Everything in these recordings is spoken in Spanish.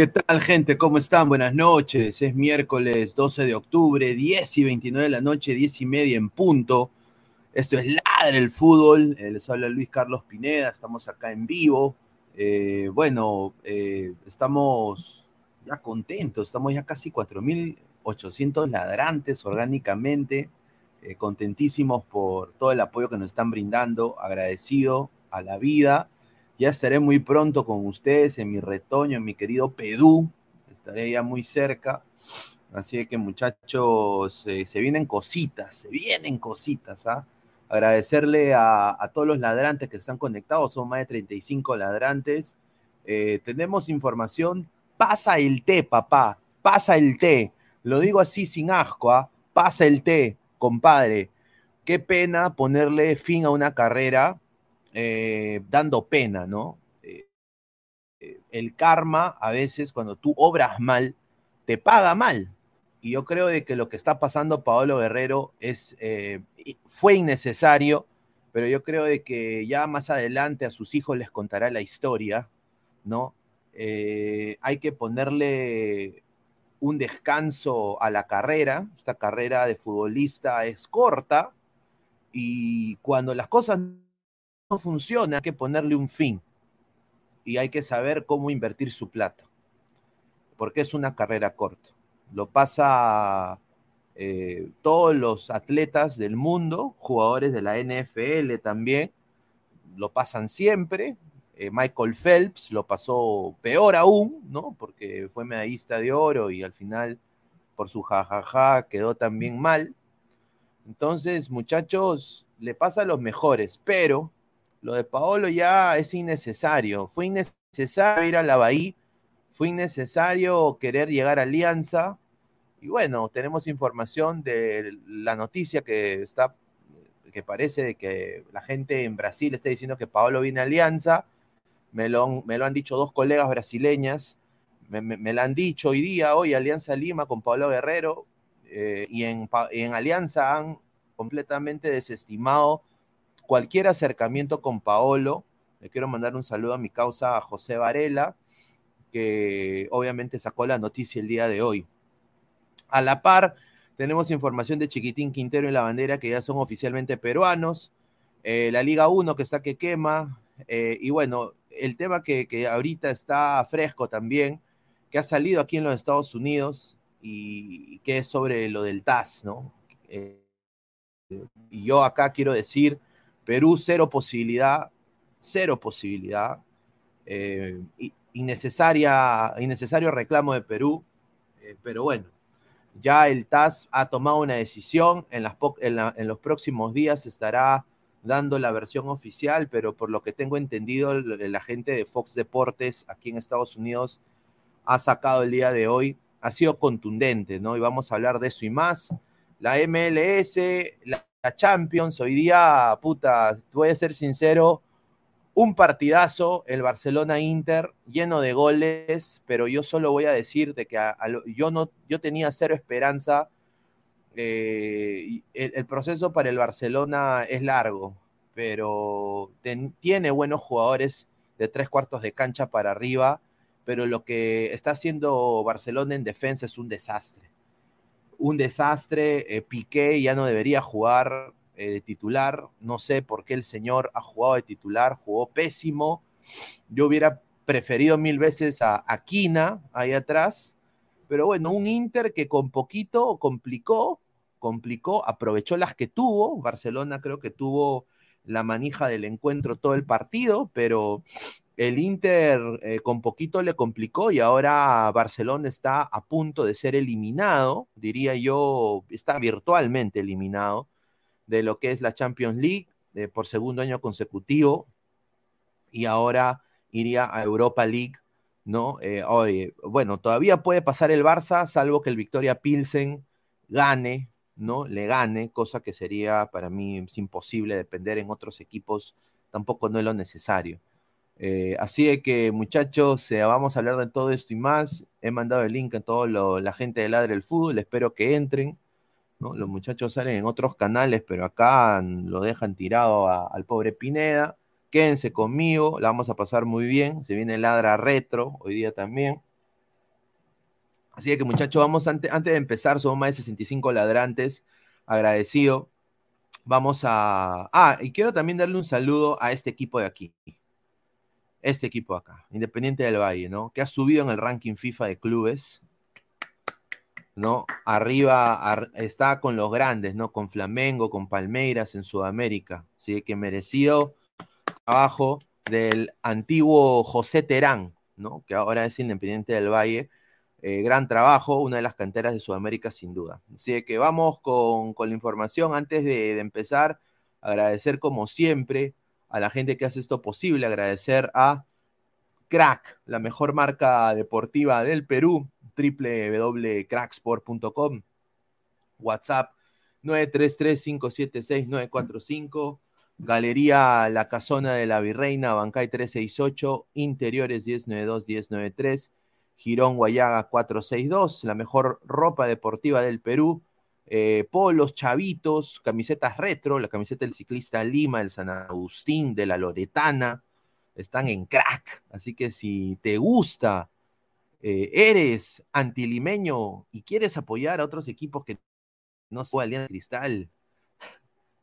¿Qué tal, gente? ¿Cómo están? Buenas noches. Es miércoles 12 de octubre, 10 y 29 de la noche, 10 y media en punto. Esto es Ladre el Fútbol. Eh, les habla Luis Carlos Pineda. Estamos acá en vivo. Eh, bueno, eh, estamos ya contentos. Estamos ya casi 4.800 ladrantes orgánicamente. Contentísimos por todo el apoyo que nos están brindando. Agradecido a la vida. Ya estaré muy pronto con ustedes en mi retoño, en mi querido Pedú. Estaré ya muy cerca. Así que muchachos, se vienen cositas, se vienen cositas. ¿ah? Agradecerle a, a, todos los ladrantes que están conectados, son más de 35 ladrantes. Eh, tenemos información, pasa el té, papá, pasa el té. Lo digo así sin asco, ¿ah? pasa el té, compadre. Qué pena ponerle fin a una carrera eh, dando pena, ¿no? Eh, eh, el karma, a veces, cuando tú obras mal, te paga mal. Y yo creo de que lo que está pasando Paolo Guerrero es, fue innecesario, pero yo creo de que ya más adelante a sus hijos les contará la historia, ¿no? Hay que ponerle un descanso a la carrera. Esta carrera de futbolista es corta y cuando las cosas no funcionan hay que ponerle un fin y hay que saber cómo invertir su plata, porque es una carrera corta lo pasa eh, todos los atletas del mundo, jugadores de la NFL también, lo pasan siempre. Eh, Michael Phelps lo pasó peor aún, ¿no? Porque fue medallista de oro y al final, por su jajaja, quedó también mal. Entonces, muchachos, le pasa a los mejores, pero lo de Paolo ya es innecesario. Fue innecesario ir a la Bahía fue innecesario querer llegar a Alianza. Y bueno, tenemos información de la noticia que está, que parece que la gente en Brasil está diciendo que Paolo viene a Alianza. Me lo, me lo han dicho dos colegas brasileñas. Me, lo han dicho hoy día, hoy Alianza Lima con Pablo Guerrero. Eh, y en, en Alianza han completamente desestimado cualquier acercamiento con Paolo. Le quiero mandar un saludo a mi causa a José Varela que obviamente sacó la noticia el día de hoy. A la par, tenemos información de Chiquitín Quintero y La Bandera, que ya son oficialmente peruanos. Eh, la Liga 1 que está que quema. eh, y bueno, el tema que, que ahorita está fresco también, que ha salido aquí en los Estados Unidos y, y que es sobre lo del TAS, ¿no? Eh, y yo acá quiero decir, Perú cero posibilidad, cero posibilidad, eh, innecesaria, innecesario reclamo de Perú, eh, pero bueno, ya el TAS ha tomado una decisión, en, los próximos días estará dando la versión oficial, pero por lo que tengo entendido, la gente de Fox Deportes aquí en Estados Unidos ha sacado el día de hoy, ha sido contundente, ¿no? Y vamos a hablar de eso y más. La MLS, la, la Champions, hoy día, puta, voy a ser sincero, un partidazo, el Barcelona-Inter, lleno de goles, pero yo solo voy a decir de que yo, no, yo tenía cero esperanza. eh, el, proceso para el Barcelona es largo, pero tiene buenos jugadores de tres cuartos de cancha para arriba, pero lo que está haciendo Barcelona en defensa es un desastre. Un desastre, eh, Piqué ya no debería jugar eh, de titular, no sé por qué el señor ha jugado de titular, jugó pésimo. Yo hubiera preferido mil veces a Aquina ahí atrás, pero bueno, un Inter que con poquito complicó, complicó, aprovechó las que tuvo. Barcelona creo que tuvo la manija del encuentro todo el partido, pero el Inter eh, con poquito le complicó y ahora Barcelona está a punto de ser eliminado, diría yo, está virtualmente eliminado de lo que es la Champions League eh, por segundo año consecutivo y ahora iría a Europa League, ¿no? Eh, oye, bueno, todavía puede pasar el Barça, salvo que el Victoria Pilsen gane, ¿no? Le gane, cosa que sería para mí imposible depender en otros equipos, tampoco no es lo necesario. Eh, así de que, muchachos, eh, vamos a hablar de todo esto y más. He mandado el link a toda la gente de Ladre el Fútbol, espero que entren. Los muchachos salen en otros canales, pero acá lo dejan tirado al pobre Pineda. Quédense conmigo, la vamos a pasar muy bien. Se viene Ladra Retro hoy día también. Así que muchachos, vamos ante- antes de empezar, somos más de 65 ladrantes, agradecido. Vamos a... Ah, y quiero también darle un saludo a este equipo de aquí. Este equipo acá, Independiente del Valle, ¿no? Que ha subido en el ranking FIFA de clubes. ¿no? Arriba ar- está con los grandes, ¿no? Con Flamengo, con Palmeiras en Sudamérica. Así que merecido trabajo del antiguo José Terán, ¿no? Que ahora es Independiente del Valle. Eh, gran trabajo, una de las canteras de Sudamérica sin duda. Así que vamos con, con la información. Antes de, de empezar, agradecer como siempre a la gente que hace esto posible, agradecer a Crack, la mejor marca deportiva del Perú, www.cracksport.com, WhatsApp 933-576-945, Galería La Casona de la Virreina, Bancay 368, Interiores 1092-1093, Girón Guayaga 462, la mejor ropa deportiva del Perú, eh, polos, chavitos, camisetas retro, la camiseta del ciclista Lima, el San Agustín, de la Loretana, están en crack. Así que si te gusta, eh, eres antilimeño y quieres apoyar a otros equipos que no son Alianza Cristal,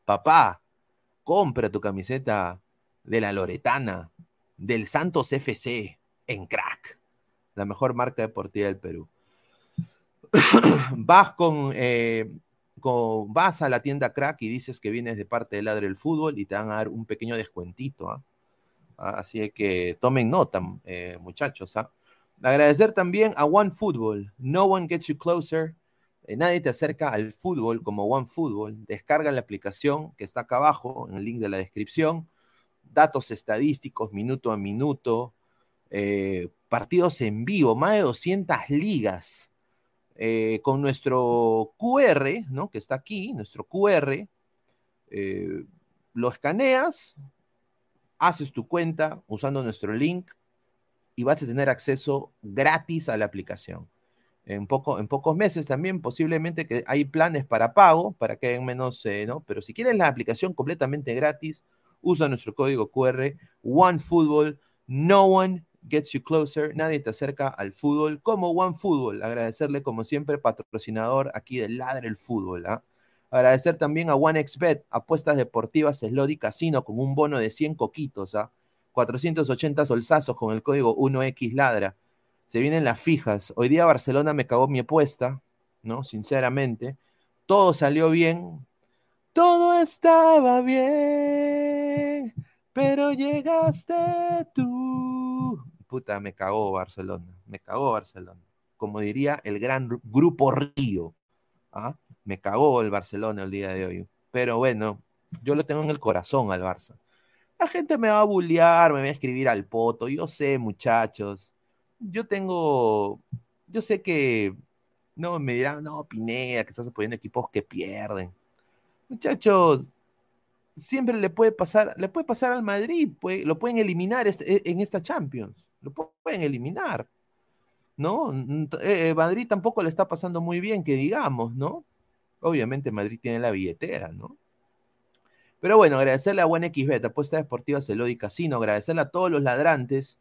papá, compra tu camiseta de la Loretana, del Santos FC, en crack, la mejor marca deportiva del Perú. Vas con, eh, con, vas a la tienda crack y dices que vienes de parte de Ladre el Fútbol y te van a dar un pequeño descuentito. ¿ah? Así que tomen nota, eh, muchachos. ¿ah? Agradecer también a One Football. No one gets you closer. Eh, nadie te acerca al fútbol como One Football. Descarga la aplicación que está acá abajo, en el link de la descripción. Datos estadísticos, minuto a minuto. eh, partidos en vivo, más de 200 ligas. Eh, con nuestro QR, ¿no? Que está aquí, nuestro QR. eh, lo escaneas, haces tu cuenta usando nuestro link y vas a tener acceso gratis a la aplicación. En, poco, en pocos meses también posiblemente que hay planes para pago, para que hayan menos, eh, ¿no? Pero si quieren la aplicación completamente gratis, usa nuestro código QR, OneFootball, no one gets you closer. Nadie te acerca al fútbol como One Fútbol. Agradecerle, como siempre, patrocinador aquí de Ladre el Fútbol. ¿ah? Agradecer también a OneXBet, apuestas deportivas Slot Casino con un bono de 100 coquitos. ¿ah? 480 solsazos con el código 1X Ladra. Se vienen las fijas. Hoy día Barcelona me cagó mi apuesta, ¿no? Sinceramente. Todo salió bien. Todo estaba bien, pero llegaste tú. Puta, me cagó Barcelona. Me cagó Barcelona. Como diría el gran grupo Río. ¿ah? Me cagó el Barcelona el día de hoy. Pero bueno, yo lo tengo en el corazón al Barça. La gente me va a bullear, me va a escribir al poto. Yo sé, muchachos. Yo tengo. Yo sé que. No, me dirán, no, Pineda, que estás apoyando equipos que pierden. Muchachos, siempre le puede pasar, le puede pasar al Madrid, puede, lo pueden eliminar este, en esta Champions. Lo pueden eliminar. ¿No? Eh, Madrid tampoco le está pasando muy bien, que digamos, ¿no? Obviamente Madrid tiene la billetera, ¿no? Pero bueno, agradecerle a Buen XBet, Apuesta Deportiva Celodi Casino, agradecerle a todos los ladrantes,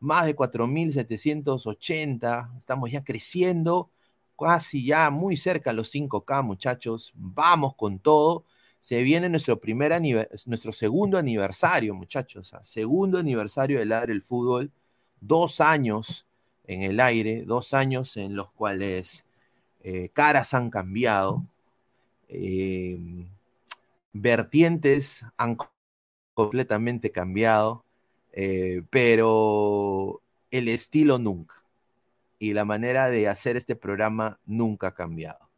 más de 4.780, estamos ya creciendo, casi ya muy cerca a los 5K, muchachos, vamos con todo. Se viene nuestro primer nuestro segundo aniversario, muchachos, segundo aniversario del Ladre el Fútbol, dos años en el aire, dos años en los cuales eh, caras han cambiado. Eh, vertientes han completamente cambiado, eh, pero el estilo nunca. Y la manera de hacer este programa nunca ha cambiado.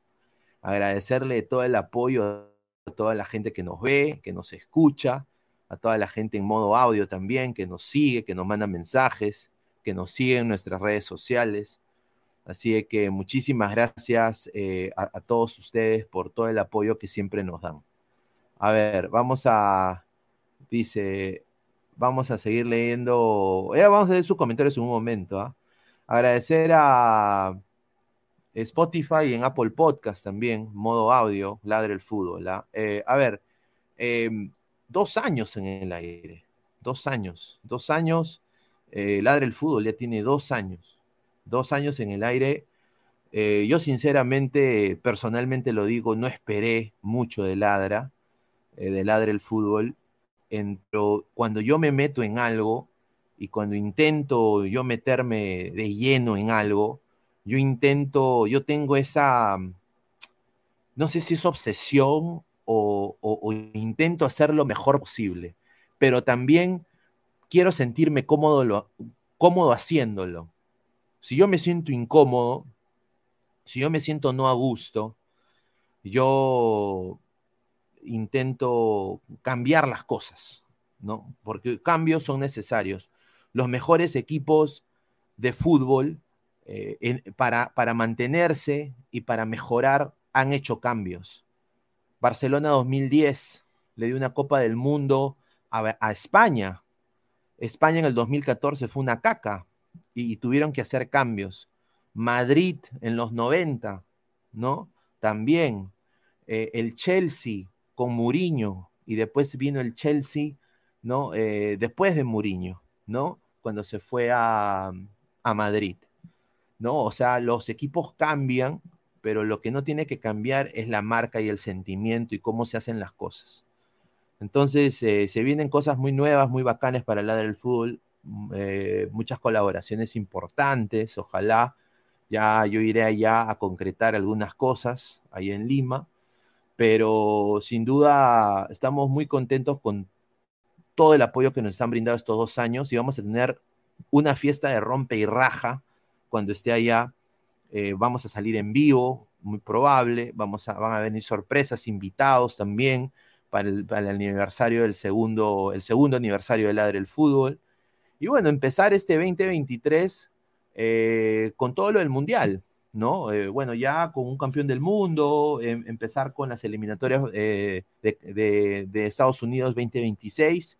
Agradecerle todo el apoyo a toda la gente que nos ve, que nos escucha, a toda la gente en modo audio también, que nos sigue, que nos manda mensajes, que nos sigue en nuestras redes sociales. Así que muchísimas gracias eh, a, todos ustedes por todo el apoyo que siempre nos dan. A ver, vamos a. Dice. Vamos a seguir leyendo. Vamos a leer sus comentarios en un momento. ¿ah? Agradecer a Spotify y en Apple Podcast también, modo audio, Ladre el Fútbol. ¿ah? Eh, a ver, em, dos años en el aire. Dos años. Dos años. Eh, Ladre el Fútbol ya tiene dos años. Dos años en el aire. Eh, yo sinceramente, personalmente lo digo, no esperé mucho de Ladra eh, de Ladre el Fútbol, pero cuando yo me meto en algo y cuando intento yo meterme de lleno en algo, yo intento, yo tengo esa, no sé si es obsesión o intento hacer lo mejor posible, pero también quiero sentirme cómodo, cómodo haciéndolo. Si yo me siento incómodo, si yo me siento no a gusto, yo intento cambiar las cosas, ¿no? Porque cambios son necesarios. Los mejores equipos de fútbol eh, para, para mantenerse y para mejorar han hecho cambios. Barcelona 2010 le dio una Copa del Mundo a España. España en el 2014 fue una caca y, tuvieron que hacer cambios. Madrid en los 90, ¿no? También. Eh, el Chelsea con Mourinho y después vino el Chelsea, ¿no? Eh, después de Mourinho, ¿no? Cuando se fue a, a Madrid, ¿no? O sea, los equipos cambian, pero lo que no tiene que cambiar es la marca y el sentimiento y cómo se hacen las cosas. Entonces, eh, se vienen cosas muy nuevas, muy bacanas para el lado del fútbol, mm, eh, muchas colaboraciones importantes, ojalá ya yo iré allá a concretar algunas cosas ahí en Lima pero sin duda estamos muy contentos con todo el apoyo que nos han brindado estos dos años y vamos a tener una fiesta de rompe y raja cuando esté allá. Eh, vamos a salir en vivo, muy probable, vamos a, van a venir sorpresas, invitados también para el, para el aniversario del segundo, el segundo aniversario del Ladre del Fútbol. Y bueno, empezar este 2023 eh, con todo lo del Mundial, ¿no? Eh, bueno, ya con un campeón del mundo, em, empezar con las eliminatorias eh, de, de, de, Estados Unidos 2026,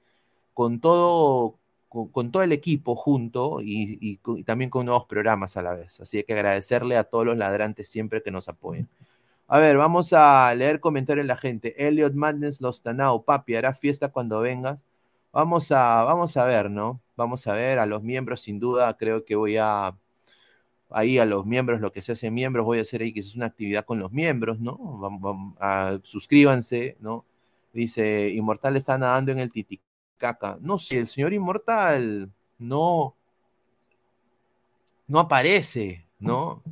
con todo, con, con todo el equipo junto y, y, y, también con nuevos programas a la vez. Así que agradecerle a todos los ladrantes siempre que nos apoyen. A ver, vamos a leer comentarios de la gente. Elliot Madness Los Tanao, papi, hará fiesta cuando vengas. Vamos a, vamos a ver, ¿no? vamos a ver a los miembros, sin duda, creo que voy a ahí a los miembros, lo que se hace miembros, voy a hacer ahí que es una actividad con los miembros, ¿no? Vamos, suscríbanse, ¿no? Dice, Inmortal está nadando en el Titicaca. No sé, el señor Inmortal no, no aparece, ¿no?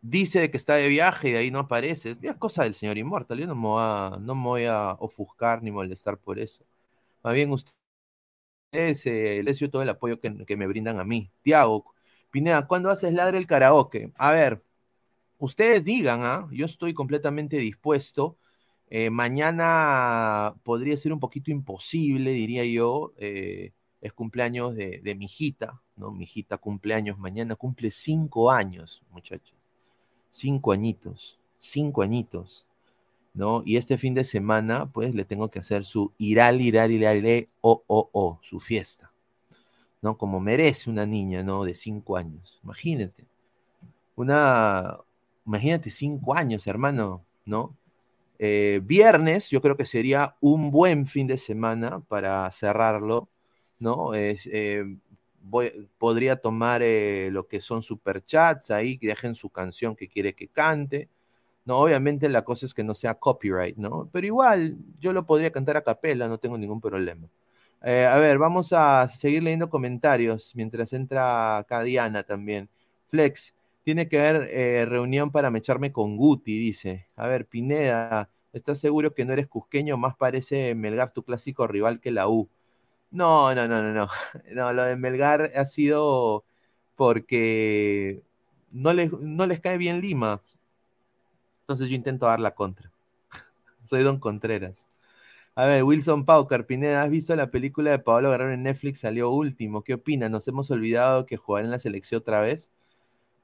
Dice que está de viaje y de ahí no aparece. Es cosa del señor Inmortal. Yo no me voy a, no a ofuscar ni molestar por eso. Más bien ustedes eh, les doy todo el apoyo que, me brindan a mí. Tiago, Pineda, ¿cuándo haces ladre el karaoke? A ver, ustedes digan, ¿ah? Yo estoy completamente dispuesto. Eh, mañana podría ser un poquito imposible, diría yo. eh, es cumpleaños de, de mi hijita, ¿no? Mi hijita cumpleaños mañana, cumple cinco años, muchachos. Cinco añitos, cinco añitos, ¿no? Y este fin de semana, pues le tengo que hacer su iral, iral, iral, iral, o, o, o, su fiesta, ¿no? Como merece una niña, ¿no? De cinco años. Imagínate. Una, imagínate cinco años, hermano, ¿no? Eh, viernes, yo creo que sería un buen fin de semana para cerrarlo, ¿no? Es, eh, voy- podría tomar eh, lo que son superchats ahí, que dejen su canción que quiere que cante. No, obviamente la cosa es que no sea copyright, ¿no? Pero igual yo lo podría cantar a capela, no tengo ningún problema. Eh, a ver, vamos a seguir leyendo comentarios mientras entra acá Diana también. Flex, tiene que haber eh, reunión para mecharme con Guti, dice. A ver, Pineda, ¿estás seguro que no eres cusqueño? Más parece Melgar tu clásico rival que la U. No, no, no, no, no. No, lo de Melgar ha sido porque no les, no les cae bien Lima. Entonces yo intento dar la contra. Soy Don Contreras. A ver, Wilson Pau, Carpineda, ¿has visto la película de Pablo Guerrero en Netflix? Salió último. ¿Qué opina? ¿Nos hemos olvidado que jugará en la selección otra vez?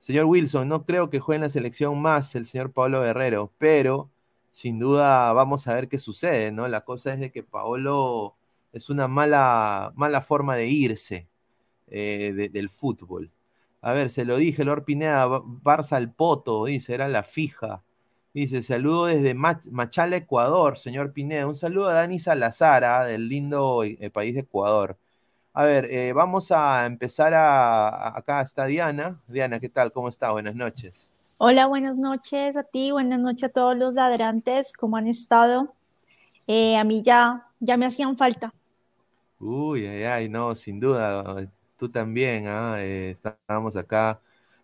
Señor Wilson, no creo que juegue en la selección más el señor Pablo Guerrero, pero sin duda vamos a ver qué sucede, ¿no? La cosa es de que Paolo es una mala, mala forma de irse eh, de- del fútbol. A ver, se lo dije, Lord Pineda, Ba- Barça al Poto, dice, era la fija. Dice, saludo desde Mach- Machala, Ecuador, señor Pineda. Un saludo a Dani Salazar, ah, del lindo eh, país de Ecuador. A ver, eh, vamos a empezar a, Acá está Diana. Diana, ¿qué tal? ¿Cómo está? Buenas noches. Hola, buenas noches a ti, buenas noches a todos los ladrantes, ¿cómo han estado? Eh, a mí ya, ya me hacían falta. Uy, ay, ay, no, sin duda. Tú también, ah, eh, estábamos acá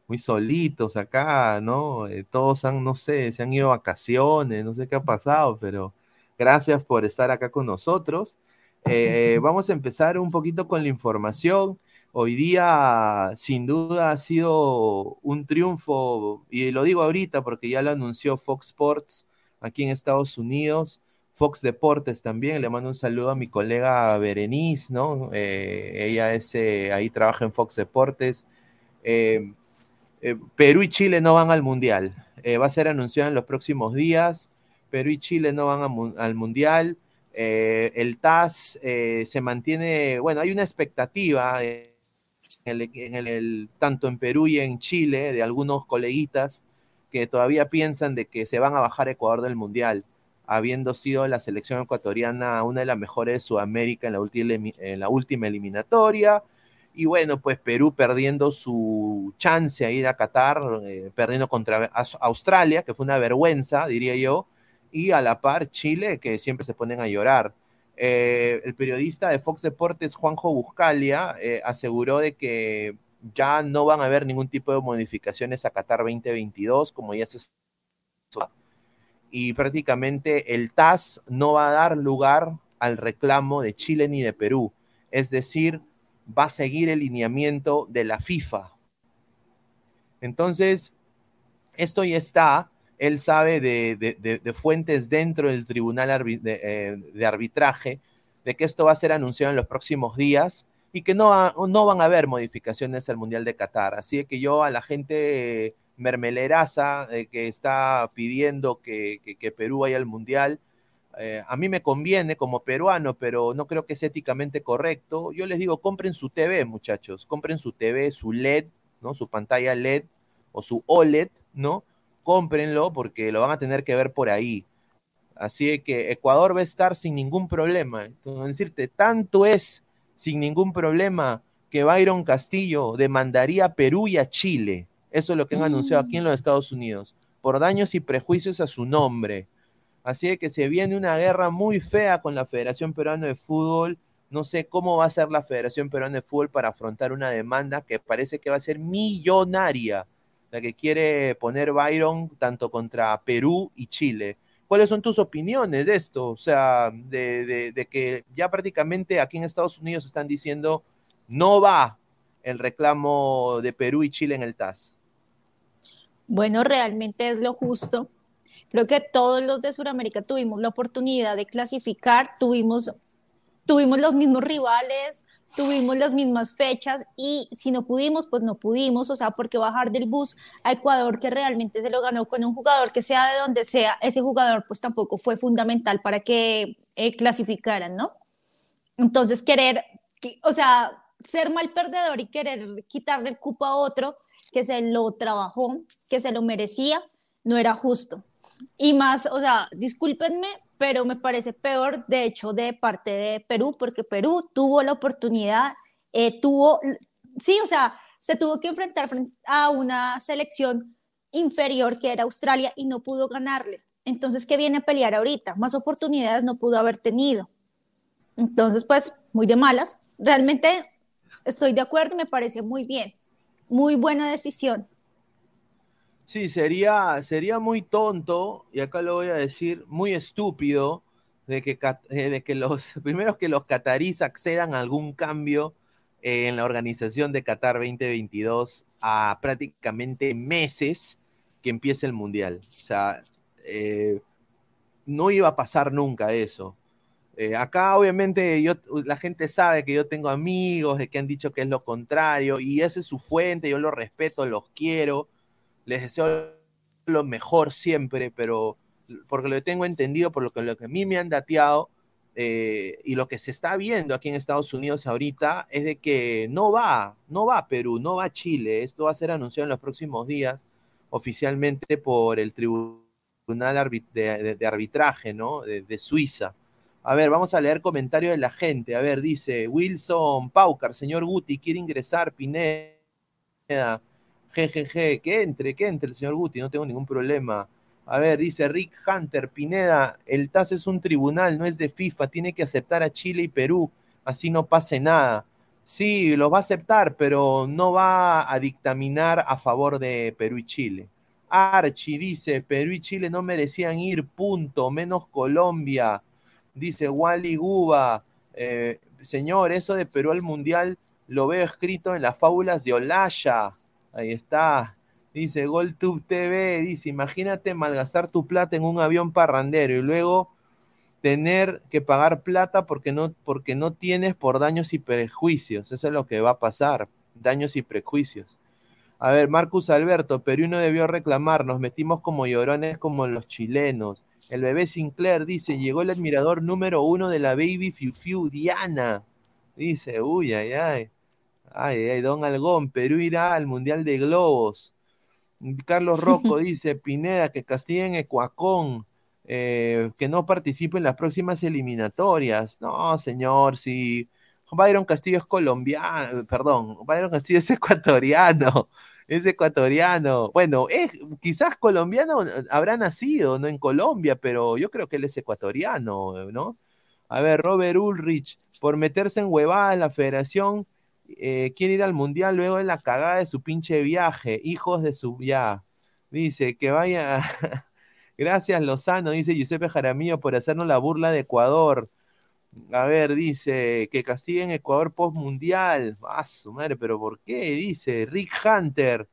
muy solitos acá, ¿no? Eh, todos han, no sé, se han ido a vacaciones, no sé qué ha pasado, pero gracias por estar acá con nosotros. Eh, vamos a empezar un poquito con la información. Hoy día, sin duda, ha sido un triunfo, y lo digo ahorita porque ya lo anunció Fox Sports aquí en Estados Unidos. Fox Deportes también, le mando un saludo a mi colega Berenice, ¿no? Eh, ella es, eh, ahí trabaja en Fox Deportes. Eh, eh, Perú y Chile no van al Mundial. Va a ser anunciado en los próximos días. Perú y Chile no van al Mundial. El TAS se mantiene, bueno, hay una expectativa en tanto en Perú y en Chile de algunos coleguitas que todavía piensan de que se van a bajar Ecuador del Mundial, habiendo sido la selección ecuatoriana una de las mejores de Sudamérica en la última, en la última eliminatoria. Y bueno, pues Perú perdiendo su chance a ir a Qatar, eh, perdiendo contra Aus- Australia, que fue una vergüenza, diría yo, y a la par Chile, que siempre se ponen a llorar. Eh, el periodista de Fox Deportes, Juanjo Buscalia, eh, aseguró de que ya no van a haber ningún tipo de modificaciones a Qatar 2022, como ya se y prácticamente el TAS no va a dar lugar al reclamo de Chile ni de Perú. Es decir, va a seguir el lineamiento de la FIFA. Entonces, esto ya está. Él sabe de, de- de- fuentes dentro del tribunal eh, de arbitraje de que esto va a ser anunciado en los próximos días y que no, no van a haber modificaciones al Mundial de Qatar. Así que yo a la gente mermeleraza eh, que está pidiendo que, Perú vaya al Mundial, eh, a mí me conviene como peruano, pero no creo que es éticamente correcto. Yo les digo, compren su TV, muchachos, compren su TV, su LED, ¿no? Su pantalla LED o su OLED, ¿no? Cómprenlo porque lo van a tener que ver por ahí. Así que Ecuador va a estar sin ningún problema. Entonces, decirte, tanto es sin ningún problema que Byron Castillo demandaría a Perú y a Chile. Eso es lo que han anunciado aquí en los Estados Unidos, por daños y prejuicios a su nombre. Así que se viene una guerra muy fea con la Federación Peruana de Fútbol. No sé cómo va a ser la Federación Peruana de Fútbol para afrontar una demanda que parece que va a ser millonaria, la que quiere poner Byron tanto contra Perú y Chile. ¿Cuáles son tus opiniones de esto? O sea, de, de- de que ya prácticamente aquí en Estados Unidos están diciendo no va el reclamo de Perú y Chile en el TAS. Bueno, realmente es lo justo. Creo que todos los de Sudamérica tuvimos la oportunidad de clasificar, tuvimos, tuvimos los mismos rivales, tuvimos las mismas fechas y si no pudimos, pues no pudimos, o sea, porque bajar del bus a Ecuador que realmente se lo ganó con un jugador que sea de donde sea, ese jugador pues tampoco fue fundamental para que eh, clasificaran, ¿no? Entonces querer, que- o sea, ser mal perdedor y querer quitarle el cupo a otro que se lo trabajó, que se lo merecía, no era justo. Y más, o sea, discúlpenme, pero me parece peor, de hecho, de parte de Perú, porque Perú tuvo la oportunidad, eh, tuvo, sí, o sea, se tuvo que enfrentar a una selección inferior que era Australia y no pudo ganarle. Entonces, ¿qué viene a pelear ahorita? Más oportunidades no pudo haber tenido. Entonces, pues, muy de malas. Realmente estoy de acuerdo y me parece muy bien. Muy buena decisión. Sí, sería, sería muy tonto, y acá lo voy a decir, muy estúpido, de que, eh, de que los, primeros que los catarís accedan a algún cambio eh, en la organización de Qatar 2022 a prácticamente meses que empiece el Mundial. O sea, eh, no iba a pasar nunca eso. Eh, acá obviamente yo, la gente sabe que yo tengo amigos de que han dicho que es lo contrario y esa es su fuente, yo los respeto, los quiero, les deseo lo mejor siempre, pero porque lo tengo entendido, por lo que, a mí me han dateado eh, y lo que se está viendo aquí en Estados Unidos ahorita es de que no va, no va Perú, no va Chile, esto va a ser anunciado en los próximos días oficialmente por el Tribunal de, Arbitraje, ¿no? De Suiza. A ver, vamos a leer comentarios de la gente. A ver, dice Wilson Paucar, señor Guti, quiere ingresar, Pineda. Jejeje, que entre, que entre el señor Guti, no tengo ningún problema. A ver, dice Rick Hunter, Pineda, el TAS es un tribunal, no es de FIFA, tiene que aceptar a Chile y Perú, así no pase nada. Sí, los va a aceptar, pero no va a dictaminar a favor de Perú y Chile. Archie dice, Perú y Chile no merecían ir, punto, menos Colombia. Dice Wally Guba, eh, señor, eso de Perú al Mundial lo veo escrito en las fábulas de Olaya. Ahí está. Dice GolTube TV, dice, imagínate malgastar tu plata en un avión parrandero y luego tener que pagar plata porque no, porque no tienes por daños y prejuicios. Eso es lo que va a pasar, daños y prejuicios. A ver, Marcus Alberto, Perú no debió reclamar, nos metimos como llorones como los chilenos. El bebé Sinclair dice, llegó el admirador número uno de la Baby Fiu Fiu, Diana. Dice, uy, ay, ay. Ay, ay, Don Algón, Perú irá al Mundial de Globos. Carlos Rocco dice, Pineda, que castiguen Ecuacón, eh, que no participe en las próximas eliminatorias. No, señor, si Byron Castillo es colombiano, perdón, Byron Castillo es ecuatoriano, es ecuatoriano. Bueno, es, quizás colombiano eh, habrá nacido, no en Colombia, pero yo creo que él es ecuatoriano, ¿no? A ver, Robert Ulrich, por meterse en huevadas la federación, eh, quiere ir al mundial luego de la cagada de su pinche viaje, hijos de su ya. Dice que vaya. Gracias, Lozano, dice Giuseppe Jaramillo, por hacernos la burla de Ecuador. A ver, dice que castiguen Ecuador post mundial. Ah, su madre, pero ¿por qué? Dice Rick Hunter.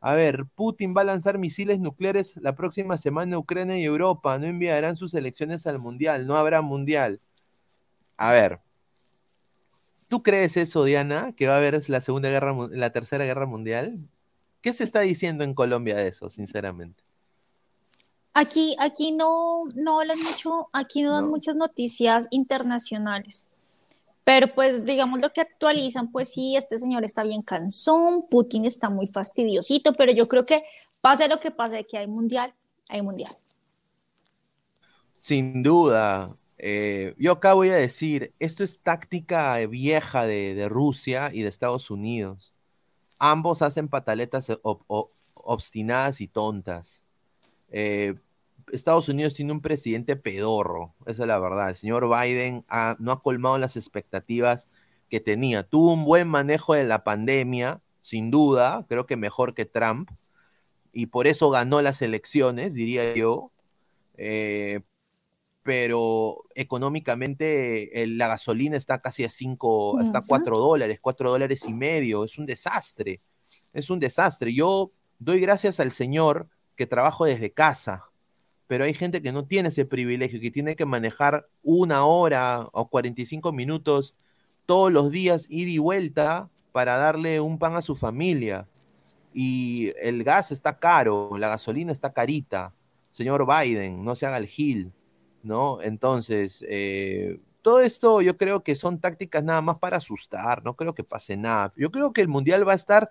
A ver, Putin va a lanzar misiles nucleares la próxima semana en Ucrania y Europa. No enviarán sus elecciones al mundial. No habrá mundial. A ver, ¿tú crees eso, Diana? Que va a haber la segunda guerra, la tercera guerra mundial. ¿Qué se está diciendo en Colombia de eso, sinceramente? Aquí, aquí no, no hablan mucho, aquí no dan No. muchas noticias internacionales. Pero pues digamos lo que actualizan, pues sí, este señor está bien cansón, Putin está muy fastidiosito, pero yo creo que pase lo que pase, que hay mundial, hay mundial. Sin duda. Eh, yo acá voy a decir, esto es táctica vieja de, de Rusia y de Estados Unidos. Ambos hacen pataletas ob- ob- obstinadas y tontas. Eh, Estados Unidos tiene un presidente pedorro, esa es la verdad. El señor Biden ha- no ha colmado las expectativas que tenía. Tuvo un buen manejo de la pandemia, sin duda, creo que mejor que Trump, y por eso ganó las elecciones, diría yo. Eh, pero económicamente el- la gasolina está casi a 5, está a Ujú. 4 dólares, 4 dólares y medio, es un desastre, es un desastre. Yo doy gracias al Señor que trabajo desde casa, pero hay gente que no tiene ese privilegio, que tiene que manejar una hora o 45 minutos todos los días, ida y vuelta, para darle un pan a su familia. Y el gas está caro, la gasolina está carita. Señor Biden, no se haga el gil, ¿no? Entonces, eh, todo esto yo creo que son tácticas nada más para asustar, no creo que pase nada. Yo creo que el Mundial va a estar,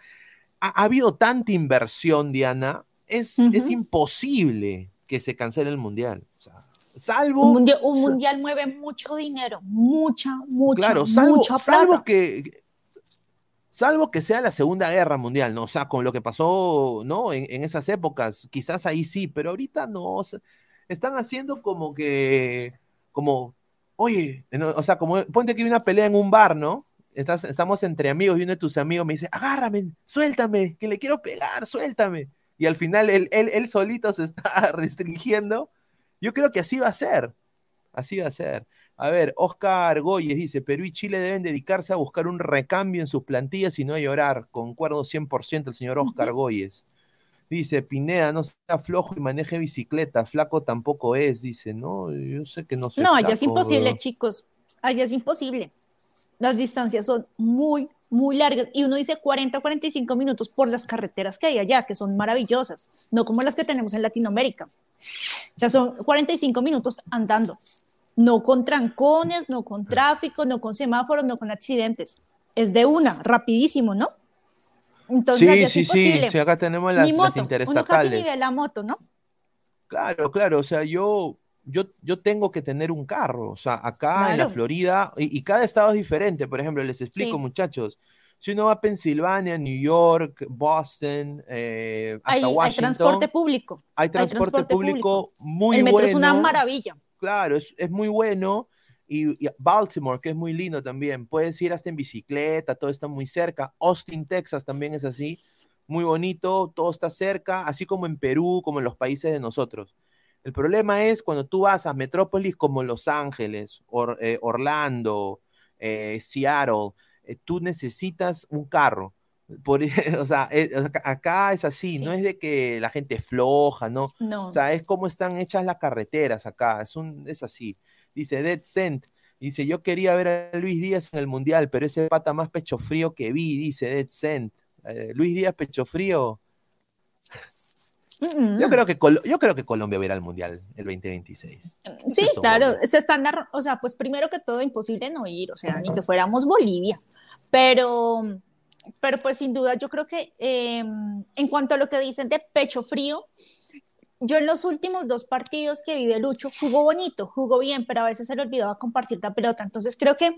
ha, ha habido tanta inversión, Diana, es, es Ujú. imposible que se cancele el Mundial. O sea, salvo... Un mundial, un sa- mundial mueve mucho dinero, mucha, mucha, Claro, salvo, mucha plata. salvo que salvo que sea la Segunda Guerra Mundial, ¿no? O sea, con lo que pasó, ¿no? En, en esas épocas, quizás ahí sí, pero ahorita no. o sea, están haciendo como que, como, oye, no, o sea, como, ponte que hay una pelea en un bar, ¿no? Estás, estamos entre amigos y uno de tus amigos me dice, agárrame, suéltame, que le quiero pegar, suéltame. Y al final él, él, él solito se está restringiendo. Yo creo que así va a ser. Así va a ser. A ver, Oscar Goyes dice, Perú y Chile deben dedicarse a buscar un recambio en sus plantillas y no a llorar. Concuerdo 100% el señor Oscar Goyes. Dice, Pineda, no sea flojo y maneje bicicleta. Flaco tampoco es. Dice, no, yo sé que no soy No, allá es imposible, weón". chicos. Allá es imposible. Las distancias son muy, muy largas. Y uno dice 40 o 45 minutos por las carreteras que hay allá, que son maravillosas, no como las que tenemos en Latinoamérica. O sea, son 45 minutos andando. No con trancones, no con tráfico, no con semáforos, no con accidentes. Es de una, rapidísimo, ¿no? Entonces, Sí, es sí, sí, imposible. sí, acá tenemos las, Ni las moto, uno casi interestatales. ni ve la moto, ¿no? Claro, claro, o sea, yo, yo, yo tengo que tener un carro, o sea, acá en la. Florida, y, y cada estado es diferente, por ejemplo, les explico, Sí. muchachos, si uno va a Pensilvania, New York, Boston, eh, hasta Hay, hay Washington, transporte público. hay transporte, transporte público, muy El metro bueno. es una maravilla. Claro, es, es muy bueno. Y, y Baltimore, que es muy lindo también. Puedes ir hasta en bicicleta, todo está muy cerca. Austin, Texas también es así. Muy bonito, todo está cerca, así como en Perú, como en los países de nosotros. El problema es cuando tú vas a metrópolis como Los Ángeles, Or- eh, Orlando, eh, Seattle, eh, tú necesitas un carro. Por, o sea, eh, acá- es así, no es de que la gente es floja, ¿no? No. O sea, es como están hechas las carreteras acá, es, un, es así. Dice Dead Cent, dice, yo quería ver a Luis Díaz en el Mundial, pero ese pata más pecho frío que vi, dice Dead Cent. Eh, Luis Díaz pecho frío. Mm, Yo creo, que Col- yo creo que Colombia va a ir al Mundial el 2026. Sí, Eso es claro, se están, o sea, pues primero que todo imposible no ir, o sea, ni que fuéramos Bolivia, pero, pero pues sin duda yo creo que eh, en cuanto a lo que dicen de pecho frío, yo en los últimos dos partidos que vi de Lucho jugó bonito, jugó bien, pero a veces se le olvidaba compartir la pelota, entonces creo que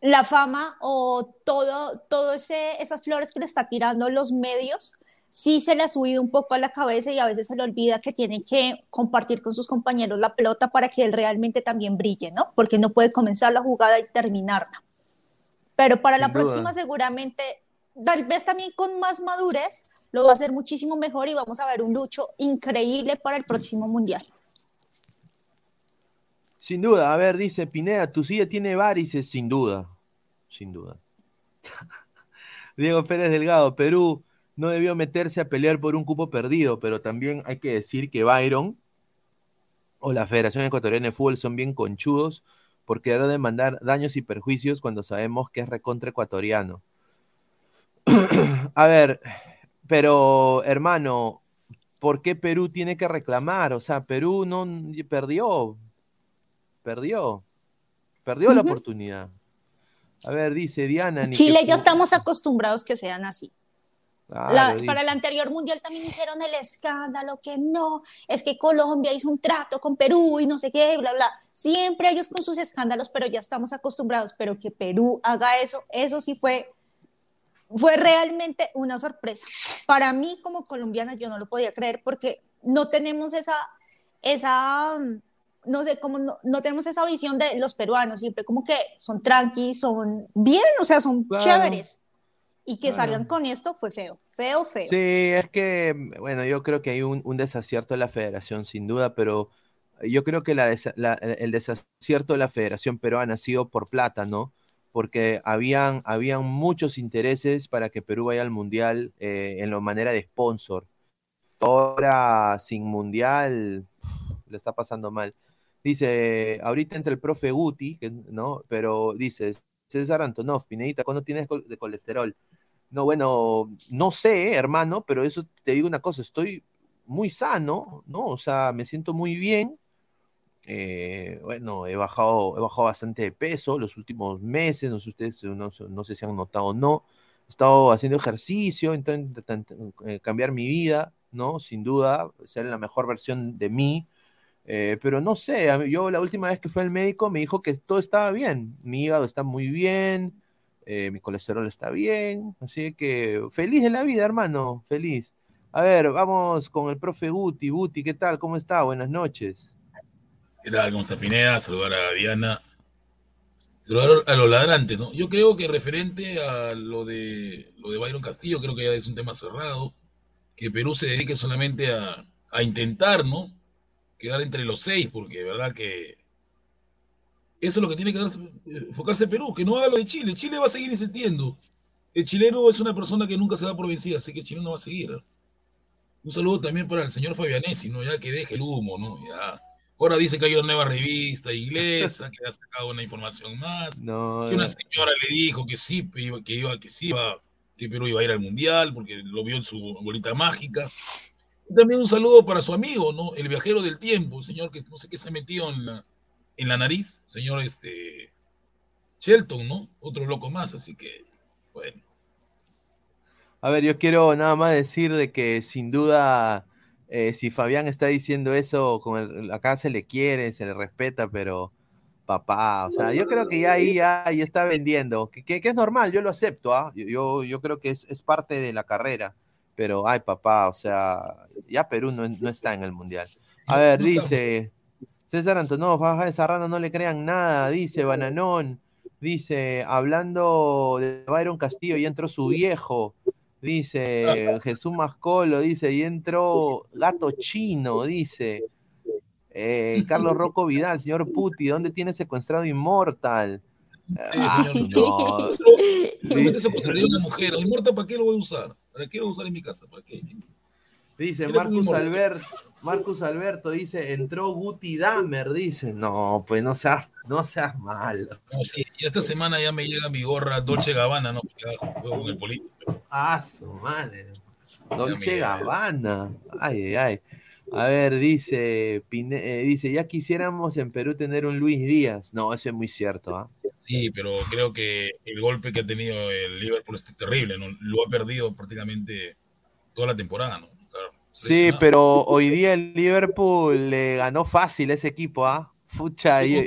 la fama o todo, todo ese, esas flores que le está tirando los medios, sí se le ha subido un poco a la cabeza y a veces se le olvida que tiene que compartir con sus compañeros la pelota para que él realmente también brille, ¿no? Porque no puede comenzar la jugada y terminarla. Pero para Sin la duda. próxima seguramente, tal vez también con más madurez, lo va a hacer muchísimo mejor y vamos a ver un lucho increíble para el próximo mundial. Sin duda, a ver, dice Pineda, tu silla tiene varices, sin duda. Sin duda. Diego Pérez Delgado, Perú no debió meterse a pelear por un cupo perdido, pero también hay que decir que Byron o la Federación Ecuatoriana de Fútbol son bien conchudos por querer demandar daños y perjuicios cuando sabemos que es recontra ecuatoriano. a ver, pero hermano, ¿por qué Perú tiene que reclamar? O sea, Perú no perdió, perdió, perdió la oportunidad. A ver, dice Diana. Chile ya estamos acostumbrados que sean así. Claro, La- para el anterior mundial también hicieron el escándalo que no, es que Colombia hizo un trato con Perú y no sé qué, bla, bla. Siempre ellos con sus escándalos, pero ya estamos acostumbrados. Pero que Perú haga eso, eso sí fue, fue realmente una sorpresa. Para mí, como colombiana, yo no lo podía creer porque no tenemos esa, esa, no sé, como no, no tenemos esa visión de los peruanos, siempre como que son tranqui, son bien, o sea, son Claro. chéveres. Y que Claro. salgan con esto fue feo, feo, feo. Sí, es que, bueno, yo creo que hay un, un desacierto de la federación, sin duda, pero yo creo que la desa- la- el desacierto de la federación peruana ha sido por plata, ¿no? Porque habían, habían muchos intereses para que Perú vaya al Mundial eh, en la manera de sponsor. Ahora, sin Mundial, le está pasando mal. Dice, ahorita entra el profe Guti, que, ¿no? Pero dice, César Antonov, Pinedita, ¿cuándo tienes de colesterol? No, bueno, no sé, hermano, pero eso te digo una cosa, estoy muy sano, ¿no? O sea, me siento muy bien. Eh, bueno, he bajado, he bajado bastante de peso los últimos meses, no sé ustedes, no, no sé si han notado o no. He estado haciendo ejercicio, intentando cambiar mi vida, ¿no? Sin duda, ser la mejor versión de mí. Eh, pero no sé, yo la última vez que fui al médico me dijo que todo estaba bien, mi hígado está muy bien, eh, mi colesterol está bien, así que feliz de la vida, hermano, feliz. A ver, vamos con el profe Guti. Guti, ¿qué tal? ¿Cómo está? Buenas noches. ¿Qué tal? ¿Cómo está Pineda? Saludar a Diana. Saludar a los ladrantes, ¿no? Yo creo que referente a lo de lo de Byron Castillo, creo que ya es un tema cerrado. Que Perú se dedique solamente a, a intentar, ¿no? Quedar entre los seis, porque de verdad que eso es lo que tiene que darse- enfocarse Perú, que no haga lo de Chile. Chile va a seguir insistiendo. El chileno es una persona que nunca se da por vencida, así que el chileno va a seguir. ¿eh? Un saludo también para el señor Fabianesi, ¿no? Ya que deje el humo, ¿no? Ya. Ahora dice que hay una nueva revista inglesa que ha sacado una información más. No, que una señora le dijo que sí, que iba, que iba, que sí iba, que Perú iba a ir al mundial porque lo vio en su bolita mágica. Y también un saludo para su amigo, ¿no? El viajero del tiempo, el señor que no sé qué se metió en la, en la nariz, señor este Shelton, ¿no? Otro loco más, así que, bueno. A ver, yo quiero nada más decir de que sin duda, eh, si Fabián está diciendo eso, con el- acá se le quiere, se le respeta, pero papá, o sea, yo creo que ya ahí ya, ya está vendiendo, que, que- que es normal, yo lo acepto, ¿ah? Yo, yo, yo creo que es, es parte de la carrera, pero ay, papá, o sea, ya Perú no, no está en el Mundial. A ver, dice César Antonov, baja esa rana, no le crean nada, dice Bananón, dice, hablando de Byron Castillo, y entró su viejo, dice Jesús Mascolo, dice, y entró Gato Chino, dice, eh, Carlos Rocco Vidal, señor Puti, ¿dónde tiene secuestrado? Ah, señor. no. Realmente Dice- una mujer. ¿El muerta para qué lo voy a usar? ¿Para qué lo voy a usar en mi casa? ¿Para qué? Dice ¿Qué le pongo Marcus? Alberto, Marcus Alberto dice, entró Guti Damer, dice, no, pues no seas, no seas malo. No, sí, y esta semana ya me llega mi gorra Dolce Gabbana, ¿no? Porque juego con el político. Ah, su madre. Dolce. Gabbana. Ay, ay, ay. A ver, dice, Pine- eh, dice, ya quisiéramos en Perú tener un Luis Díaz. No, eso es muy cierto, ¿ah? Sí, pero creo que el golpe que ha tenido el Liverpool es terrible, ¿no? Lo ha perdido prácticamente toda la temporada, ¿no? Sí, pero hoy día el Liverpool le ganó fácil ese equipo, ¿ah? Fucha, y-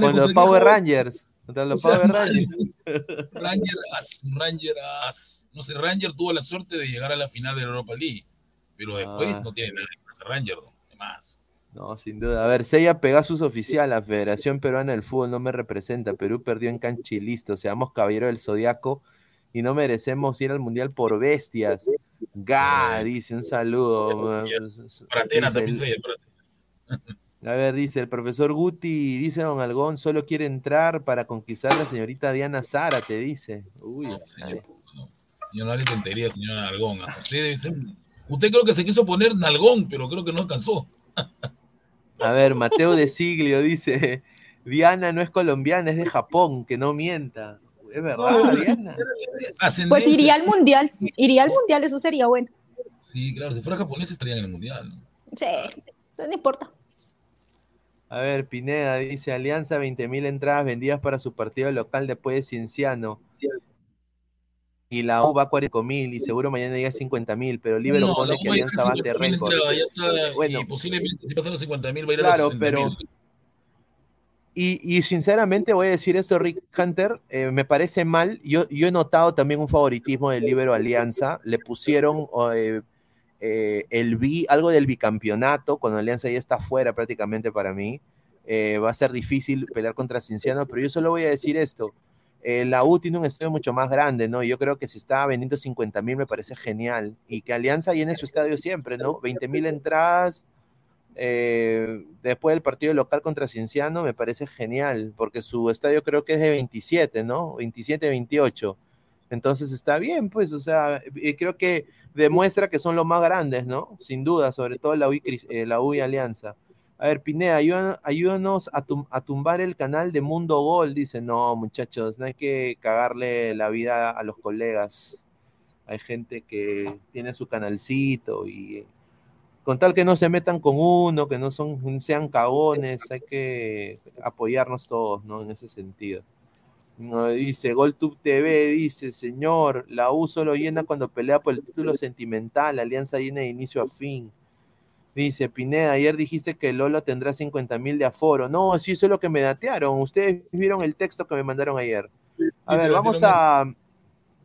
¿Con los Power? Rangers. Contra los O sea, Power. Rangers. Ranger as, Ranger as. No sé, Ranger tuvo la suerte de llegar a la final de la Europa League, pero después Ah. no tiene nada que hacer Ranger, ¿no? Más. No, sin duda. A ver, Seiya Pegasus oficial, la Federación Peruana del Fútbol no me representa. Perú perdió en cancha y listo. Seamos caballero del zodiaco y no merecemos ir al mundial por bestias. Ga, dice un saludo. Para Atena Dice también el- se para A ver, dice el profesor Guti, dice Don Algón, solo quiere entrar para conquistar a la señorita Diana Sara, te dice. Uy, ay. Señor, no hable tontería, señor Nalgón. ¿ah? Usted debe ser- Usted creo que se quiso poner Nalgón, pero creo que no alcanzó. A ver, Mateo de Siglio dice, Diana no es colombiana, es de Japón, que no mienta. Es verdad, No, Diana. Pues iría al mundial, iría al mundial, eso sería bueno. Sí, claro, si fuera japonés estarían en el mundial. ¿no? Sí, no importa. A ver, Pineda dice, Alianza 20.000 entradas vendidas para su partido local después de Cienciano. y la U va a 40 mil y seguro mañana llega a 50 mil, pero Libero No, pone que U va a Alianza llegar a bate 50.000 récord. entradas, ya está, Bueno. y posiblemente si pasan los 50 mil va a ir a los 60 pero y, sinceramente voy a decir esto, Rick Hunter, eh, me parece mal. Yo, yo he notado también un favoritismo del Libero Alianza. Le pusieron eh, eh, el bi, algo del bicampeonato, cuando Alianza ya está fuera prácticamente para mí. Eh, va a ser difícil pelear contra Cinciano, pero yo solo voy a decir esto. Eh, la U tiene un estadio mucho más grande, ¿no? Yo creo que si está vendiendo 50 mil me parece genial. Y que Alianza llene su estadio siempre, ¿no? 20 mil entradas, eh, después del partido local contra Cienciano me parece genial, porque su estadio creo que es de 27, ¿no? 27, 28. Entonces está bien, pues, o sea, creo que demuestra que son los más grandes, ¿no? Sin duda, sobre todo la U y, eh, la U Alianza. A ver, Pineda, ayúdanos, a, a tumbar el canal de Mundo Gol. Dice, no, muchachos, no hay que cagarle la vida a los colegas. Hay gente que tiene su canalcito y con tal que no se metan con uno, que no son, sean cagones, hay que apoyarnos todos, ¿no? En ese sentido. No, dice, GolTube TV, dice, señor, la U solo llena cuando pelea por el título sentimental, Alianza llena de inicio a fin. Dice, Pineda, ayer dijiste que Lolo tendrá 50 mil de aforo. No, sí, eso es lo que me datearon. Ustedes vieron el texto que me mandaron ayer. A ver, vamos a...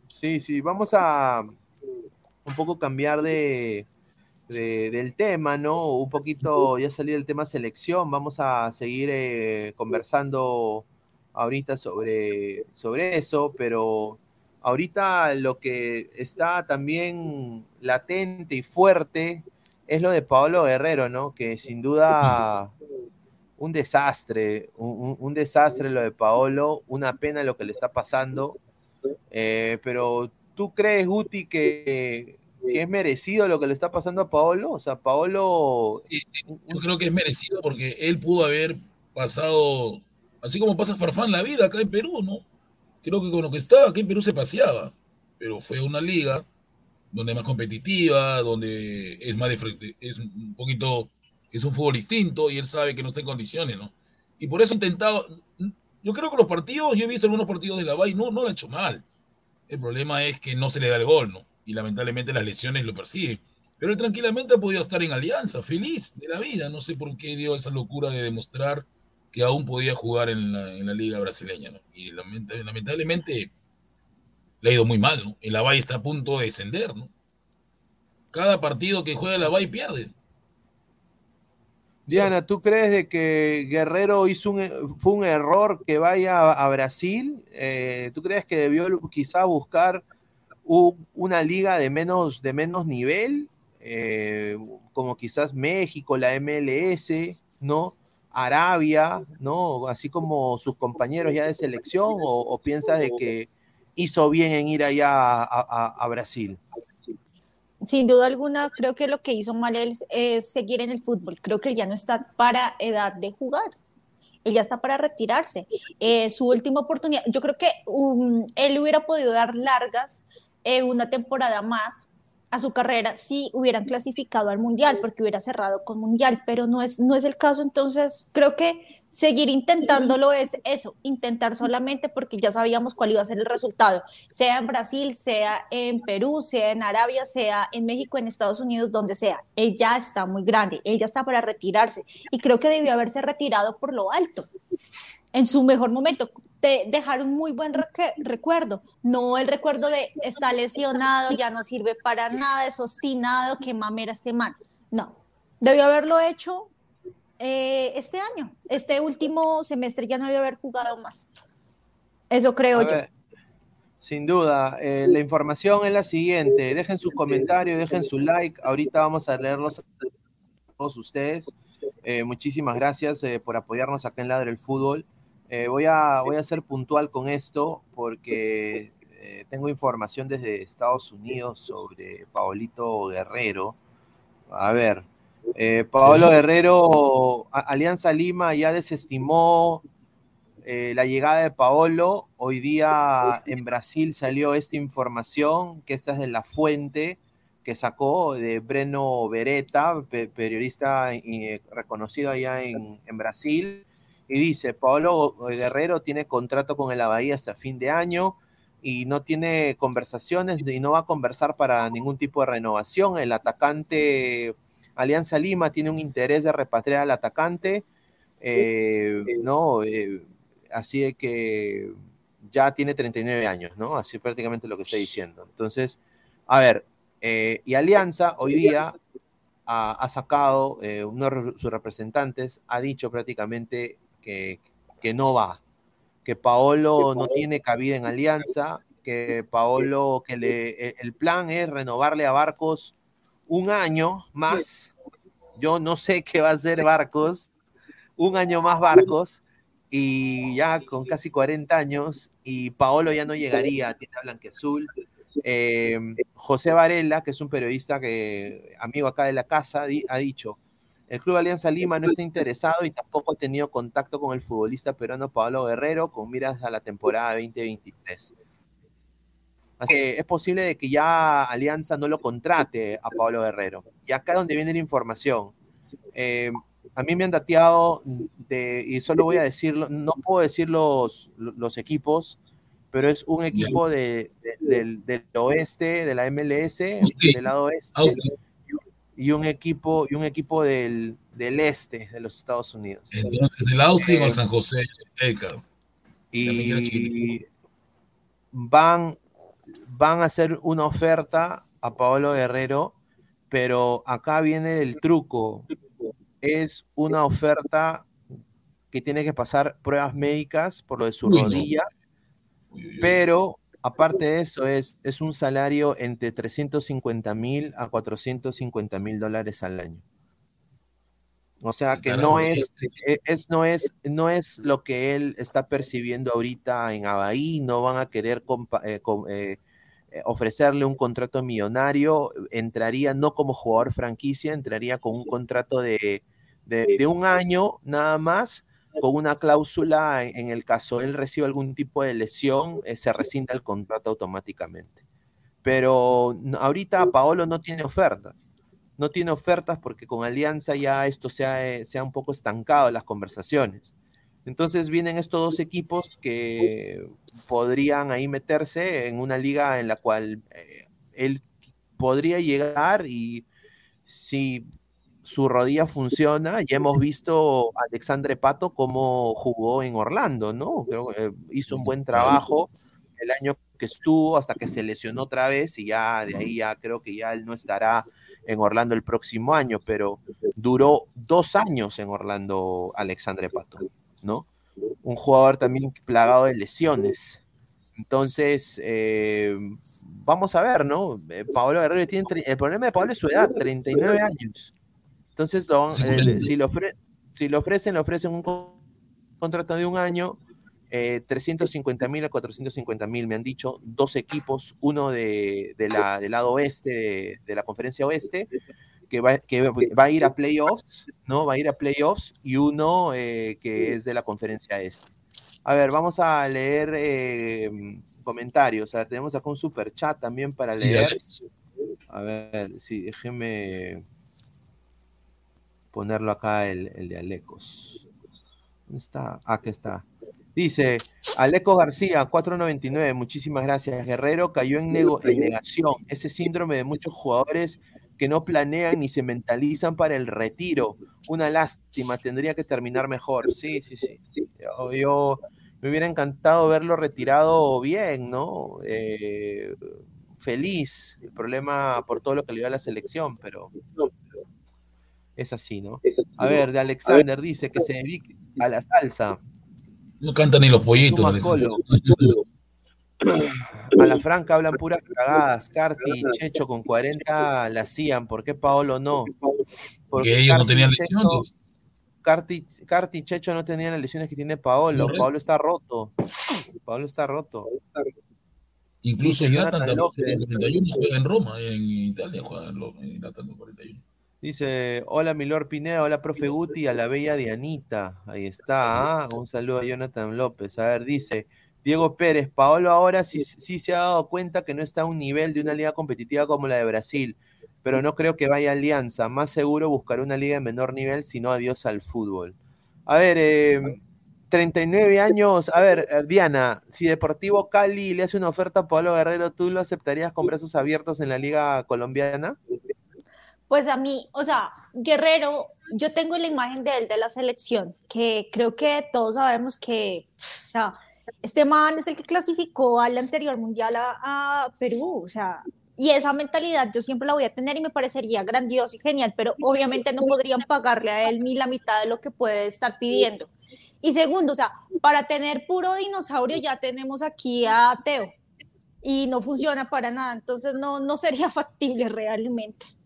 Sí, sí, vamos a un poco cambiar de, de- del tema, ¿no? Un poquito, ya salir el tema selección, vamos a seguir eh, conversando ahorita sobre, sobre eso, pero ahorita lo que está también latente y fuerte es lo de Paolo Guerrero, ¿no? Que sin duda un desastre, un, un- un desastre lo de Paolo, una pena lo que le está pasando, eh, pero ¿tú crees, Guti, que, que es merecido lo que le está pasando a Paolo? O sea, Paolo... Yo creo que es merecido porque él pudo haber pasado, así como pasa Farfán la vida acá en Perú, ¿no? Creo que con lo que estaba aquí en Perú se paseaba, pero fue una liga donde es más competitiva, donde es más de frente, es un poquito, es un fútbol distinto y él sabe que no está en condiciones, ¿no? Y por eso ha intentado, yo creo que los partidos, yo he visto algunos partidos de la VAI, no, no lo ha hecho mal. El problema es que no se le da el gol, ¿no? Y lamentablemente las lesiones lo persiguen. Pero él tranquilamente ha podido estar en Alianza, feliz de la vida. No sé por qué dio esa locura de demostrar que aún podía jugar en la, en la liga brasileña. Y lamenta- lamentablemente le ha ido muy mal, ¿no? El Lavay está a punto de descender, ¿no? Cada partido que juega el Lavay pierde. Diana, ¿tú crees de que Guerrero hizo un, fue un error que vaya a, a Brasil? Eh, ¿Tú crees que debió quizá buscar u- una liga de menos, de menos nivel? Eh, como quizás México, la MLS, ¿no? Arabia, ¿no? Así como sus compañeros ya de selección, o, piensas de que hizo bien en ir allá a, Brasil? Sin duda alguna, creo que lo que hizo mal es, es seguir en el fútbol. Creo que él ya no está para edad de jugar. Él ya está para retirarse. Eh, su última oportunidad, yo creo que um, él hubiera podido dar largas eh, una temporada más a su carrera si hubieran clasificado al mundial, porque hubiera cerrado con mundial, pero no es, no es el caso. Entonces, creo que seguir intentándolo es eso, intentar solamente porque ya sabíamos cuál iba a ser el resultado, sea en Brasil, sea en Perú, sea en Arabia, sea en México, en Estados Unidos, donde sea. Él ya está muy grande, él ya está para retirarse y creo que debió haberse retirado por lo alto. En su mejor momento, de dejar un muy buen recuerdo, no el recuerdo de está lesionado, ya no sirve para nada, es obstinado, que mamera este man. No, debió haberlo hecho eh, este año, este último semestre ya no debió haber jugado más. Eso creo yo. sin duda, eh, la información es la siguiente. Dejen su comentario, dejen su like. Ahorita vamos a leerlos a todos ustedes. Eh, muchísimas gracias eh, por apoyarnos acá en Ladre el Fútbol. Voy, a, voy a ser puntual con esto porque tengo información desde Estados Unidos sobre Paolito Guerrero. A ver, eh, Paolo Sí. Guerrero, Alianza Lima ya desestimó eh, la llegada de Paolo. Hoy día en Brasil salió esta información, que esta es de la fuente que sacó de Breno Beretta, pe- periodista eh, reconocido allá en, en Brasil, y dice, Paolo Guerrero tiene contrato con el Bahía hasta fin de año, y no tiene conversaciones y no va a conversar para ningún tipo de renovación. El atacante Alianza Lima tiene un interés de repatriar al atacante, eh, ¿no? Eh, así de que ya tiene 39 años, ¿no? Así prácticamente lo que está diciendo. Entonces, a ver, eh, y Alianza hoy día ha, ha sacado, eh, uno de sus representantes ha dicho prácticamente que, que no va, que Paolo no tiene cabida en Alianza, que Paolo, que le, el plan es renovarle a Barcos un año más. Yo no sé qué va a hacer Barcos, un año más Barcos, y ya con casi 40 años, y Paolo ya no llegaría a Tienda Blanqueazul. Eh, José Varela, que es un periodista que, amigo acá de la casa, di- ha dicho, el Club Alianza Lima no está interesado y tampoco ha tenido contacto con el futbolista peruano Pablo Guerrero con miras a la temporada 2023. Así que es posible de que ya Alianza no lo contrate a Pablo Guerrero. Y acá es donde viene la información. Eh, a mí me han dateado de, y solo voy a decirlo, no puedo decir los, los equipos, pero es un equipo de, de- del, del oeste, de la MLS, del lado oeste, y un equipo, y un equipo del, del este de los Estados Unidos. Entonces, el Austin o Eh, el San José, Edgar. y van, van a hacer una oferta a Paolo Guerrero, pero acá viene el truco. Es una oferta que tiene que pasar pruebas médicas por lo de su rodilla, pero aparte de eso es, es un salario entre 350 mil a 450 mil dólares al año. O sea que no es, e- es, no, es, no es lo que él está percibiendo ahorita en Abahí, no van a querer compa- eh, com- eh, eh, ofrecerle un contrato millonario, entraría no como jugador franquicia, entraría con un contrato de, de- de un año nada más, con una cláusula en, en el caso él reciba algún tipo de lesión, eh, se rescinda el contrato automáticamente. Pero ahorita Paolo no tiene ofertas no tiene ofertas porque con Alianza ya esto se ha, eh, se ha un poco estancado las conversaciones. Entonces vienen estos dos equipos que podrían ahí meterse en una liga en la cual eh, él podría llegar y si su rodilla funciona, ya hemos visto a Alexandre Pato cómo jugó en Orlando, ¿no? Creo que eh, hizo un buen trabajo el año que estuvo hasta que se lesionó otra vez y ya de ahí ya creo que ya él no estará en Orlando el próximo año, pero duró dos años en Orlando Alexandre Pato, ¿no? Un jugador también plagado de lesiones. Entonces, eh, vamos a ver, ¿no? Eh, Pablo Guerrero tiene, el problema de Pablo es su edad, 39 años. Entonces, lo eh, si, lo ofre- si lo ofrecen, le ofrecen un con- contrato de un año, eh, 350 mil a 450 mil, me han dicho, dos equipos, uno de, de la, del lado oeste, de, de la conferencia oeste, que va, que va a ir a playoffs, ¿no? Va a ir a playoffs, y uno eh, que es de la conferencia este. A ver, vamos a leer eh, comentarios. A ver, tenemos acá un super chat también para Sí, leer. A ver, sí, déjeme ponerlo acá el, el de Alecos. ¿Dónde está? Ah, aquí está. Dice Aleco García, 499. Muchísimas gracias. Guerrero cayó en, nego- en negación. Ese síndrome de muchos jugadores que no planean ni se mentalizan para el retiro. Una lástima, tendría que terminar mejor. Sí, sí, sí. Yo, yo- me hubiera encantado verlo retirado bien, ¿no? Eh, feliz. El problema por todo lo que le dio a la selección, pero es así, ¿no? A ver, de Alexander dice que se dedique a la salsa. No cantan ni los pollitos. A la franca hablan puras cagadas. Carti y Checho con 40 la hacían. ¿Por qué Paolo no? Porque ellos no Carti tenían Checho- lesiones. Carti, Carti y Checho no tenían las lesiones que tiene Paolo. Correcto. Paolo está roto. Paolo está roto. Incluso Jonathan Jonathan López. 41 juega en Roma, en Italia juega en Roma, en Jonathan 41. Dice, hola Milor Pineda, hola profe Guti, a la bella Dianita. Ahí está, un saludo a Jonathan López. A ver, dice Diego Pérez, Paolo ahora sí, sí se ha dado cuenta que no está a un nivel de una liga competitiva como la de Brasil, pero no creo que vaya a Alianza. Más seguro buscar una liga de menor nivel, si no adiós al fútbol. A ver, eh, 39 años. A ver, eh, Diana, si Deportivo Cali le hace una oferta a Pablo Guerrero, ¿tú lo aceptarías con brazos abiertos en la Liga Colombiana? Pues a mí, o sea, Guerrero, yo tengo la imagen de él de la selección, que creo que todos sabemos que, o sea, este man es el que clasificó al anterior mundial a, a Perú, o sea, y esa mentalidad yo siempre la voy a tener y me parecería grandioso y genial, pero obviamente no podrían pagarle a él ni la mitad de lo que puede estar pidiendo. Y segundo, o sea, para tener puro dinosaurio ya tenemos aquí a Teo y no funciona para nada, entonces no, no sería factible realmente.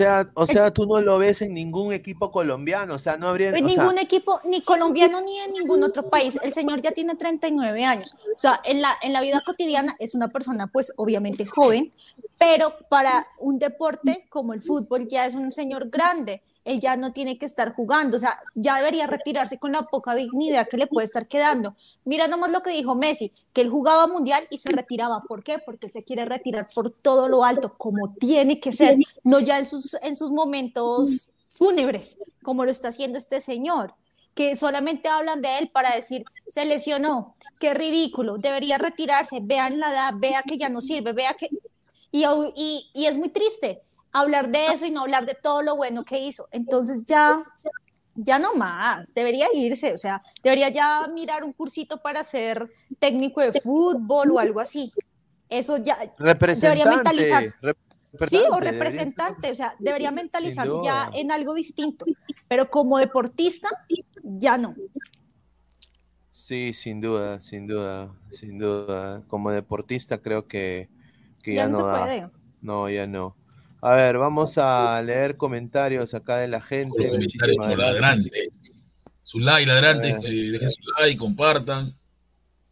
O sea, o sea, tú no lo ves en ningún equipo colombiano, o sea, no habría... En o sea, ningún equipo, ni colombiano ni en ningún otro país. El señor ya tiene 39 años. O sea, en la, en la vida cotidiana es una persona, pues, obviamente joven, pero para un deporte como el fútbol ya es un señor grande. Él ya no tiene que estar jugando, o sea, ya debería retirarse con la poca dignidad que le puede estar quedando. Mira nomás lo que dijo Messi, que él jugaba mundial y se retiraba. ¿Por qué? Porque él se quiere retirar por todo lo alto, como tiene que ser, no ya en sus, en sus momentos fúnebres, como lo está haciendo este señor que solamente hablan de él para decir, se lesionó, qué ridículo, debería retirarse, vean la edad, vea que ya no sirve, vea que... Y, y es muy triste hablar de eso y no hablar de todo lo bueno que hizo. Entonces ya, ya no más, debería irse, o sea, debería ya mirar un cursito para ser técnico de fútbol o algo así. Eso ya debería representante. mentalizarse. rep- Sí, o ser- representante, o sea, debería mentalizarse ya en algo distinto, pero como deportista, ya no. Sí, sin duda, sin duda, sin duda. Como deportista creo que, que Ya ya, no no se da. puede. No, ya no. A ver, vamos a leer comentarios acá de la gente. Comentarios gracias. ladrantes. Su like, ladrantes, eh, dejen su like, compartan,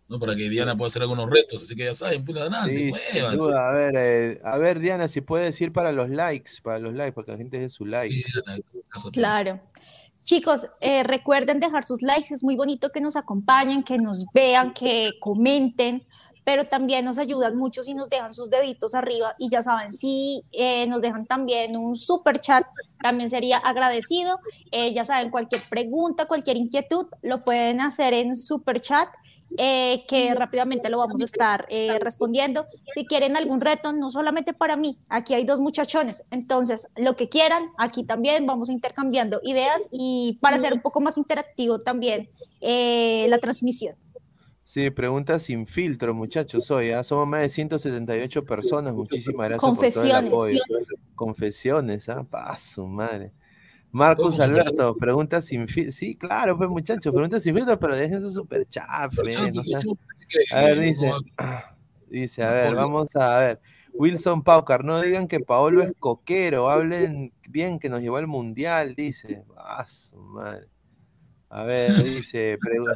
¿no? Para que Diana pueda hacer algunos retos. Así que ya saben, pues ladrantes, Sí, duda. A ver, eh, a ver, Diana, si puedes decir para los likes, para los likes, para que la gente dé su like. Claro. Chicos, eh, recuerden dejar sus likes, es muy bonito que nos acompañen, que nos vean, que comenten, pero también nos ayudan mucho si nos dejan sus deditos arriba y ya saben, si eh, nos dejan también un super chat, también sería agradecido. Eh, ya saben, cualquier pregunta, cualquier inquietud, lo pueden hacer en super chat. eh, que rápidamente lo vamos a estar eh, respondiendo. Si quieren algún reto, no solamente para mí, aquí hay dos muchachones, entonces lo que quieran, aquí también vamos intercambiando ideas y para hacer un poco más interactivo también eh, la transmisión. Sí, preguntas sin filtro, muchachos. Hoy ¿ah? somos más de 178 personas. Muchísimas gracias por todo el Confesiones. apoyo. Confesiones, ¿ah? Paso, madre. Marcus Todos Alberto, preguntas sin filtro. Sí, claro, pues muchachos, preguntas sin filtro, pero dejen su super chat. A ver, dice, dice, a ver, vamos a ver. Wilson Paucar, no digan que Paolo es coquero, hablen bien que nos llevó al mundial, dice. Ah, su madre. A ver, dice, pregu-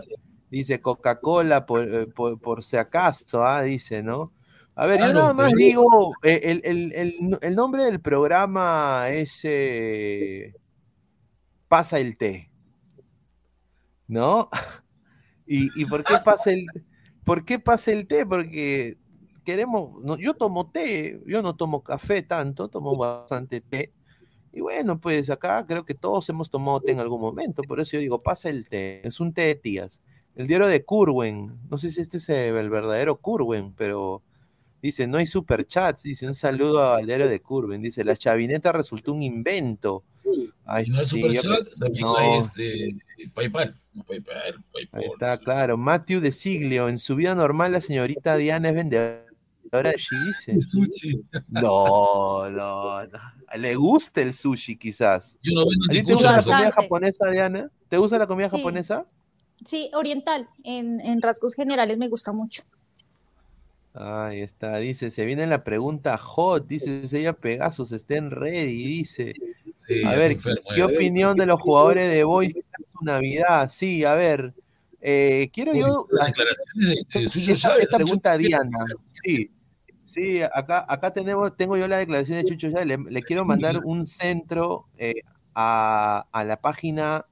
dice Coca-Cola por, eh, por, por si acaso, ah, dice, ¿no? A ver, yo nada más digo, eh, el, el- el- el nombre del programa es eh, Pasa el té, ¿no? ¿Y, y por qué pasa el, por qué pasa el té? Porque queremos, no, yo tomo té, yo no tomo café tanto, tomo bastante té. Y bueno, pues acá creo que todos hemos tomado té en algún momento, por eso yo digo, pasa el té, es un té de tías. El diario de Curwen, no sé si este es el verdadero Curwen, pero dice, no hay superchats, dice, un saludo al diario de Curwen, dice, la chavineta resultó un invento. Ay, Si no hay sí, superchat, también no. hay este, PayPal. No, PayPal, PayPal. Ahí está, claro. Matthew de Siglio, en su vida normal la señorita Diana es vendedora de sushi, dice. No, no, no. ¿Le gusta el sushi quizás? Yo no vendo ¿A ti te gusta la comida japonesa, Diana? ¿Te gusta la comida Sí. japonesa? Sí, oriental, en, en rasgos generales me gusta mucho. Ahí está, dice, se viene la pregunta hot, dice ella Pegasus, estén ready, dice. Sí, a ver, enfermo, ¿qué ya. opinión de los jugadores de Boys en su Navidad? Sí, a ver, eh, quiero yo... las declaraciones de, de Chucho Esta, Chávez, pregunta a Diana. Sí, sí, acá, acá tenemos, tengo yo la declaración de Chucho Chávez. Le, le quiero mandar un centro eh, a, a la página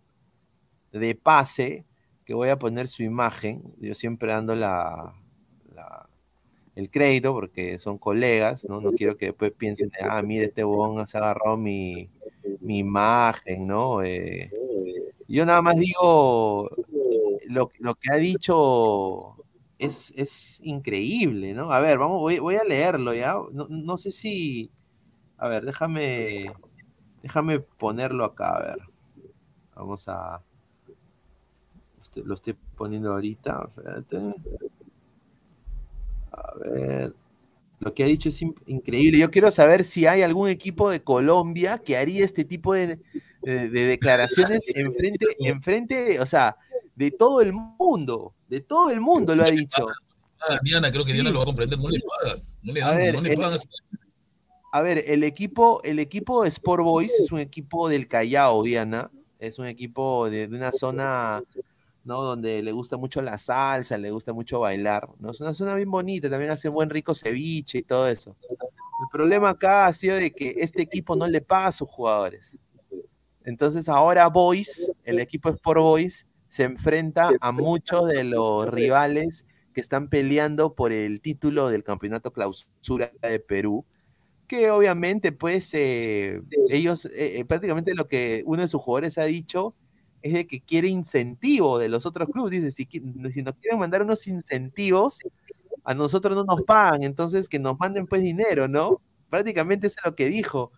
de pase, que voy a poner su imagen. Yo siempre dando la, el crédito porque son colegas, ¿no? No quiero que después piensen, ah, mire, este huevón se ha agarrado mi, mi imagen, ¿no? Eh, Yo nada más digo, lo, lo que ha dicho es, es increíble, ¿no? A ver, vamos, voy, voy a leerlo ya. No, no sé si. A ver, déjame. Déjame ponerlo acá, a ver. Vamos a. Lo estoy poniendo ahorita. Espérate. A ver. Lo que ha dicho es in- increíble. Yo quiero saber si hay algún equipo de Colombia que haría este tipo de, de- de declaraciones enfrente, enfrente, o sea, de todo el mundo. De todo el mundo lo ha dicho. Ah, Diana, creo que Diana lo va a comprender, no le pagan, no le A ver, no le el-. A ver, el equipo, el equipo Sport Boys es un equipo del Callao, Diana. Es un equipo de, de una zona, ¿no? Donde le gusta mucho la salsa, le gusta mucho bailar. ¿no? Es una zona bien bonita, también hace buen rico ceviche y todo eso. El problema acá ha sido de que este equipo no le paga a sus jugadores. Entonces ahora Boys, el equipo Sport Boys, se enfrenta a muchos de los rivales que están peleando por el título del campeonato clausura de Perú que obviamente, pues, eh, ellos, eh, eh, prácticamente lo que uno de sus jugadores ha dicho es de que quiere incentivo de los otros clubes. Dice, si, nos quieren mandar unos incentivos, a nosotros no nos pagan, entonces que nos manden pues dinero, ¿no? Prácticamente eso es lo que dijo.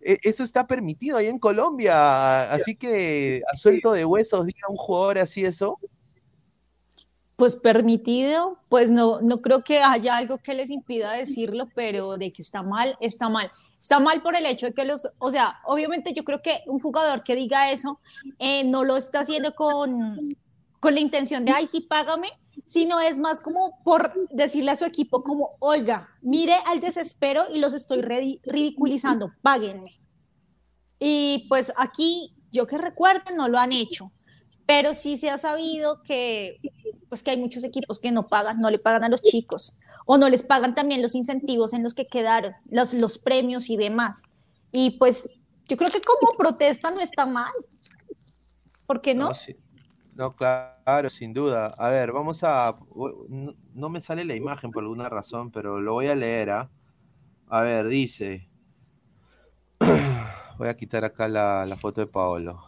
E- Eso está permitido ahí en Colombia, así que a suelto de huesos diga un jugador así eso. Pues permitido, pues no, no creo que haya algo que les impida decirlo, pero de que está mal, está mal. Está mal por el hecho de que los, o sea, obviamente yo creo que un jugador que diga eso eh, no lo está haciendo con, con la intención de, ay, sí, págame, sino es más como por decirle a su equipo como, oiga, mire al desespero y los estoy ridiculizando, páguenme. Y pues aquí, yo que recuerden, no lo han hecho, pero sí se ha sabido que, pues que hay muchos equipos que no pagan, no le pagan a los chicos, o no les pagan también los incentivos en los que quedaron, los, los premios y demás. Y pues yo creo que como protesta no está mal. ¿Por qué no? No, claro, sin duda. A ver, vamos a. No, no me sale la imagen por alguna razón, pero lo voy a leer, ¿ah? A ver, dice. Voy a quitar acá la, la foto de Paolo.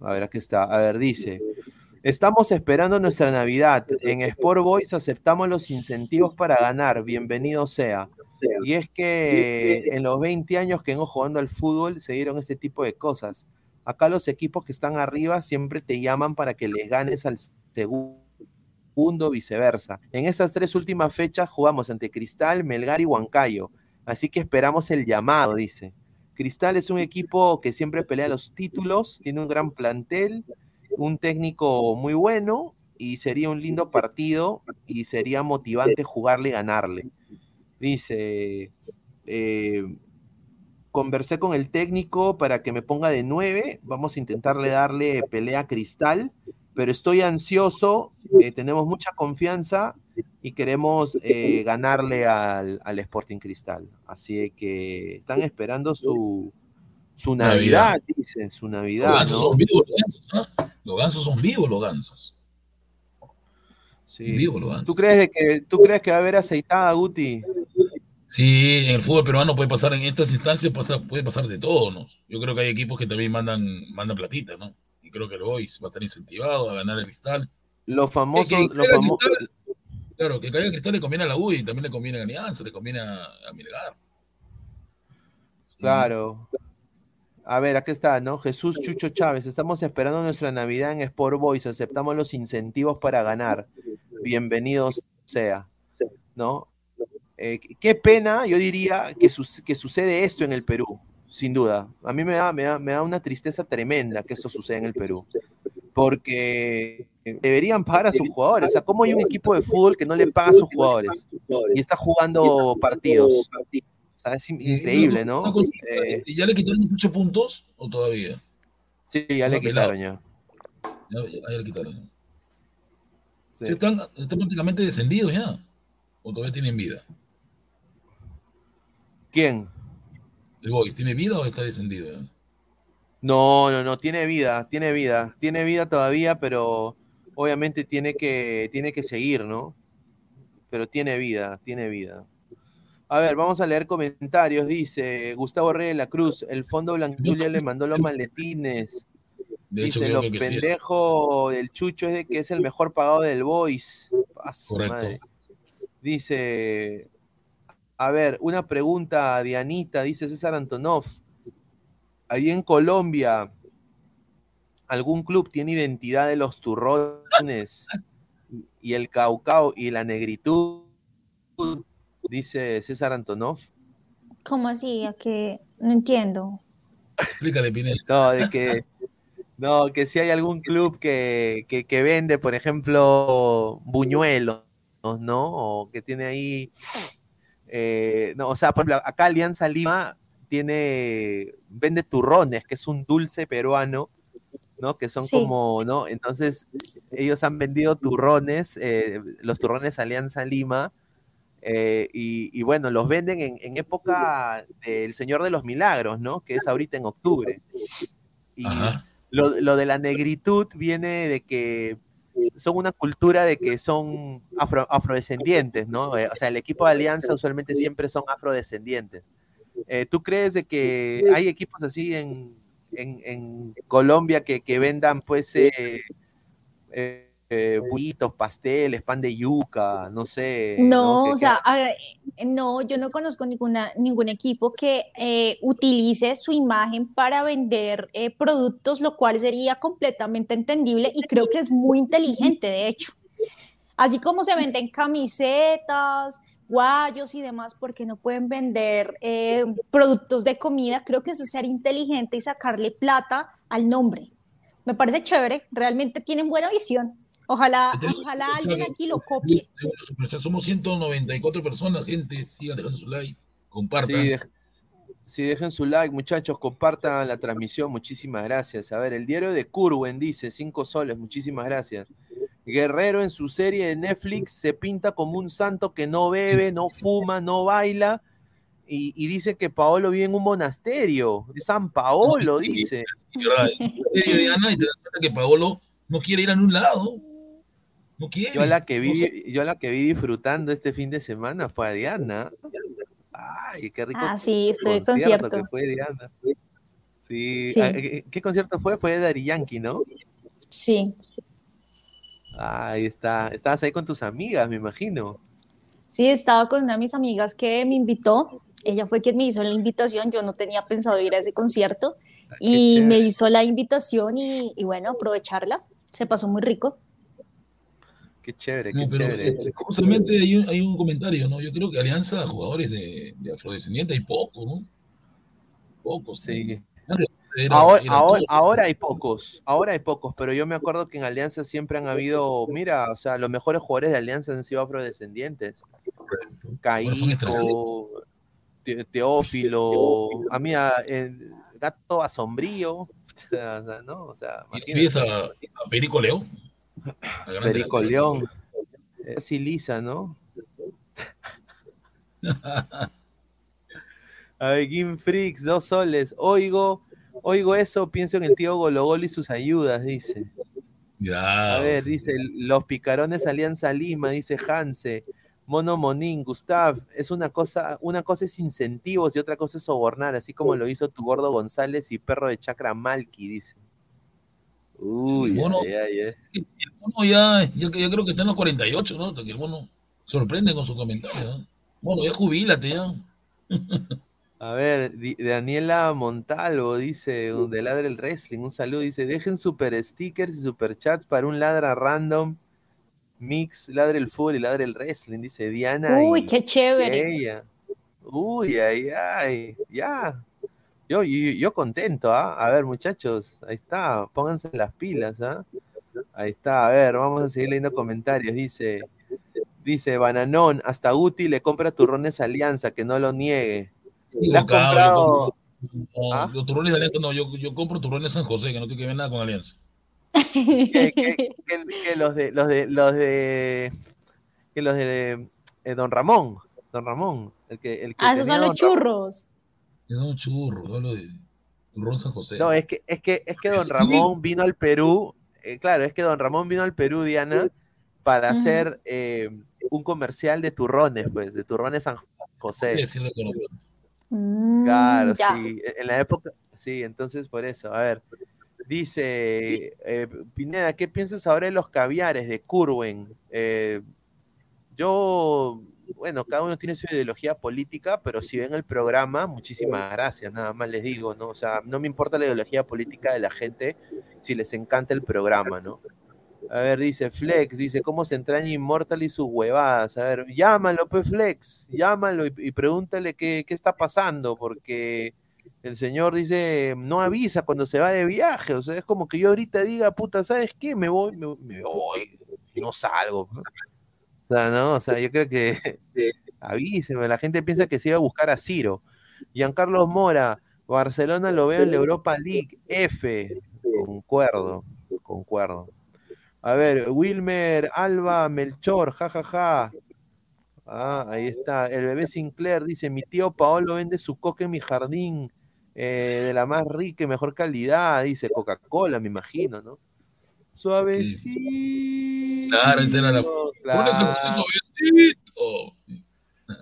A ver, aquí está. A ver, dice. Estamos esperando nuestra Navidad. En Sport Boys aceptamos los incentivos para ganar. Bienvenido sea. Y es que en los 20 años que hemos jugando al fútbol se dieron este tipo de cosas. Acá los equipos que están arriba siempre te llaman para que les ganes al segundo, viceversa. En esas tres últimas fechas jugamos ante Cristal, Melgar y Huancayo. Así que esperamos el llamado, dice. Cristal es un equipo que siempre pelea los títulos, tiene un gran plantel, un técnico muy bueno y sería un lindo partido y sería motivante jugarle y ganarle. Dice, eh, conversé con el técnico para que me ponga de nueve, vamos a intentarle darle pelea a Cristal, pero estoy ansioso, eh, tenemos mucha confianza y queremos eh, ganarle al, al Sporting Cristal. Así que están esperando su, su Navidad, Navidad. dice, su Los Navidad. gansos ¿no? son vivos, los gansos, ¿ah? Los gansos son vivos, los gansos. Sí. Vivos los gansos. ¿Tú crees, que, ¿Tú crees que va a haber aceitada, Guti? Sí, en el fútbol peruano puede pasar, en estas instancias pasa- puede pasar de todo, ¿no? Yo creo que hay equipos que también mandan, mandan platita, ¿no? Y creo que el Boys va a estar incentivado a ganar el cristal. Los famosos, Que- que los caiga famo- Cristal, claro, que caiga Cristal le conviene a la U y también le conviene a Alianza, le conviene a, a Melgar. Claro. A ver, aquí está, ¿no? Jesús Chucho Chávez. Estamos esperando nuestra Navidad en Sport Boys. Aceptamos los incentivos para ganar. Bienvenidos sea. ¿No? Eh, qué pena, yo diría, que, sus- que sucede esto en el Perú, sin duda. A mí me da, me, da, me da una tristeza tremenda que esto suceda en el Perú. Porque deberían pagar a sus jugadores. O sea, ¿cómo hay un equipo de fútbol que no le paga a sus jugadores? Y está jugando partidos. Sea, es in- increíble, ¿no? Eh, ¿Ya le quitaron los ocho puntos o todavía? sí, ya le quitaron ya. Ya, ya- ya le quitaron. Sí. Sí, están, están prácticamente descendidos ya. ¿O todavía tienen vida? ¿Quién? ¿El Boys tiene vida o está descendido ya? No, no, no, tiene vida, tiene vida, tiene vida todavía, pero obviamente tiene que, tiene que seguir, ¿no? Pero tiene vida, tiene vida. A ver, vamos a leer comentarios. Dice Gustavo Rey de la Cruz, el Fondo Blanquilla le mandó los maletines. De hecho, Dice, lo que del Chucho es de que es el mejor pagado del Boys. Correcto. madre. Dice, a ver, una pregunta a Dianita, dice César Antonov. Ahí en Colombia, ¿algún club tiene identidad de los turrones y el caucao y la negritud? Dice César Antonov. ¿Cómo así? ¿A qué? No entiendo. Explícale, Pineda. No, de que, no, que si hay algún club que, que, que vende, por ejemplo, buñuelos, ¿no? O que tiene ahí, eh, no, o sea, por ejemplo, acá Alianza Lima tiene, vende turrones, que es un dulce peruano, ¿no? Que son Sí. como, ¿no? Entonces, ellos han vendido turrones, eh, los turrones Alianza Lima, eh, y, y bueno, los venden en, en época del Señor de los Milagros, ¿no? Que es ahorita en octubre. Y lo, lo de la negritud viene de que son una cultura de que son afro- afrodescendientes, ¿no? Eh, o sea, el equipo de Alianza usualmente siempre son afrodescendientes. Eh, ¿Tú crees de que hay equipos así en, en- en Colombia que, que vendan, pues, eh, eh, bullitos, pasteles, pan de yuca, no sé? No, o sea, a- no, yo no conozco ninguna, ningún equipo que eh, utilice su imagen para vender eh, productos, lo cual sería completamente entendible y creo que es muy inteligente, de hecho. Así como se venden camisetas, guayos y demás, porque no pueden vender eh, productos de comida, creo que eso es ser inteligente y sacarle plata al nombre. Me parece chévere, realmente tienen buena visión. Ojalá, ojalá alguien aquí lo copie. Somos 194 personas, gente. Sigan dejando su like, compartan. Sí, dej- sí, dejen su like, muchachos, compartan la transmisión, muchísimas gracias. A ver, el diario de Curwen dice, cinco soles, muchísimas gracias. Guerrero en su serie de Netflix se pinta como un santo que no bebe, no fuma, no baila, y, y dice que Paolo vive en un monasterio. San Paolo, Sí, dice. Y te das cuenta que Paolo no quiere ir a ningún lado. No quiere. Yo la que No sé. vi, yo la que vi disfrutando este fin de semana fue a Diana. Ay, qué rico Ah, sí, estoy concierto. que fue Diana. Sí, Sí. ah, ¿qué, qué concierto fue? Fue de Daddy Yankee, ¿no? Sí, Ahí está. Estabas ahí con tus amigas, me imagino. sí, estaba con una de mis amigas que me invitó. Ella fue quien me hizo la invitación. Yo no tenía pensado ir a ese concierto Ah, y chévere. me hizo la invitación y, y bueno, aprovecharla. Se pasó muy rico. Qué chévere, No, qué pero chévere. este, justamente hay un, hay un comentario, ¿no? Yo creo que Alianza, jugadores de, de afrodescendientes, hay pocos, ¿no? Pocos. Sí. Era- ahora, era ahora, hay pocos, ahora hay pocos, pero yo me acuerdo que en Alianza siempre han habido, mira, o sea, los mejores jugadores de Alianza han sido afrodescendientes. Son Caíto, Te- Teófilo, a mí a- el gato asombrío, o sea, ¿no? O sea, Y ves a, a Perico León. Perico. León, es lisa, ¿no? A ver, Game Freaks, dos soles. Oigo, oigo eso, pienso en el tío Gologol y sus ayudas, dice. Cuidado. A ver, dice, los picarones Alianza Lima, dice Hanse. Mono Monín, Gustav, es una cosa, una cosa es incentivos y otra cosa es sobornar, así como lo hizo tu gordo González y perro de Chacra Malki, dice. Uy, mono. El mono ya, yo, yo creo que está en los 48, ¿no? Que el mono sorprende con su comentario, ¿no? Bueno, ya jubilate ya. A ver, Daniela Montalvo dice, un de Ladra el Wrestling, un saludo, dice, dejen super stickers y super chats para un ladra random mix, ladra el fútbol y ladra el wrestling, dice Diana. Uy, y- qué y chévere. ella. Uy, ay, ay, ya. Yo, yo, yo contento, ¿ah? A ver, muchachos, ahí está, pónganse las pilas, ¿ah? Ahí está, a ver, vamos a seguir leyendo comentarios. Dice, dice, Bananón, hasta Guti le compra turrones Alianza, que no lo niegue. ¿Le has yo comprado? compro- ¿Ah? Los turrones de Alianza no, yo, yo compro turrones San José, que no tiene que ver nada con Alianza. que, que- que- que los de los de los de que los de eh, Don Ramón, Don Ramón, el que el que Ah, esos son los Ramón. Es un churro, yo hablo de turrón San José. No, es que es que es que Don Sí. Ramón vino al Perú, eh, claro, es que Don Ramón vino al Perú, Diana, para hacer eh, un comercial de turrones, pues, de turrones San José. Sí, sí lo conozco. Mm, Claro, ya. sí, en la época, sí, entonces por eso, a ver. Dice, eh, Pineda, ¿qué piensas ahora de los caviares de Curwen? Eh, yo, bueno, cada uno tiene su ideología política, pero si ven el programa, muchísimas gracias, nada más les digo, ¿no? O sea, no me importa la ideología política de la gente si les encanta el programa, ¿no? A ver, dice Flex, dice, ¿cómo se entraña Immortal y sus huevadas? A ver, llámalo, pues Flex, llámalo y, pregúntale qué, qué está pasando, porque el señor dice, no avisa cuando se va de viaje, o sea, es como que yo ahorita diga, puta, ¿sabes qué? Me voy, me, me voy, no salgo. O sea, no, o sea, yo creo que avíseme, la gente piensa que se iba a buscar a Ciro. Giancarlos Mora, Barcelona lo veo en la Europa League, F, concuerdo, concuerdo. A ver, Wilmer, Alba, Melchor, jajaja. Ah, ahí está. El bebé Sinclair dice: Mi tío Paolo vende su coca en mi jardín eh, de la más rica y mejor calidad. Dice Coca-Cola, me imagino, ¿no? Suavecito. Claro, esa era la. claro. Suavecito.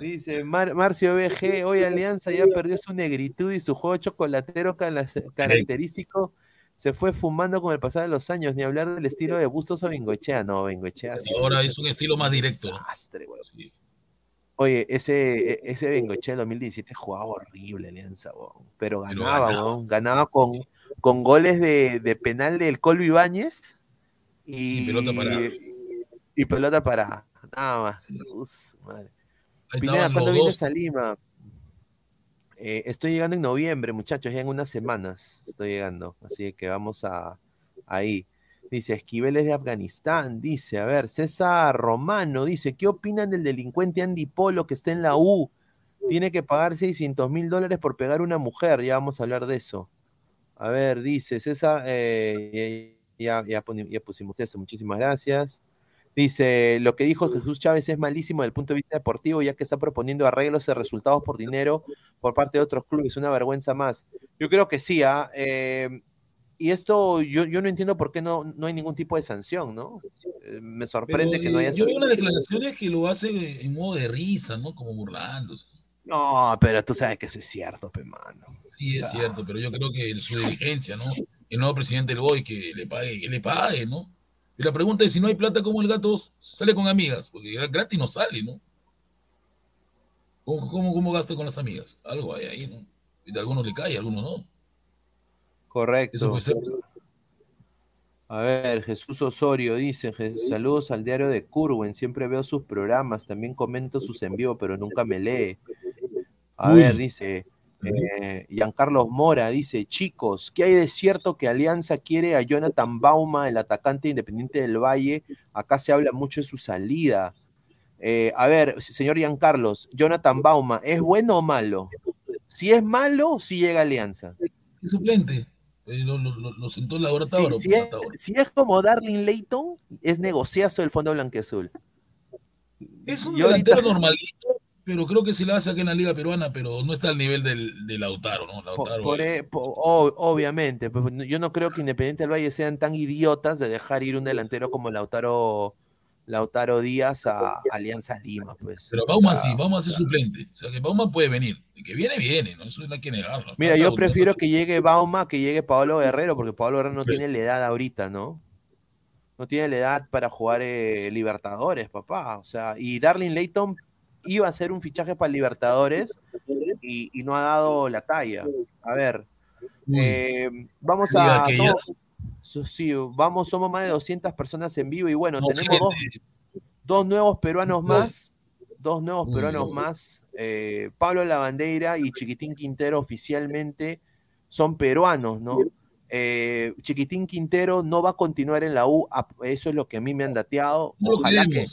Dice Mar- Marcio BG, hoy Alianza ya perdió su negritud y su juego chocolatero característico se fue fumando con el pasar de los años, ni hablar del estilo de Bustos o Bengoechea, no, Bengoechea sí Ahora es un estilo más directo. desastre. Oye, ese, ese Bengoechea 2017 jugaba horrible Alianza, weón, pero Pero ganaba, ganaba. weón, ganaba con, con goles de, de penal del Colo Ibáñez y, pelota parada. y pelota parada, nada más. Us, madre. Ahí Pineda, estaban ¿cuándo los vienes a Lima? Eh, estoy llegando en noviembre, muchachos, ya en unas semanas estoy llegando, así que vamos a ahí. Dice, Esquivel de Afganistán, dice, a ver, César Romano, dice, ¿qué opinan del delincuente Andy Polo que está en la U? Tiene que pagar 600 mil dólares por pegar a una mujer, ya vamos a hablar de eso. A ver, dice César, eh, ya, ya, ya pusimos eso, muchísimas gracias. Dice, lo que dijo Jesús Chávez es malísimo desde el punto de vista deportivo, ya que está proponiendo arreglos de resultados por dinero por parte de otros clubes, una vergüenza más. Yo creo que sí, ¿ah? Eh, y esto yo, yo no entiendo por qué no, no hay ningún tipo de sanción, ¿no? Eh, me Pero, sorprende que no eh, haya yo veo unas sanción. declaraciones que lo hacen en modo de risa, ¿no? Como burlándose. No, pero tú sabes que eso es cierto, pe mano. Sí, es O sea, cierto, pero yo creo que su dirigencia, ¿no? El nuevo presidente del BOI que le pague, que le pague, ¿no? Y la pregunta es si no hay plata, ¿cómo el gato sale con amigas? Porque gratis no sale, ¿no? ¿Cómo, cómo, cómo gasta con las amigas? Algo hay ahí, ¿no? Y de algunos le cae, algunos no. Eso Correcto. puede ser. A ver, Jesús Osorio dice, "Je- saludos al diario de Curwen, siempre veo sus programas, también comento sus en vivo, pero nunca me lee. A Uy. ver, dice, eh, Giancarlos Mora, dice, chicos, ¿qué hay de cierto que Alianza quiere a Jonathan Bauma, el atacante independiente del Valle? Acá se habla mucho de su salida. Eh, a ver, señor Giancarlos, Jonathan Bauma, ¿es bueno o malo? Si es malo, si llega a Alianza. Es suplente. Eh, lo, lo, lo- sentó Laura Si, Tauro. si es, si es como Darling Layton, es negociazo del Fondo Blanqueazul. Es un ahorita- delantero normalito, pero creo que se la hace acá en la Liga Peruana, pero no está al nivel del, de Lautaro, ¿no? Lautaro. por e- o- obviamente, pues, yo no creo que Independiente del Valle sean tan idiotas de dejar ir un delantero como Lautaro, Lautaro Díaz a Alianza Lima, pues. Pero O Bauma sea, sí, Bauma es suplente. O sea, que Bauma puede venir. Y que viene, viene, ¿no? Eso no hay que negarlo. Mira, yo prefiero que llegue Bauma que llegue Pablo Guerrero, porque Pablo Guerrero no tiene la edad ahorita, ¿no? No tiene la edad para jugar eh, Libertadores, papá. O sea, y Darling Layton iba a ser un fichaje para Libertadores y, y no ha dado la talla. A ver, eh, vamos a. somos- so- sí, vamos, somos más de 200 personas en vivo y bueno, No, tenemos dos, nuevos peruanos más. Dos nuevos peruanos más. eh, Pablo Lavandeira y Chiquitín Quintero oficialmente son peruanos, ¿no? Eh, Chiquitín Quintero no va a continuar en la U, eso es lo que a mí me han dateado. Ojalá que.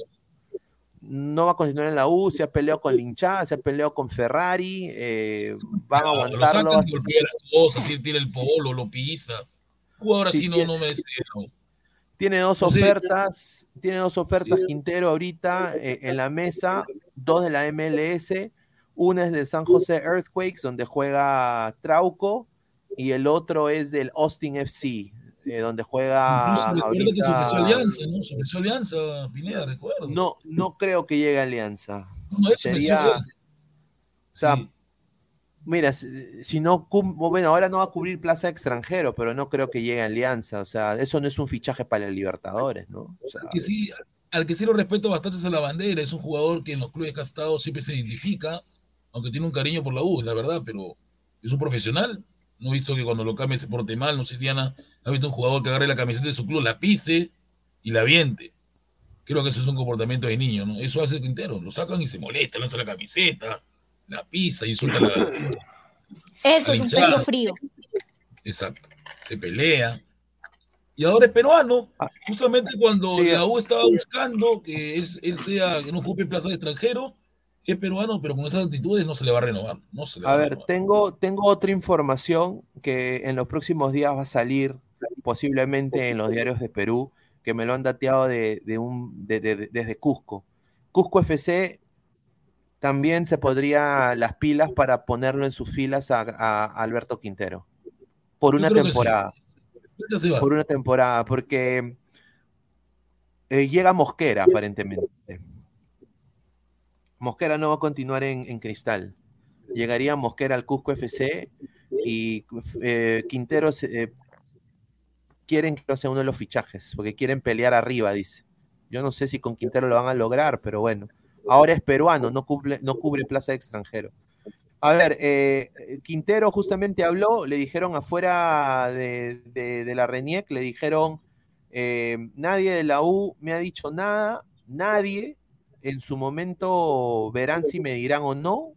No va a continuar en la U, se ha peleado con Linchada, se ha peleado con Ferrari, eh, van a Ah, Lo aguantarlo. sacan, cosas, tira, tira el polo, lo pisa. Jugador Sí, así no, no merece. no. Tiene dos ofertas, tiene dos ofertas Quintero ahorita eh, en la mesa, dos de la MLS, una es del San José Earthquakes, donde juega Trauco, y el otro es del Austin FC, eh, donde juega Incluso recuerda que se ofreció Alianza, ¿no? Se ofreció Alianza, Pineda, recuerdo. No, no creo que llegue a Alianza. No, se Sería, ofreció, o sea, Sí. Mira, si, si no, bueno, ahora no va a cubrir plaza extranjero, pero no creo que llegue a Alianza. O sea, eso no es un fichaje para el Libertadores, ¿no? O sea, que sí, al que sí lo respeto bastante es a la bandera, es un jugador que en los clubes que ha estado siempre se identifica, aunque tiene un cariño por la U, la verdad, pero es un profesional. No he visto que cuando lo cambie se porte mal, no sé, Diana, ha visto un jugador que agarre la camiseta de su club, la pise y la aviente. Creo que eso es un comportamiento de niño, ¿no? Eso hace el Quintero, lo sacan y se molesta, lanza la camiseta, la pisa, insulta a la, Eso es un pecho frío. Exacto. Se pelea. Y ahora es peruano. Justamente cuando Sí. la U estaba buscando que él, él sea, que no ocupe plaza de extranjero, es peruano, pero con esas actitudes no se le va a renovar. No se le va A ver, renovar. tengo, tengo otra información que en los próximos días va a salir, posiblemente en los diarios de Perú, que me lo han dateado de, de un, de- de- de- desde Cusco. Cusco FC también se podría las pilas para ponerlo en sus filas a, a Alberto Quintero. Por una sí. temporada. Por una temporada, porque eh, llega Mosquera, aparentemente. Mosquera no va a continuar en, Cristal. Llegaría Mosquera al Cusco FC y eh, Quintero se- eh, quieren que no sea uno de los fichajes, porque quieren pelear arriba, dice. Yo no sé si con Quintero lo van a lograr, pero bueno. Ahora es peruano, no, cubre, plaza de extranjero. A ver, eh, Quintero justamente habló, le dijeron afuera de la RENIEC, le dijeron, eh, nadie de la U me ha dicho nada, nadie, en su momento verán si me dirán o no,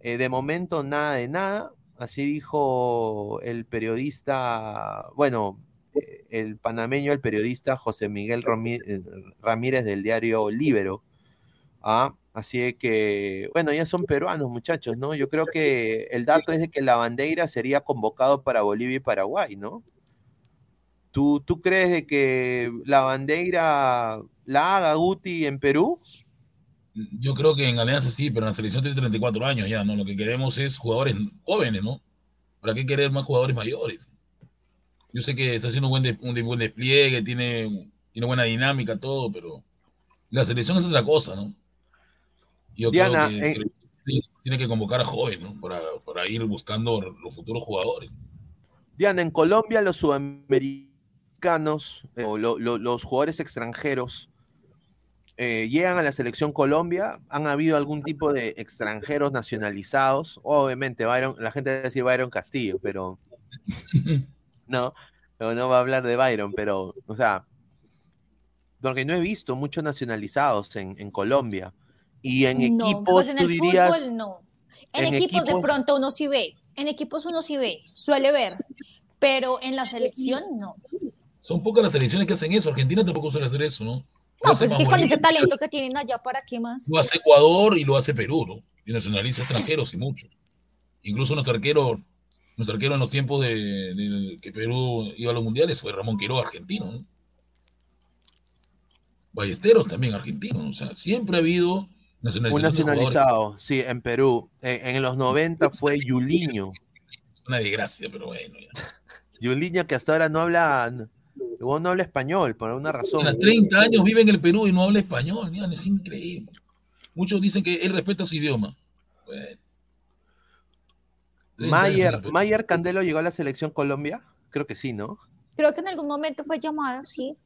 eh, de momento nada de nada, así dijo el periodista, bueno, eh, el panameño, el periodista José Miguel eh, Ramírez del diario Libero. Ah, así que, bueno, ya son peruanos, muchachos, ¿no? Yo creo que el dato es de que la bandera sería convocado para Bolivia y Paraguay, ¿no? ¿Tú, tú crees de que la bandera la haga Guti en Perú? Yo creo que en Alianza sí, pero en la selección tiene 34 años ya, ¿no? Lo que queremos es jugadores jóvenes, ¿no? ¿Para qué querer más jugadores mayores? Yo sé que está haciendo un buen, de- un buen despliegue, tiene, tiene buena dinámica, todo, pero la selección es otra cosa, ¿no? Yo Diana, creo que, eh, que tiene que convocar a jóvenes, ¿no? Para, para ir buscando los futuros jugadores. Diana, en Colombia los sudamericanos eh, o lo- lo- los jugadores extranjeros eh, llegan a la selección Colombia. ¿Han habido algún tipo de extranjeros nacionalizados? Obviamente, Byron, la gente va a decir Byron Castillo, pero no, no, no va a hablar de Byron, pero, o sea, porque no he visto muchos nacionalizados en, en Colombia. Y en No, equipos, pues en tú el dirías. fútbol no. En, en equipos, de equipos- pronto uno sí ve, en equipos uno sí ve, suele ver, pero en la selección no. Son pocas las selecciones que hacen eso. Argentina tampoco suele hacer eso, ¿no? No, hace pues es que con ese talento que tienen allá, ¿para qué más? Lo hace Ecuador y lo hace Perú, ¿no? Y nacionaliza extranjeros y muchos. Incluso nuestro arquero, nuestro arquero en los tiempos de, de que Perú iba a los mundiales fue Ramón Quiroga, argentino, ¿no? Ballesteros también argentino, ¿no? o sea, siempre ha habido Un nacionalización de jugadores. nacionalizado, sí, en Perú. En, en los 90 fue Yuliño. Una desgracia, pero bueno. ya. Yuliño que hasta ahora no habla, igual no habla español, por alguna razón. A 30 años vive en el Perú y no habla español, ya, es increíble. Muchos dicen que él respeta su idioma. Bueno. 30 años en el Mayer. Mayer Candelo llegó a la selección Colombia, creo que sí, ¿no? Creo que en algún momento fue llamado, sí.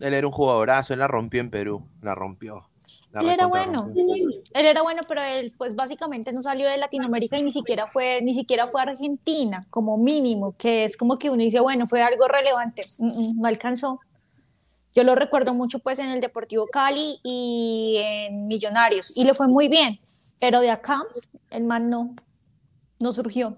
Él era un jugadorazo, él la rompió en Perú, la rompió. Él era bueno. Él era bueno, pero él pues básicamente no salió de Latinoamérica y ni siquiera fue, ni siquiera fue a Argentina, como mínimo, que es como que uno dice, bueno, fue algo relevante. Mm, mm, no alcanzó. Yo lo recuerdo mucho pues en el Deportivo Cali y en Millonarios, y le fue muy bien, pero de acá el man no, no surgió.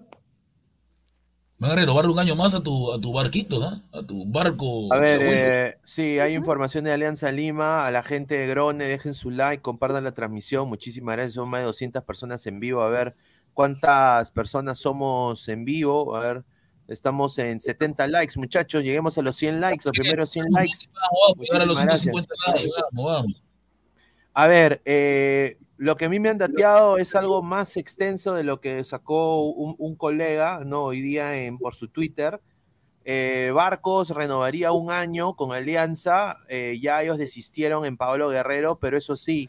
Van a renovar un año más a tu, a tu barquito, ¿no? A tu barco. A ver, eh, sí, hay información de Alianza Lima. A la gente de Grone, dejen su like, compartan la transmisión. Muchísimas gracias. Son más de 200 personas en vivo. A ver cuántas personas somos en vivo. A ver, estamos en 70 likes, muchachos. Lleguemos a los 100 likes, los primeros 100 likes. Vamos, vamos, a los Muchísimas 150 likes, vamos, vamos. A ver, eh, lo que a mí me han dateado es algo más extenso de lo que sacó un, un colega, ¿no? Hoy día en, por su Twitter. Eh, Barcos renovaría un año con Alianza. eh, ya ellos desistieron en Pablo Guerrero, pero eso sí,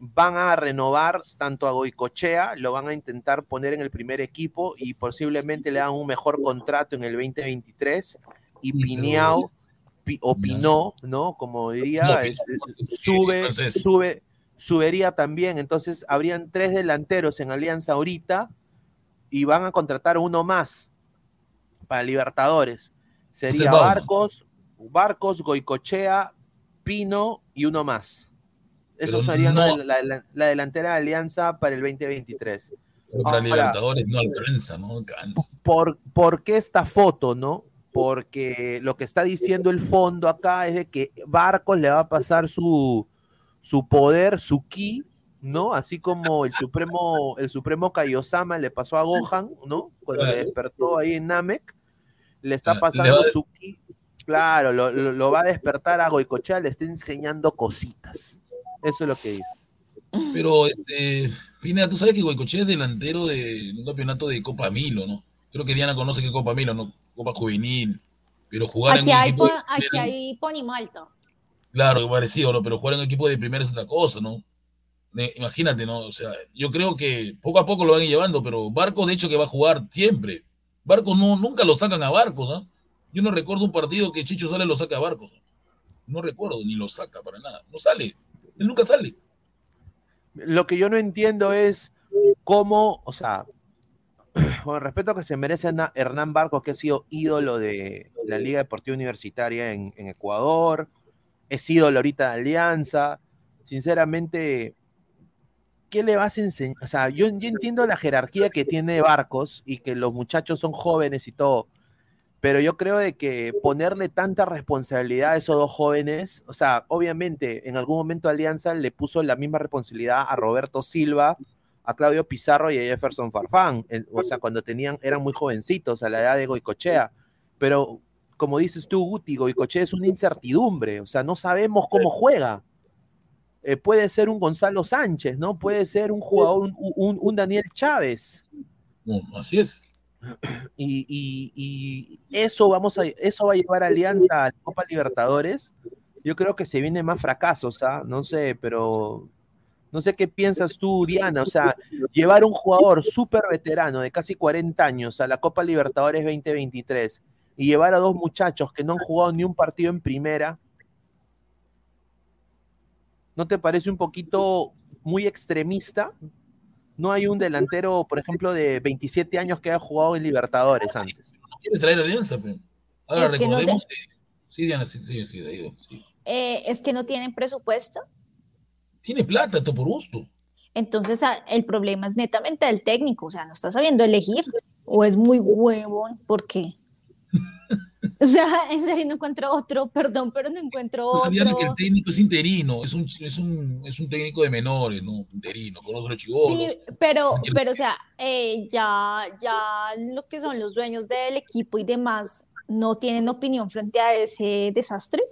van a renovar tanto a Goicochea, lo van a intentar poner en el primer equipo y posiblemente le dan un mejor contrato en el 2023 y Piñao Pi- o Pinó, ¿no? Como diría, No, es- Pinot, sube, sube, subería también. Entonces habrían tres delanteros en Alianza ahorita y van a contratar uno más para Libertadores. Sería. Barcos, Barcos, Goicochea, Pino y uno más. Eso Pero sería no- la, la- la delantera de Alianza para el 2023. Pero para Ahora, Libertadores no alcanza, no alcanza. ¿por, ¿Por qué esta foto, no? Porque lo que está diciendo el fondo acá es de que Barcos le va a pasar su, su poder, su ki, ¿no? Así como el supremo, el supremo Kaiosama le pasó a Gohan, ¿no? Cuando le despertó ahí en Namek, le está Ah, pasando su ki. Claro, lo, lo- lo va a despertar a Goicochea, le está enseñando cositas. Eso es lo que dice. Pero, este, Pineda, tú sabes que Goicochea es delantero de un campeonato de Copa Milo, ¿no? Creo que Diana conoce que Copa Milo, ¿no? Copa Juvenil. Pero jugar Aquí en un hay, equipo po- de aquí hay Pony Malta. Claro, parecido. Pero jugar en un equipo de primera es otra cosa, ¿no? Imagínate, ¿no? O sea, yo creo que poco a poco lo van llevando, pero Barco, de hecho, que va a jugar siempre. Barco no, nunca lo sacan a Barcos, ¿no? Yo no recuerdo un partido que Chicho Sale lo saca a Barcos. No recuerdo, ni lo saca para nada. No sale. Él nunca sale. Lo que yo no entiendo es cómo, o sea, con el respeto que se merece Hernán- Barcos, que ha sido ídolo de la Liga Deportiva Universitaria en Ecuador, es ídolo ahorita de Alianza, sinceramente, ¿qué le vas a enseñar? O sea, yo, yo entiendo la jerarquía que tiene Barcos y que los muchachos son jóvenes y todo, pero yo creo de que ponerle tanta responsabilidad a esos dos jóvenes, o sea, obviamente en algún momento Alianza le puso la misma responsabilidad a Roberto Silva, a Claudio Pizarro y a Jefferson Farfán, o sea, cuando tenían, eran muy jovencitos a la edad de Goicochea, pero como dices tú, Guti, Goicochea es una incertidumbre, o sea, no sabemos cómo juega. Eh, puede ser un Gonzalo Sánchez, ¿no? Puede ser un jugador, un, un- un Daniel Chávez. No, así es. Y, y- y eso vamos a, eso va a llevar a Alianza a la Copa Libertadores. Yo creo que se vienen más fracasos, ¿ah? No sé, pero no sé qué piensas tú, Diana. O sea, llevar un jugador súper veterano de casi 40 años a la Copa Libertadores 2023 y llevar a dos muchachos que no han jugado ni un partido en primera, ¿no te parece un poquito muy extremista? No hay un delantero, por ejemplo, de 27 años que haya jugado en Libertadores antes. No quiere traer alianza, pero. Ahora Es que no te- recordemos que. Sí, Diana, sí, sí, sí, de ahí, sí. Eh, es que no tienen presupuesto. Tiene plata, está por gusto. Entonces a- el problema es netamente del técnico, o sea, no está sabiendo elegir o es muy huevón, ¿por qué? O sea, en serio no encuentro otro, perdón, pero no encuentro No sabían que el otro. técnico es interino, es un, es un, es un técnico de menores, ¿no? Interino, conoce a los chivolos. Sí, pero, pero, o sea, eh, ya, ya lo que son los dueños del equipo y demás no tienen opinión frente a ese desastre.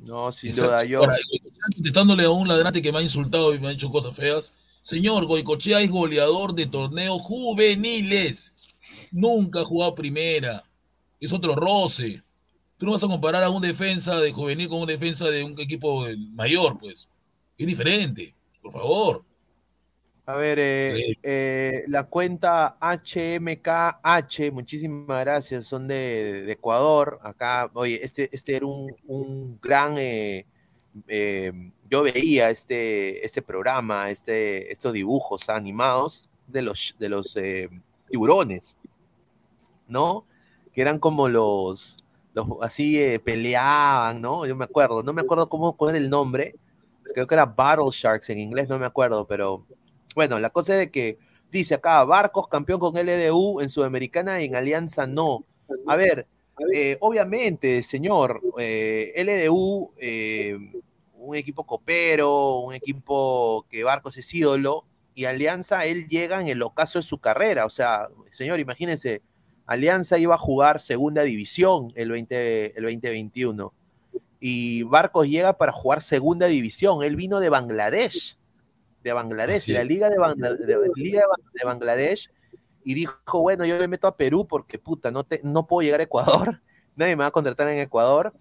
No, sin Exacto. duda, yo. Ahora, contestándole a un ladrante que me ha insultado y me ha hecho cosas feas. Señor, Goicochea es goleador de torneos juveniles. Nunca ha jugado primera. Es otro roce. Tú no vas a comparar a un defensa de juvenil con un defensa de un equipo mayor, pues. Es diferente. Por favor. A ver, eh, eh, la cuenta HMKH, muchísimas gracias, son de, de Ecuador. Acá, oye, este, este era un, un gran. eh, eh, yo veía este, este programa, este, estos dibujos animados de los, de los eh, tiburones, ¿no? Que eran como los. los así eh, peleaban, ¿no? Yo me acuerdo, no me acuerdo cómo cuál era el nombre. Creo que era Battle Sharks en inglés, no me acuerdo, pero bueno, la cosa es de que dice acá, Barcos campeón con LDU en Sudamericana y en Alianza no. A ver, eh, obviamente, señor, eh, LDU, eh, un equipo copero, un equipo que Barcos es ídolo, y Alianza, él llega en el ocaso de su carrera. O sea, señor, imagínense, Alianza iba a jugar segunda división el, 20, el 2021 y Barcos llega para jugar segunda división. Él vino de Bangladesh, de Bangladesh, la. Liga de, Bangla- de, de Liga de Bangladesh, y dijo, bueno, yo me meto a Perú porque, puta, no, te, no puedo llegar a Ecuador, nadie me va a contratar en Ecuador,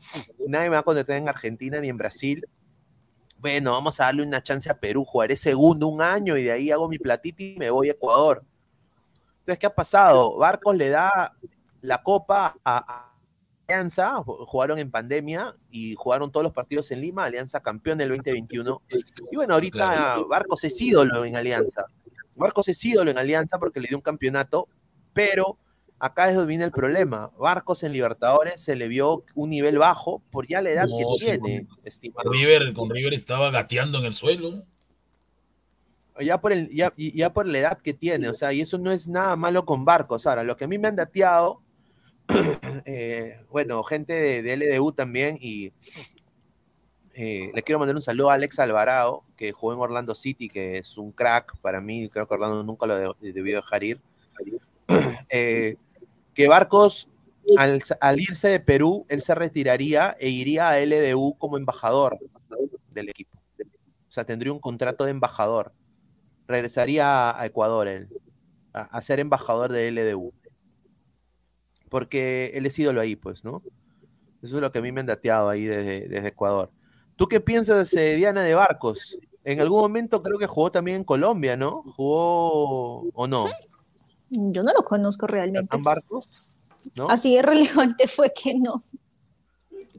nadie me va a contratar en Argentina ni en Brasil, bueno, vamos a darle una chance a Perú, jugaré segundo un año y de ahí hago mi platito y me voy a Ecuador. Entonces, ¿qué ha pasado? Barcos le da la copa a, Alianza, ju- jugaron en pandemia y jugaron todos los partidos en Lima, Alianza campeón del 2021. Y bueno, ahorita. Barcos es ídolo en Alianza. Barcos es ídolo en Alianza porque le dio un campeonato, pero acá es donde viene el problema. Barcos en Libertadores se le vio un nivel bajo por ya la edad No, que sí, tiene, estimado. River, con River estaba gateando en el suelo. Ya por, el, ya, ya por la edad que tiene, o sea, y eso no es nada malo con Barcos. Ahora, lo que a mí me han dateado, eh, bueno, gente de, de LDU también, y eh, le quiero mandar un saludo a Alex Alvarado, que jugó en Orlando City, que es un crack para mí, creo que Orlando nunca lo de- debió dejar ir. Eh, que Barcos, al, irse de Perú, él se retiraría e iría a LDU como embajador del equipo. O sea, tendría un contrato de embajador. Regresaría a, Ecuador él, a, ser embajador de LDU. Porque él es ídolo ahí, pues, ¿no? Eso es lo que a mí me han dateado ahí desde, Ecuador. ¿Tú qué piensas de Diana de Barcos? En algún momento creo que jugó también en Colombia, ¿no? ¿Jugó o no? Yo no lo conozco realmente. ¿Tan Barcos? ¿No? Así de relevante fue que no.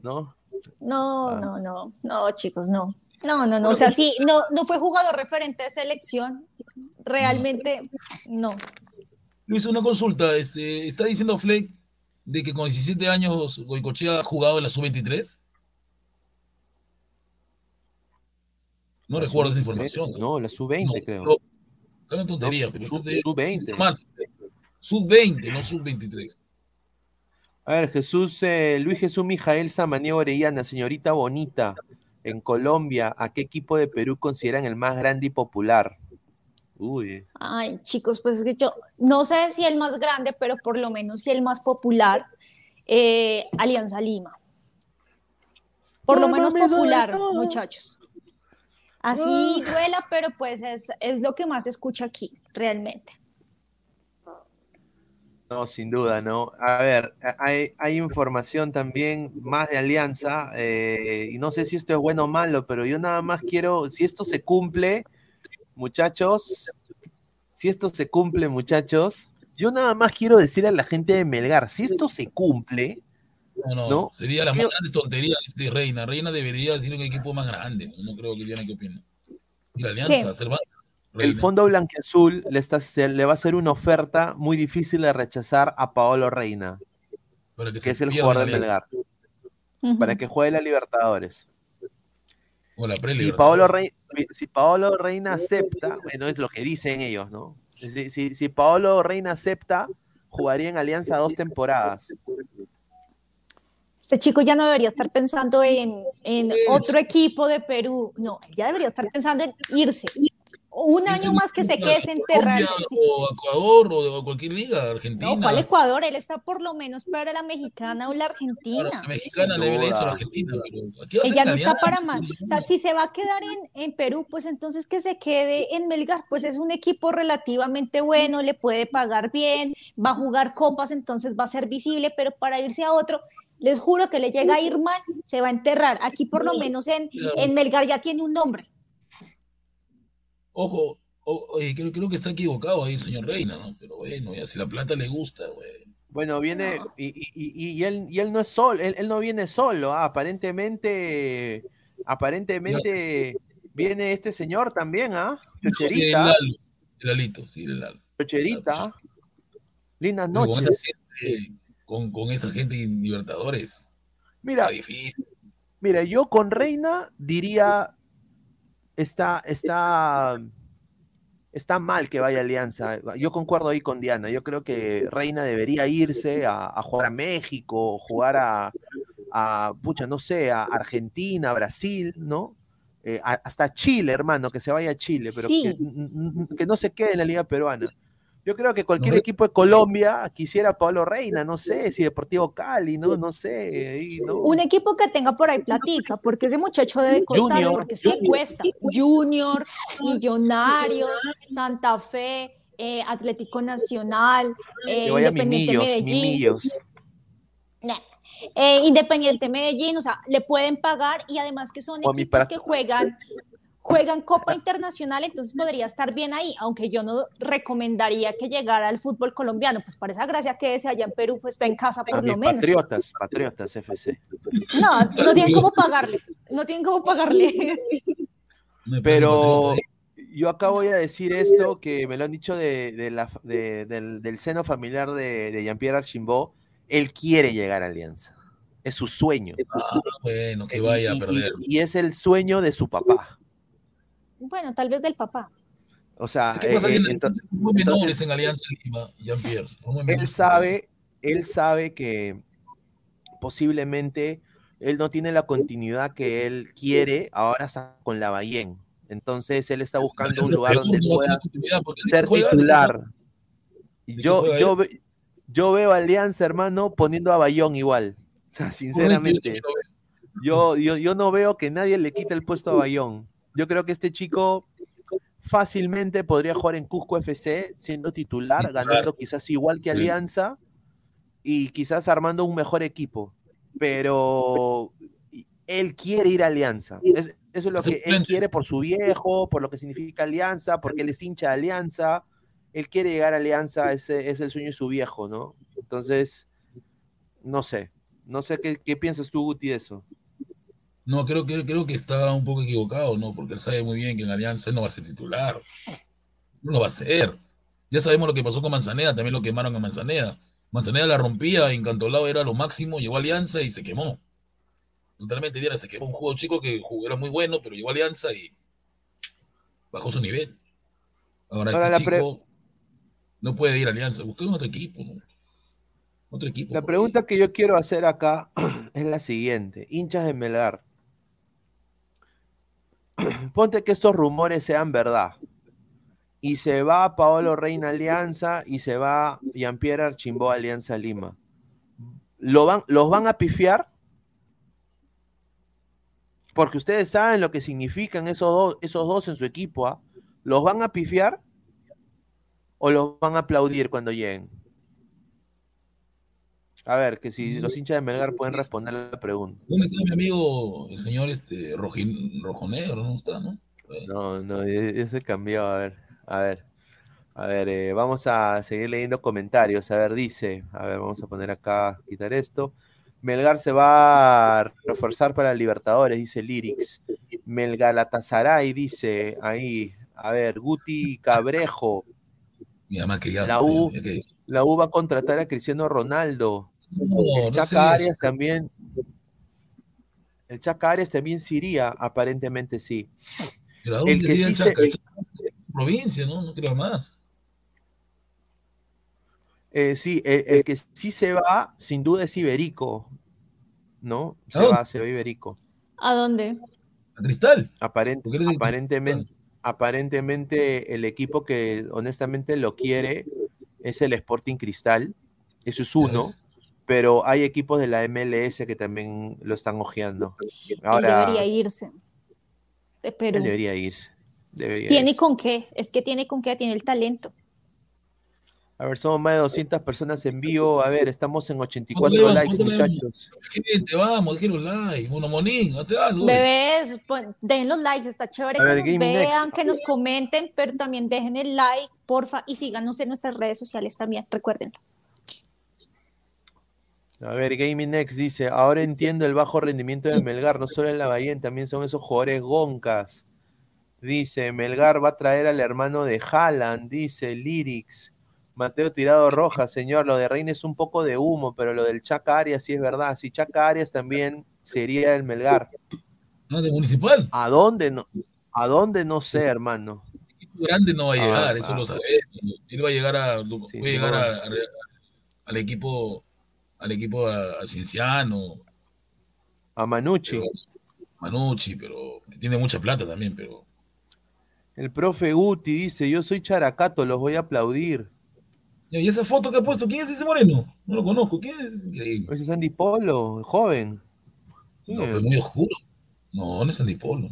¿No? No, Ah. no, no, no, chicos, no. No, no, no. O sea, sí, no, no fue jugador referente de selección. Realmente, no. Luis, una consulta. Este, ¿Está diciendo Fleck de que con 17 años Goicochea ha jugado en la sub-23? No La recuerdo esa sub-23, información. No, la sub-20 No, creo. no, una tontería, No, pero sub- yo te- sub-20. Más, Sub-20, no sub-23. A ver, Jesús, eh, Luis Jesús Mijael Samaniego Orellana, señorita bonita, en Colombia, ¿a qué equipo de Perú consideran el más grande y popular? Uy, Ay, chicos, pues es que yo no sé si el más grande, pero por lo menos si el más popular, eh, Alianza Lima. Por lo No menos popular, muchachos. Así duela, pero pues es, es lo que más se escucha aquí, realmente. No, sin duda, ¿no? A ver, hay, hay información también más de Alianza, eh, y no sé si esto es bueno o malo, pero yo nada más quiero, si esto se cumple, muchachos, si esto se cumple, muchachos, yo nada más quiero decir a la gente de Melgar, si esto se cumple, No, no, ¿No? sería la ¿Qué- más grande tontería de Reina. Reina debería decir un equipo más grande. No, No creo que Diana qué opina. Y la Alianza, ¿Qué? Cervantes. El. Fondo Blanquiazul le, está, se- le va a hacer una oferta muy difícil de rechazar a Paolo Reina, para que es el jugador de. Melgar, para que juegue la Libertadores. Si. Paolo, Rei- si Paolo Reina acepta, bueno, es lo que dicen ellos, ¿no? Si, si, si Paolo Reina acepta, jugaría en Alianza dos temporadas. Este chico ya no debería estar pensando en, en Eso. otro equipo de Perú. No, ya debería estar pensando en irse. Un año más que se quede. Colombia, O a Ecuador o de cualquier liga, Argentina. No, ¿cuál Ecuador? Él está por lo menos para la mexicana o la Para argentina. la mexicana le debe eso a la. Argentina. Pero Ella no está para más. O sea, si se va a quedar en, en Perú, pues entonces que se quede en Melgar. Pues es un equipo relativamente bueno, le puede pagar bien, va a jugar copas, entonces va a ser visible, pero para irse a otro, les juro que le llega a ir mal, se va a enterrar. Aquí por lo menos en, en Melgar ya tiene un nombre. Ojo, oye, creo, creo que está equivocado ahí el señor Reina, ¿no? Pero bueno, ya si la plata le gusta, güey. Bueno, viene, y, y- y- y él, y él no es solo, él, él no viene solo, ah, aparentemente, aparentemente viene este señor también, ¿ah? El Chocherita, Lalo, el Alito, sí, el Lalo. Chocherita, lindas Pero con esa noches. gente, con, con esa gente en Libertadores, Mira, está difícil. Mira, yo con Reina diría está, está, está mal que vaya a Alianza. Yo concuerdo ahí con Diana. Yo creo que Reina debería irse a, a jugar a México, jugar a, a, pucha, no sé, a Argentina, Brasil, ¿no? Eh, a- hasta Chile, hermano, que se vaya a Chile, pero Sí. que no se quede en la Liga Peruana. Yo creo que cualquier No, equipo de Colombia quisiera a Pablo Reina, no sé, si Deportivo Cali, no, no sé, ahí, ¿no? Un equipo que tenga por ahí platica, porque ese muchacho debe costar, Junior, porque es que cuesta. Junior, Millonarios, Santa Fe, eh, Atlético Nacional, eh, Independiente Mimillos, Medellín. Mimillos. Nah. eh, Independiente Medellín, o sea, le pueden pagar y además que son O equipos que juegan juegan Copa Internacional, entonces podría estar bien ahí, aunque yo no recomendaría que llegara al fútbol colombiano, pues por esa gracia que es allá en Perú, pues está en casa por lo menos. Patriotas, Patriotas FC. No, no tienen cómo pagarles, no tienen cómo pagarle. Pero yo acá voy a decir esto que me lo han dicho de, de la, de- del, del seno familiar de, de Jean-Pierre Archimbó. Él quiere llegar a Alianza. Es su sueño. Ah, bueno, que vaya a y- perder. Y, es el sueño de su papá. Bueno, tal vez del papá. O sea, eh, eh, entonces, en Alianza Lima, él sabe, él sabe que posiblemente él no tiene la continuidad que él quiere ahora con la Bayén. Entonces él está buscando un lugar donde él pueda ser titular. Yo, yo, yo veo a Alianza, hermano, poniendo a Bayón igual. O sea, sinceramente. Yo, yo, yo no veo que nadie le quite el puesto a Bayón. Yo creo que este chico fácilmente podría jugar en Cusco FC siendo titular, ganando quizás igual que Alianza y quizás armando un mejor equipo. Pero él quiere ir a Alianza. Es- eso es lo que él quiere por su viejo, por lo que significa Alianza, porque él es hincha de Alianza. Él quiere llegar a Alianza, ese es el sueño de su viejo, ¿no? Entonces, no sé. No sé qué, qué piensas tú, Guti, de eso. No, creo que, creo que está un poco equivocado, ¿no? Porque él sabe muy bien que en Alianza él no va a ser titular. No lo va a ser. Ya sabemos lo que pasó con Manzaneda, también lo quemaron a Manzaneda. Manzaneda la rompía, encantolado era lo máximo, llegó a Alianza y se quemó. Totalmente, se quemó un juego chico que jugó- era muy bueno, pero llegó a Alianza y bajó su nivel. Ahora, Ahora, este la pre- chico no puede ir a Alianza, busca otro equipo, ¿no? Otro equipo. La pregunta que yo quiero hacer acá es la siguiente. Hinchas de Melgar. Ponte que estos rumores sean verdad. Y se va Paolo Reina Alianza y se va Jean-Pierre Archimbó Alianza Lima. ¿Lo van, ¿Los van a pifiar? Porque ustedes saben lo que significan esos, dos esos dos en su equipo. ¿ah? ¿Los van a pifiar? ¿O los van a aplaudir cuando lleguen? A ver, que si los hinchas de Melgar pueden responder la pregunta. ¿Dónde está mi amigo, el señor este, Rojin, Rojonegro? ¿No está, no? No, no, e- ese cambió. A ver, a ver, a ver, eh, vamos a seguir leyendo comentarios. A ver, dice, a ver, vamos a poner acá, quitar esto. Melgar se va a reforzar para Libertadores, dice Lyrics. Melgalatasaray dice ahí, a ver, Guti Cabrejo. Mi mamá. La U, la U va a contratar a Cristiano Ronaldo. No, el no Chaca. Arias también. El Chaca Arias también se iría, aparentemente sí. Pero ¿a dónde El que sí se? El provincia, ¿no? No creo más. eh, sí, el, el que sí se va, sin duda es Iberico, ¿no? Se va, se va Iberico. ¿A dónde? A Cristal. Aparent- aparentemente, aparentemente el equipo que honestamente lo quiere es el Sporting Cristal, eso es uno, ves. Pero hay equipos de la MLS que también lo están ojeando. Él Ahora, debería irse de Perú. él debería irse. debería Tiene irse. con qué, es que tiene con qué, tiene el talento. A ver, somos más de 200 personas en vivo. A ver, estamos en ¿Cuánto 84 llevan? likes, ¿Cuánto llevan? muchachos. Gente, vamos, déjenlo like. Mono Monín, hazte algo. Bebés, pues, dejen los likes, está chévere A que ver, nos Next. vean, que nos comenten, pero también dejen el like, porfa, y síganos en nuestras redes sociales también, recuérdenlo. A ver, Gaming Next dice, ahora entiendo el bajo rendimiento de Melgar, no solo en la Bahía, también son esos jugadores goncas. Dice, Melgar va a traer al hermano de Haaland, dice Lyrics. Mateo Tirado Rojas, señor, lo de Reina es un poco de humo, pero lo del Chaca Arias sí es verdad. Si Chaca Arias también sería el Melgar. No, de municipal. ¿A dónde no? ¿A dónde no sé, hermano? Grande no va a Ah, llegar, eso ah. lo sabemos. Él va a llegar a, Sí, va a llegar no. a- a- al equipo, al equipo a, a Cienciano, A Manucci. Manucci, pero que tiene mucha plata también, pero El profe Guti dice, yo soy Characato, los voy a aplaudir. ¿Y esa foto que ha puesto? ¿Quién es ese moreno? No lo conozco. ¿Quién es? Increíble. Ese es Andy Polo, joven. No, pero muy oscuro. No, no es Andy Polo.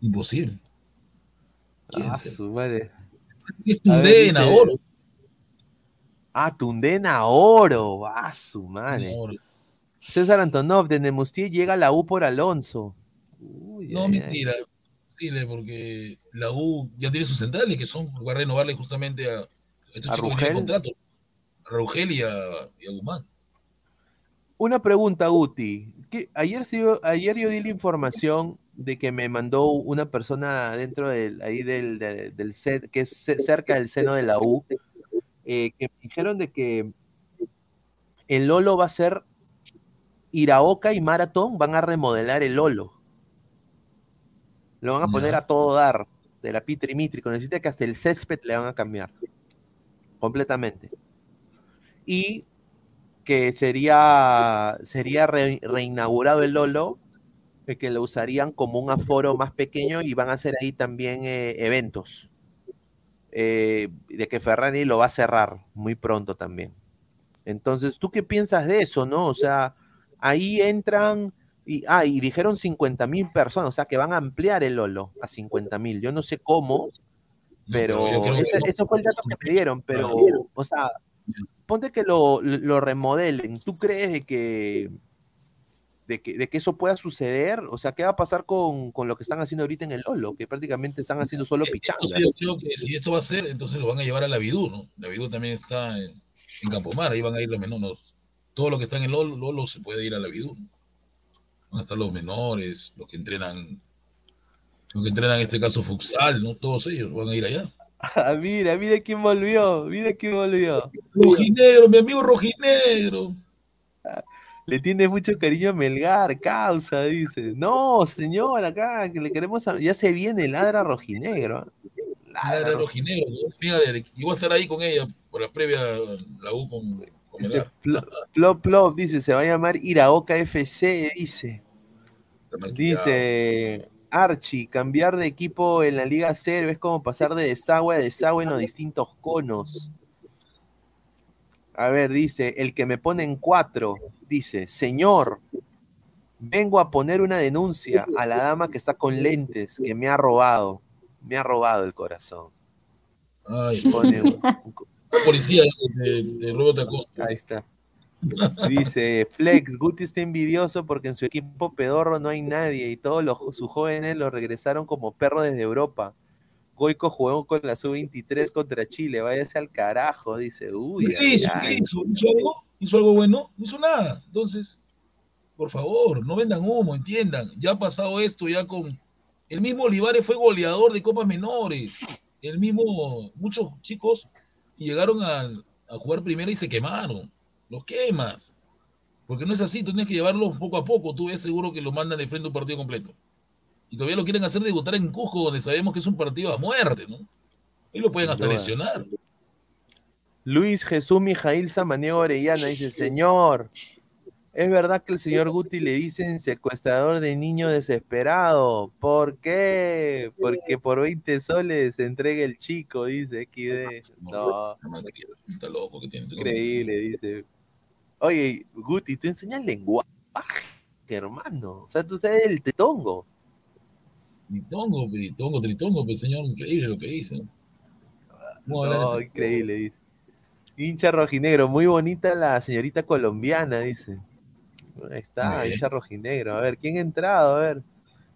Imposible. ¿Quién Ah, será? su madre. Es dice- oro. Ah, Tundena Oro. Ah, su madre. Oro. César Antonov, de Nemustier llega a la U por Alonso. Uy, No, ay, ay. mentira. Porque la U ya tiene sus centrales que son va a renovarle justamente a estos ¿A chicos que Rugel? tienen contrato. A Rugel y a, y a Guzmán. Una pregunta, Guti. ¿Qué- ayer, sí- ayer yo di la información de que me mandó una persona dentro del, ahí del, del, del set, que es ce- cerca del seno de la U, eh, que me dijeron de que el Lolo va a ser Iraoka y Maratón van a remodelar el Lolo. Lo van a poner a todo dar, de la pitrimítrico. Necesita que hasta el césped le van a cambiar. Completamente. Y que sería, sería re- reinaugurado el Lolo, eh, que lo usarían como un aforo más pequeño y van a hacer ahí también eh, eventos. Eh, de que Ferrari lo va a cerrar muy pronto también. Entonces, ¿tú qué piensas de eso, no? O sea, ahí entran y, ah, y dijeron 50 mil personas, o sea, que van a ampliar el Lolo a 50 mil. Yo no sé cómo, pero, que ese, ese fue el dato que me dieron, pero, o sea, ponte que lo, lo remodelen. ¿Tú crees de que, de que, de que eso pueda suceder? O sea, ¿qué va a pasar con, con lo que están haciendo ahorita en el Lolo? Que prácticamente están haciendo solo pichangas. Entonces yo creo que si esto va a ser, entonces lo van a llevar a la Vidú, ¿no? La Vidú también está en, en Campomar, ahí van a ir los menores. Todo lo que está en el Lolo, Lolo se puede ir a la Vidú. ¿no? Van a estar los menores, los que entrenan, los que entrenan en este caso futsal, ¿no? Todos ellos van a ir allá. Ah, mira, mira quién volvió, mira quién volvió. Rojinegro, mi amigo Rojinegro. Le tiene mucho cariño a Melgar, causa, dice. No, señor, acá que le queremos. a- Ya se viene ladra rojinegro. ¿eh? Ladra Rojinegro. Amiga de- y voy a estar ahí con ella por la previa la U con, con Dice, Melgar. Plo- Plop Plop, dice, se va a llamar Iraoka FC, dice. Dice Archie, cambiar de equipo en la Liga Cero es como pasar de desagüe a desagüe en los distintos conos. A ver, dice, el que me pone en cuatro, dice, señor, vengo a poner una denuncia a la dama que está con lentes, que me ha robado, me ha robado el corazón. Ay, Pone un- policía de, de Roberto Acosta. Ahí está. Dice Flex, Guti está envidioso porque en su equipo pedorro no hay nadie y todos los, sus jóvenes lo regresaron como perro desde Europa. Goico jugó con la sub-23 contra Chile, váyase al carajo, dice. Uy, ¿Qué hizo? ¿Qué hizo? ¿Hizo algo? ¿Hizo algo bueno? No hizo nada. Entonces, por favor, no vendan humo, entiendan. Ya ha pasado esto ya con... El mismo Olivares fue goleador de copas menores. El mismo, muchos chicos llegaron al- a, jugar primera y se quemaron. Los quemas. Porque no es así, tú tienes que llevarlos poco a poco. Tú ves seguro que lo mandan de frente a un partido completo. Y todavía lo quieren hacer debutar en Cusco, donde sabemos que es un partido a muerte, ¿no? Y lo pueden hasta lesionar. Luis Jesús Mijail Samaniego Orellana dice, señor, ¿es verdad que el señor Guti le dicen secuestrador de niño desesperado? ¿Por qué? Porque por 20 soles se entrega el chico, dice XD. No, Está loco que tiene. increíble, dice. Oye, Guti, tú enseñas lenguaje, hermano. O sea, tú sabes el tetongo. Tritongo, tritongo, tritongo, pues señor, increíble lo que dice. ¿Cómo hablar No, increíble, dice. Hincha rojinegro, muy bonita la señorita colombiana, dice. Ahí está, Bien. hincha rojinegro. A ver, ¿quién ha entrado? A ver.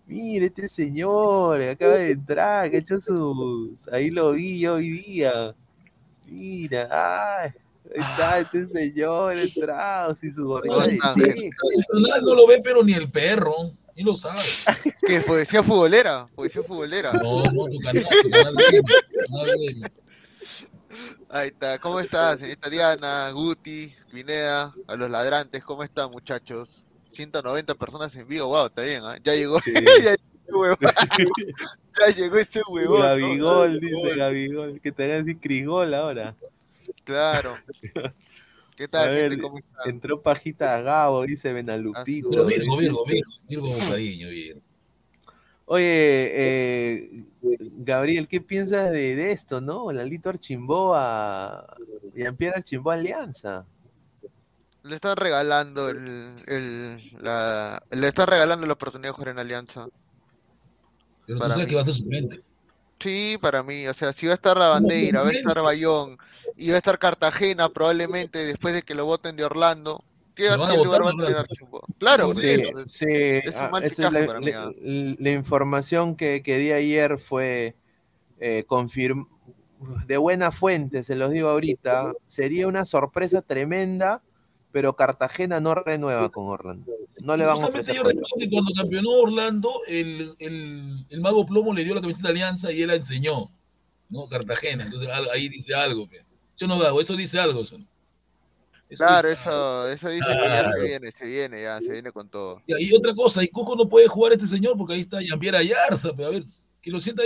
Mire, este señor que acaba de entrar, que ha hecho sus. Ahí lo vi yo hoy día. Mira, ay, ahí está este señor entrado, sin su gorrita ¿Cómo de están, té. gente? Nacional no lo ve, pero ni el perro, ni lo sabe. ¿Qué? ¿Poesía futbolera? ¿Poesía futbolera? No, no, tu canal, tu canal tu Ahí está. ¿Cómo estás, señorita Diana, Guti, Pineda, a los ladrantes? ¿Cómo están, muchachos? 190 personas en vivo, wow, está bien, ¿ah? Ya llegó, Sí. ya, llegó ese huevón. ya llegó ese huevón. ¿no? Gabigol, dice Gabigol, que te hagan decir Crigol ahora. Claro. ¿Qué A tal, ver, gente? ¿Cómo están? entró Pajita Gabo, dice Benalupito. Pero Virgo, Virgo, Virgo, Virgo con cariño, Virgo. Oye, eh, Gabriel, ¿qué piensas de, de esto, no? Lalito Archimboa, Jean-Pierre Archimboa Alianza. Le están regalando el, el, la, le están regalando la oportunidad de jugar en Alianza. Pero tú sabes mí. que va a ser suplente. Sí, para mí, o sea, si va a estar la bandera, va a estar Bayón y va a estar Cartagena probablemente después de que lo voten de Orlando, ¿Qué, van a lugar va a tener. Archimbo? Claro, Sí, pues, Sí, es- un ah, mal fichaje la, para mí, la- ah. la información que, que di ayer fue eh, confirm- de buena fuente, se los digo ahorita, sería una sorpresa tremenda, pero Cartagena no renueva con Orlando. No le van a Justamente ofrecer yo recuerdo que cuando campeonó Orlando, el, el, el Mago Plomo le dio la camiseta de Alianza y él la enseñó, ¿no? Cartagena. Entonces ahí dice algo. pe. Yo no hago, eso dice algo. Eso, Eso Claro, dice eso, eso dice que ya se Claro. viene, se viene, ya, se viene con todo. Y ahí otra cosa, y Cuco no puede jugar este señor porque ahí está Jean-Pierre Ayarza, pero a ver, que lo sienta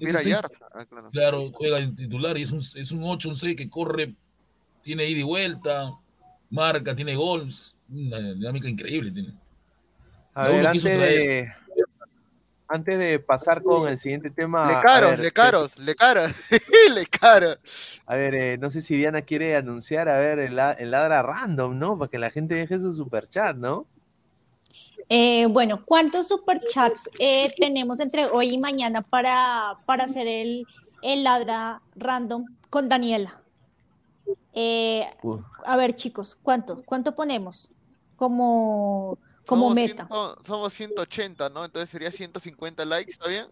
Ese sí, Ayarza, ah, claro. Claro, juega en titular y es un, es un 8, un 6 que corre, tiene ida y vuelta, marca, tiene gols, una dinámica increíble tiene. A No ver, antes de, antes de pasar con el siguiente tema. Le caros, ver, le caros, le caros, le caros. A ver, eh, no sé si Diana quiere anunciar, a ver, el, el ladra random, ¿no? Para que la gente deje su superchat, ¿no? Eh, bueno, ¿cuántos superchats eh, tenemos entre hoy y mañana para, para hacer el, el ladra random con Daniela? Eh, a ver, chicos, ¿cuánto? ¿Cuánto ponemos como, como somos, meta? ciento- somos 180, ¿no? Entonces sería 150 likes, ¿está bien?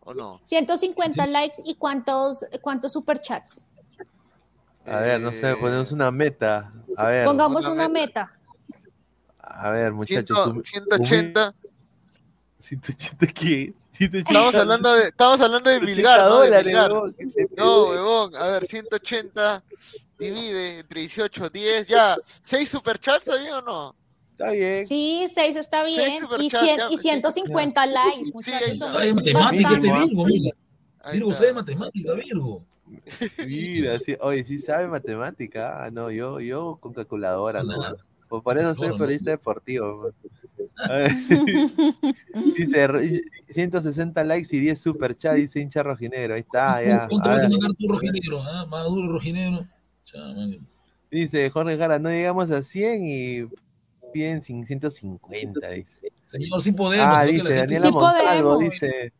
¿O no? 150 likes y cuántos, cuántos superchats. A ver, no sé, ponemos una meta. A ver, Pongamos una una meta. a ver, muchachos. Ciento- un- 180. un- 180 qué? 180 Estamos hablando de, estamos hablando de 180 Milgar, ¿no? De Milgar. huevón, ¿qué te No, huevón, a ver, 180 divide entre 18, 10, ya. ¿6 superchats está bien o no? Está bien. Sí, 6 está bien. Y, superchats, 100 ya, y pues, 150 likes, son Sabe matemática este. Virgo, mira. Virgo sabe matemática, Virgo. Mira, sí, oye, sí sabe matemática. Ah, no, yo, yo con calculadora, no. Por, por eso soy No, no. periodista deportivo. Dice "Re- 160 likes y 10 super chat, dice hincha rojinegro. Ahí está, ya. ¿Cuánto vas a mandar tú, rojinegro? ¿Ah? Maduro, rojinegro. Dice Jorge Jara, no llegamos a 100 y piden 150, dice. Señor, sí podemos. Ah, ¿no? Que la dice gente Daniela Montalvo, podemos. dice,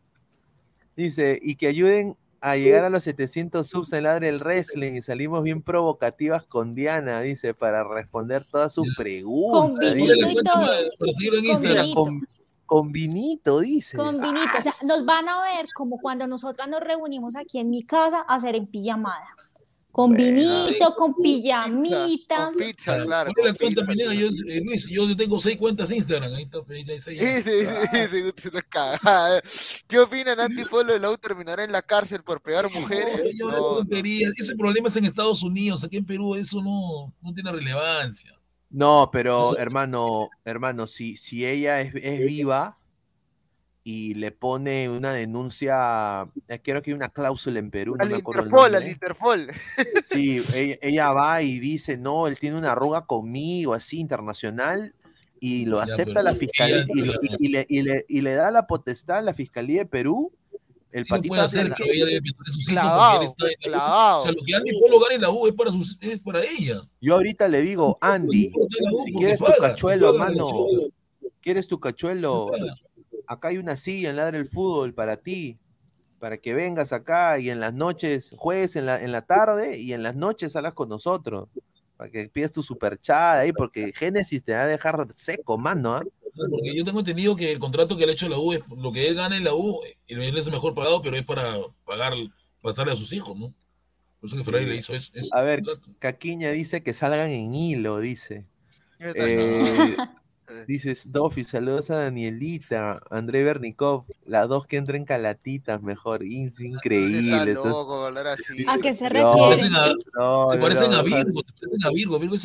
dice, y que ayuden a llegar a los 700 subs en Ladre el Wrestling y salimos bien provocativas con Diana, dice, para responder todas sus preguntas. Con vinito y todo. Para seguirlo en Con vinito. Con, con vinito, dice. Con vinito. O sea, nos van a ver como cuando nosotras nos reunimos aquí en mi casa a hacer en pijamada. Con vinito, con pijamita. Con pizza, Claro, claro. ponle la con cuenta. Pineda. Yo, eh, Luis, yo tengo seis cuentas de Instagram. Ahí está, ahí está, seis. Sí, sí, sí, sí, sí, no es cagada. ¿Qué opinan? ¿Antipolo de la U terminará en la cárcel por pegar mujeres? No, señor, No, no. tonterías. Ese problema es en Estados Unidos. Aquí en Perú eso no, no tiene relevancia. No, pero hermano, hermano, si, si ella es, es viva y le pone una denuncia, eh, creo que hay una cláusula en Perú, no Al me acuerdo el Interpol, al. Interpol. Sí, ella, ella va y dice, no, él tiene una arruga conmigo, así, internacional, y lo Ya, acepta la fiscalía, y, lo- y- y le, y le- y le da la potestad a la fiscalía de Perú, el Sí lo patito puede hacer, hace- pero ella debe pensar en sus hijos Clavado, porque él está en la U. O sea, lo que Andy Polo gana en la U es para, sus, es para ella. Yo ahorita le digo, Andy, la si quieres tu cachuelo, paga la mano, quieres tu cachuelo, Paga. Acá hay una silla en Ladre el Fútbol para ti, para que vengas acá y en las noches juegues en la, en la tarde y en las noches salas con nosotros, para que pidas tu super chat ahí, porque Génesis te va a dejar seco, mano, ¿ah? Porque yo tengo entendido que el contrato que le ha hecho la U es lo que él gana en la U, él es el mejor pagado, pero es para pagar, pasarle a sus hijos, ¿no? Por eso que Ferrari le hizo es, es A ver, Caquiña dice que salgan en hilo, dice. Eh, dices, Dofi, saludos a Danielita, André Bernikov, las dos que entren calatitas mejor, in- Está increíble. entonces- loco hablar así. ¿A qué se No, Se refiere? parecen a, no, se no, parecen no, a Virgo, se parecen a Virgo, Virgo es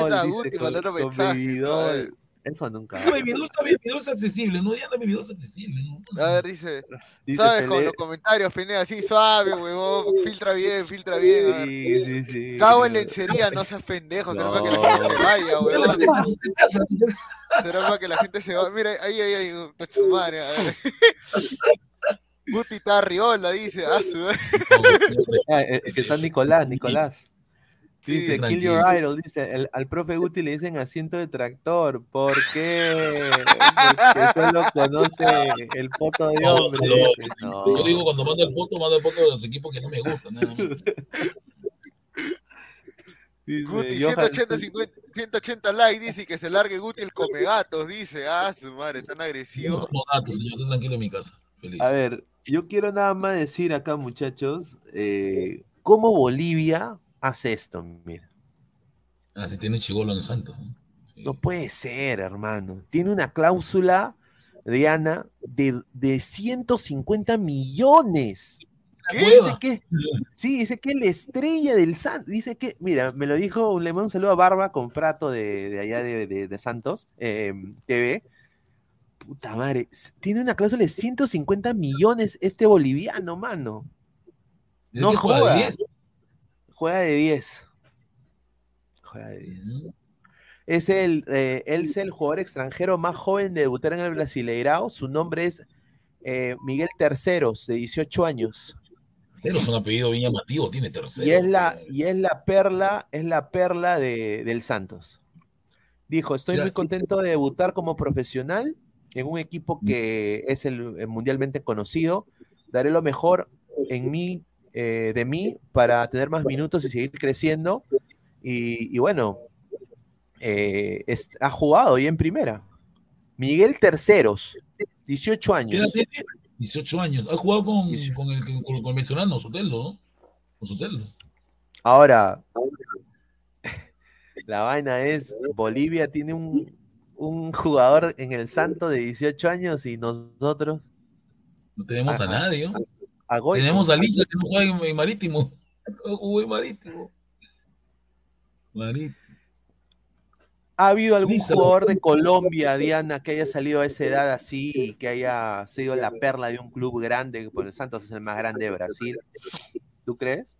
Con dice, Guti, con, mandando con ¿no? Eso nunca. No, Doll es accesible, ¿no? Doll es accesible, ¿no? A ver, dice, Dice ¿sabes? Con Pelé- los comentarios, Pineda, así suave, huevón, filtra bien, filtra bien. A ver. Sí, sí, sí. Cago en lencería, no seas pendejo, será para que la gente se vaya, huevón. Será para que la gente se vaya. Mira, ahí, ahí, ahí, su madre. a ver. Guti está arriola, dice. Ah, su... Ah, eh, eh, que está Nicolás, Nicolás. Sí, Dice, kill tranquilo. your idol, dice, el- al profe Guti le dicen asiento de tractor, ¿por qué? Porque solo conoce el poto de No, hombre. no, no. Yo digo, cuando mando el foto, mando el foto de los equipos que no me gustan, nada más. Dice, Guti, Johan 180, 50, 180 likes, dice y que se largue Guti el come gatos, dice. Ah, su madre, tan no agresivo. como gato, señor. Estoy tranquilo en mi casa. Feliz. A ver, yo quiero nada más decir acá, muchachos, eh, cómo Bolivia hace esto, mira. Ah, si tiene chigolo en Santos. ¿no? No puede ser, hermano. Tiene una cláusula, Diana, de, de 150 millones. Dice que, sí, dice que la estrella del Santos, dice que, mira, me lo dijo, le mando un saludo a Barba con Prato de, de allá de, de- de Santos, eh, TV. Puta madre, tiene una cláusula de 150 millones este boliviano, mano. ¿De No qué juega? ¿De joda. 10? Juega de 10. Juega de 10. Es el, eh, él es el jugador extranjero más joven de debutar en el Brasileirao. Su nombre es eh, Miguel Terceros, de 18 años. Cero es un apellido bien llamativo, tiene tercero. Y es la, y es la perla, es la perla de, del Santos. Dijo, estoy muy contento de debutar como profesional en un equipo que es el, el mundialmente conocido. Daré lo mejor en mí, eh, de mí, para tener más minutos y seguir creciendo. Y, y bueno, eh, es- ha jugado ya en primera. Miguel Terceros, 18 ¿Qué años. edad tiene? 18 años. Ha jugado con, con el, con, con el venezolano, Soteldo, ¿no? Con. Ahora, la vaina es, Bolivia tiene un, un jugador en el Santo de 18 años y nosotros... No tenemos a, nadie, ¿no? A Goico. Tenemos a Lisa que no juega en, Marítimo. Jugó en Marítimo. Marítimo. ¿Ha habido algún Lisa. jugador de Colombia, Diana, que haya salido a esa edad así y que haya sido la perla de un club grande? Por el Santos es el más grande de Brasil. ¿Tú crees?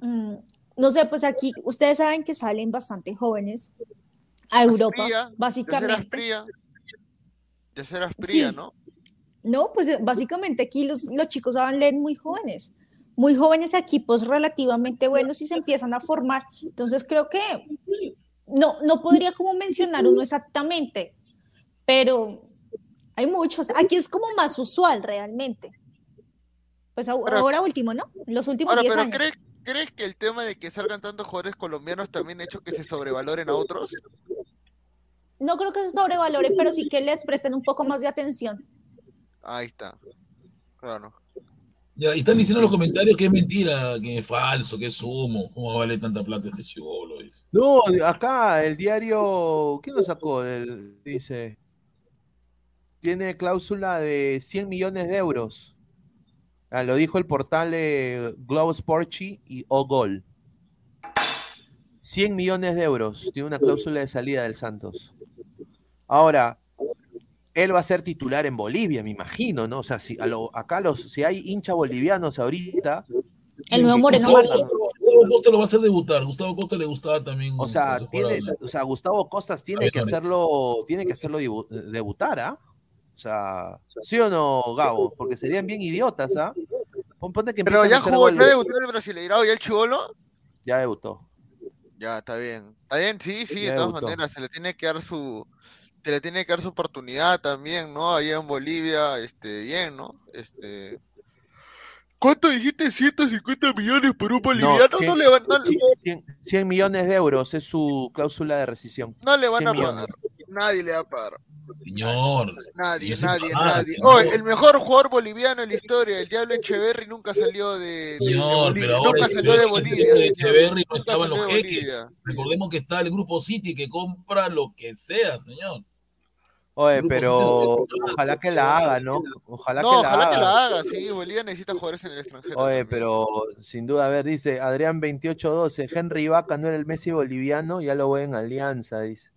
Mm, no sé, pues aquí ustedes saben que salen bastante jóvenes a Europa, serás básicamente. fría, Sí. ¿no? No, pues eh, básicamente aquí los, los chicos salen muy jóvenes, muy jóvenes a equipos relativamente buenos y se empiezan a formar. Entonces creo que no, no podría como mencionar uno exactamente, pero hay muchos. Aquí es como más usual realmente. Pues ahora último, ¿no? Los últimos Ahora, 10 pero años. ¿crees, ¿crees que el tema de que salgan tantos jugadores colombianos también ha hecho que se sobrevaloren a otros? No creo que se sobrevalore, pero sí que les presten un poco más de atención. Ahí está. Claro. Ya, y están diciendo en los comentarios que es mentira, que es falso, que es humo. ¿Cómo vale tanta plata este chivolo? Dice. No, acá el diario, ¿quién lo sacó? El- dice, tiene cláusula de 100 millones de euros. Ah, lo dijo el portal eh, Globo Sporchi y Ogol. 100 millones de euros. Tiene una cláusula de salida del Santos. Ahora, él va a ser titular en Bolivia, me imagino, ¿no? O sea, si a lo- acá los, si hay hinchas bolivianos ahorita. El nuevo Moreno Gustavo- Martín. Gustavo Costa lo va a hacer debutar. Gustavo Costa le gustaba también. O sea, se tiene, o sea, Gustavo Costas tiene que hacerlo, tiene que hacerlo debutar, ¿ah? O sea, ¿sí o no, Gabo? Porque serían bien idiotas, ¿ah? Pon- Ponte que Pero ya jugó, ya debutó en el Brasileirao y el chivolo. Ya debutó. Ya, está bien. Está bien, sí, sí, de todas debutó. maneras, se le tiene que dar su, se le tiene que dar su oportunidad también, ¿no? Allá en Bolivia, este, bien, ¿no? Este. ¿Cuánto dijiste? 150 millones por un boliviano, no, 100, le van, no, 100 100 millones de euros es su cláusula de rescisión. no le van 100 a millones. pagar. Nadie le va a pagar. Señor. Nadie, nadie, nadie. señor. El mejor jugador boliviano en la historia, el Diablo Echeverry, nunca salió de, de- de Señor, Bolivia. pero ahora nunca salió de Bolivia. de. Echeverry no estaba en los jeques. Recordemos que está el grupo City que compra lo que sea, señor. Oye, pero ojalá que la haga, ¿no? Ojalá No, que la ojalá haga. que la haga, sí. Bolivia necesita jugadores en el extranjero. Oye, pero sin duda, a ver, dice Adrián 2812, Henry Vaca no era el Messi boliviano, ya lo voy en Alianza, dice.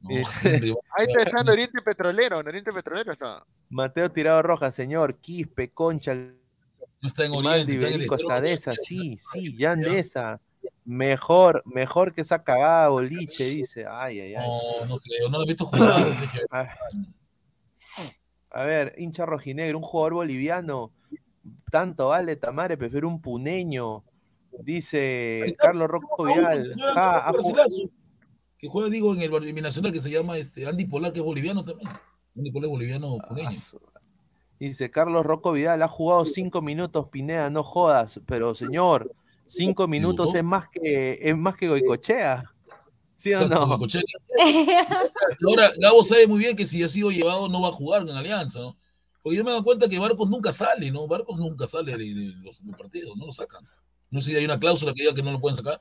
Dice, Ahí está, está en Oriente Petrolero, en Oriente Petrolero está. Mateo Tirado Roja, señor, Quispe, Concha, No está en Oriente, está en el Iberico, extremo Estadesa, sí, sí, Jan Deza. Mejor, mejor que esa cagada boliche, dice. Ay, ay, ay. No, no creo, no lo he visto jugar. A, a ver, hincha rojinegro, un jugador boliviano, tanto vale Tamare, prefiero un puneño. Dice Carlos Rocco Vidal. Jugado- Garcilaso, que juega, digo, en el binacional que se llama este Andy Polar, que es boliviano también. Andy Polar es boliviano puneño. Dice Carlos Rocco Vidal, ha jugado cinco minutos, Pineda, no jodas. Pero señor, Cinco minutos es más que es más que Goicochea. ¿Sí o Exacto, no? Ahora, Gabo sabe muy bien que si ha sido llevado no va a jugar en Alianza, ¿no? Porque yo me doy cuenta que Barcos nunca sale, ¿no? Barcos nunca sale de, de los, de partidos, no lo sacan. No sé si hay una cláusula que diga que no lo pueden sacar.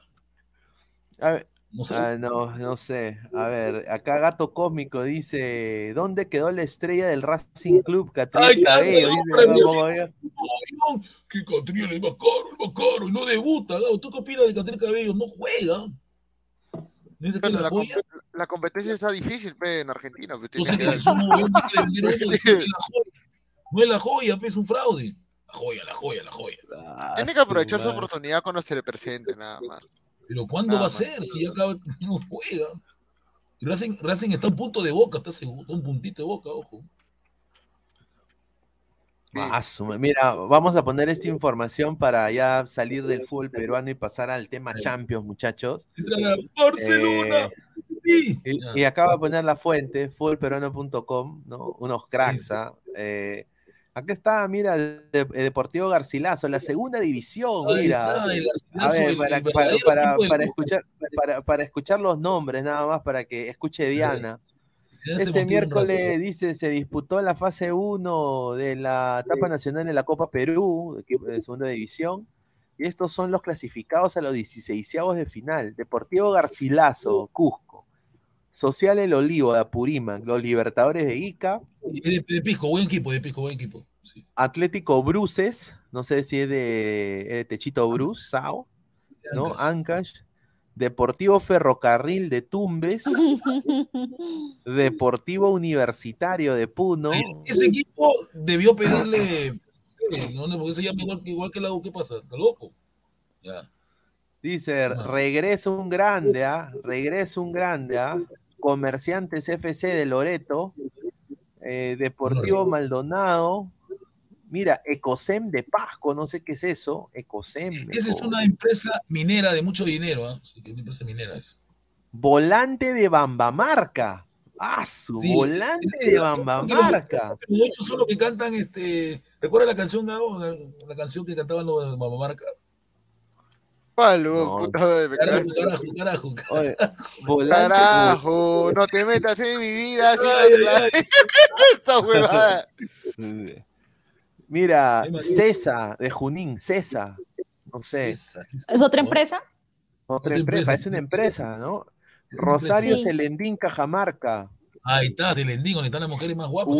A ver, No sé. ah, no, no sé. A ver, acá Gato Cósmico dice: ¿Dónde quedó la estrella del Racing Club? Catriel Cabello. que Catriel es más caro, es más caro, y no debuta, Gabo. ¿Tú qué opinas de Catriel Cabello? No juega. Pero la competencia está difícil pe, en Argentina. pe, Entonces, tiene que que- es un movimiento que la joya. No es la joya, pues, es un fraude. La joya, la joya, la joya. Tiene que aprovechar su oportunidad cuando se le presente, nada más. Pero ¿cuándo Nada va a más. ser? Si ya acaba, no juega. Racing, Racing está a un punto de boca, está seguro, está un puntito de boca, ojo. Ah, Mira, vamos a poner esta información para ya salir del fútbol peruano y pasar al tema Champions, muchachos. Barcelona. Eh, y, y acaba de poner la fuente, fútbolperuano.com, ¿no? Unos cracks, ¿ah? Eh, acá está, mira, el de- el Deportivo Garcilaso, la segunda división, mira. A ver, para, para- para- para escuchar, para, para escuchar los nombres, nada más, para que escuche Diana. Este miércoles, dice, se disputó la fase 1 de la etapa nacional de la Copa Perú, equipo de segunda división, y estos son los clasificados a los 16 de final. Deportivo Garcilaso, Cusco. Social El Olivo de Apurímac, los Libertadores de Ica, De, de Pisco, buen equipo, de Pisco, buen equipo. Sí. Atlético Bruces, no sé si es de, Techito Bruce, Sao, ¿no? Ancash. Deportivo Ferrocarril de Tumbes, Deportivo Universitario de Puno, Ese equipo debió pedirle. eh, No, no, porque se llama igual, que- igual que la U, ¿qué pasa? ¿Está loco? Ya. Dice, regresa un grande, ¿ah? Regresa un grande, ¿ah? Comerciantes FC de Loreto, eh, Deportivo Maldonado, mira, Ecosem de Pasco, no sé qué es eso, Ecosem. Esa es una empresa minera de mucho dinero, ¿ah? Sí, que es una empresa minera es. Volante de Bambamarca. ¡Ah, su Sí, volante de Bambamarca! Los ocho son los que cantan, este. ¿Recuerda la canción, Gabo? La, la canción que cantaban los de Mamamarca. ¿Cuál, No. puta madre, Carajo, cago. carajo, carajo. Oye, volante, Carajo, no te metas en mi vida. Ay, ay, Esta huevada. Mira. Cesa de Junín, Cesa. No sé. ¿qué ¿Es otra empresa? Otra Otra empresa, empresa, es sí. una empresa, ¿no? Rosario empresa. Celendín, Cajamarca. Ahí está, Celendín, donde están las mujeres más guapas.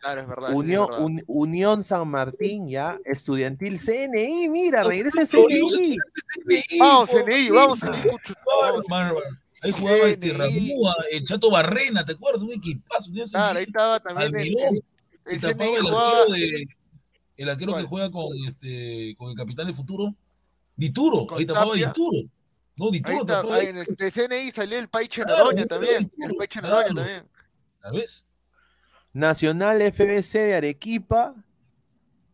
Claro, es verdad. sí, es Unión, verdad. Un- Unión San Martín, ya. Estudiantil CNI, mira, regresa el CNI. CNI, Vamos, CNI, vamos, CNI. Ahí jugaba este. Ramúa, el Chato Barrena, ¿te acuerdas? Un equipazo. Claro, ahí estaba también el, Almirón, el, CNI jugaba. arquero, de, el arquero que juega con, este, con el capitán del futuro. Dituro, ahí tapaba. Dituro. No, Ahí Dituro está, tapaba ahí ahí. en el de CNI salió el Paiche ese también. El Paiche claro. también. ¿Sabes? Nacional FBC de Arequipa.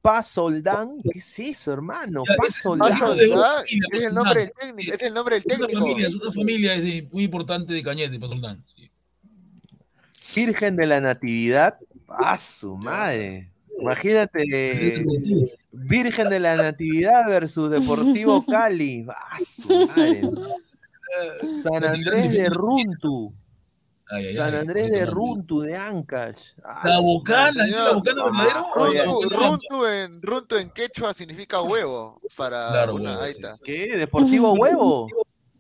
Paz Soldán. ¿Qué es eso, hermano? Paz Soldán. Es el nombre del técnico. Es el nombre del Es una técnico. familia, es una familia es de- muy importante de Cañete, Pasoldán. Sí. Virgen de la Natividad. ¡Ah, su madre! Imagínate, Virgen de la Natividad versus Deportivo Cali. ¡Ah, su madre! San Andrés de Runtu. Ay, ay, San Andrés de Runtu de Ancash. ¡Ah, La su Bocana, ¿es la. Bocana verdadero? Runtu, Bocana. en, runtu en quechua significa huevo. Para Claro, una, huevo, ahí sí, está. ¿Qué? ¿Deportivo Huevo?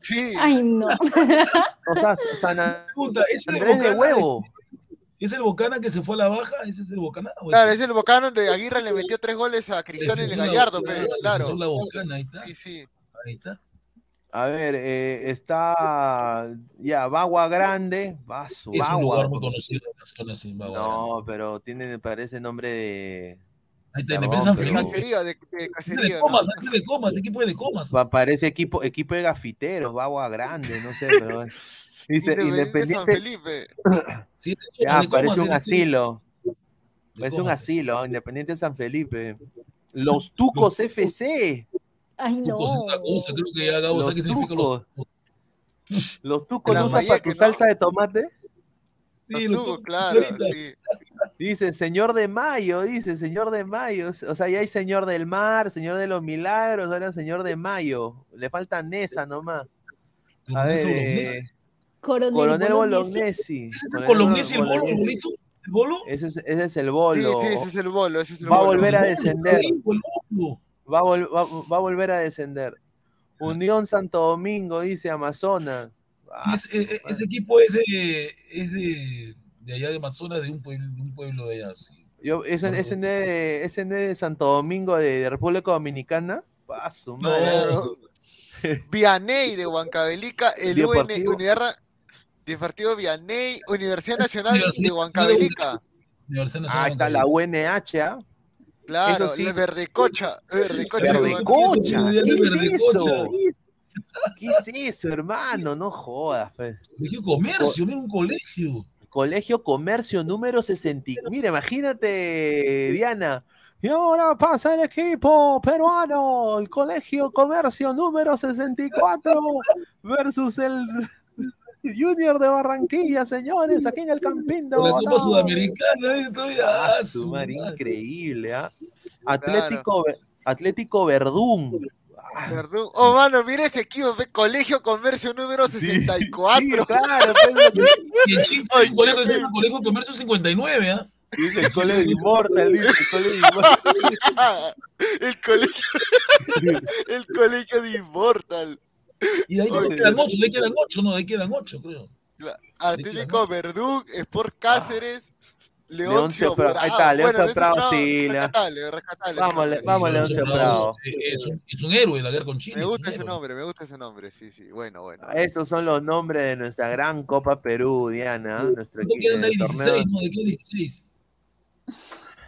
Sí, Ay, no. O sea, San Andrés de Bocana, Huevo. ¿Es el Bocana que se fue a la baja? ¿Ese es el Bocana? ¿O claro, es el bocano donde Aguirre le metió tres goles a Cristóbal Defensor de la- Gallardo, pe, claro, defensor la Bocana, ahí está. Sí, sí. Ahí está. A ver, eh, está ya Bagua Grande. Va su Es un Bagua. lugar muy conocido en la zona, sí, Bagua Grande. No, pero tiene, me parece nombre de. Ahí está, Perdón, Independencia San pero-. Cacería, de, de cacería. de ¿no? comas, de comas, equipo de comas. Pa- Parece equipo, equipo de gafiteros, Bagua Grande, no sé, pero. Dice Independiente San. Felipe. Sí, de Ya, de parece un de- asilo. de Es un asilo, Independiente San Felipe. Los Tucos FC. Ay, no. Cosa, creo que ya Gabo Los sabe qué significa los Tucos. Los Tucos La lo usan para tu ¿no? salsa de tomate. Sí, Los los Tucos, claro, sí. Dice, señor de Mayo, dice, señor de Mayo. O sea, ya hay señor del mar, señor de los milagros, ahora señor de Mayo. Le falta Nesa nomás. A ver, eh. Coronel, Coronel Bolognesi. Bolognesi. ¿Ese es el Bolognesi, el bolo, el bolo? Ese es, ese es el Sí, bolo. sí, ese es el bolo, ese es el Va a volver a descender. Va a, vol- va, va a volver a descender. Unión Santo Domingo, dice Amazonas. Ah, Es- e- e- ese equipo es de, es de, de allá de Amazonas, de un pueblo, de un pueblo de allá. Sí. Yo, ese, ese, no es de, ese no es de Santo Domingo de, de República Dominicana. Pa' su madre. Claro. Vianey de Huancavelica, el UN, Deportivo. Unidad, Vianey, Universidad Nacional Universidad de Huancavelica. Universidad Ah, Nacional está de la UNH. ¿ah? Claro, Eso sí. la Verdecocha, Verdecocha. Verdecocha, Mundial ¿qué es Verdecocha. eso? ¿Qué es eso, hermano? No jodas. pues. Colegio Comercio, mira un colegio. Colegio Comercio número 60. Mira, imagínate, Diana. Y ahora pasa el equipo peruano, el Colegio Comercio número 64 versus el Junior de Barranquilla, señores, aquí en el Campín de Con la Copa Bogotá. Sudamericana, eh, todavía. Ah, Ah, su madre, increíble, ¿ah? Atlético, Atlético Verdún. Verdún. Oh, mano, mira ese equipo, ve, Colegio Comercio número 64. Sí, claro, pues, Y en Chile hay un colegio, es un colegio comercio 59, ¿ah? dice el Colegio Immortal, dice el Colegio Immortal. el colegio, el colegio de Immortal. Y de ahí Oye, quedan ocho, de ahí quedan ocho, no, de ahí quedan ocho, creo. Atlético Verdún, Sport Cáceres, Leoncio Leoncio Prado. Ahí está, Leoncio Bueno, Prado, sí, le- Rescatable, rescatable. Vamos, rescatable. vamos, Leoncio Prado. Es, es un, es un héroe de la guerra con Chile. Me gusta ese héroe. nombre, me gusta ese nombre, sí, sí. Bueno, bueno. Estos son los nombres de nuestra gran Copa Perú, Diana. Nuestro ¿Cuánto equipo quedan de ahí? del torneo. 16, ¿no? ¿De qué 16?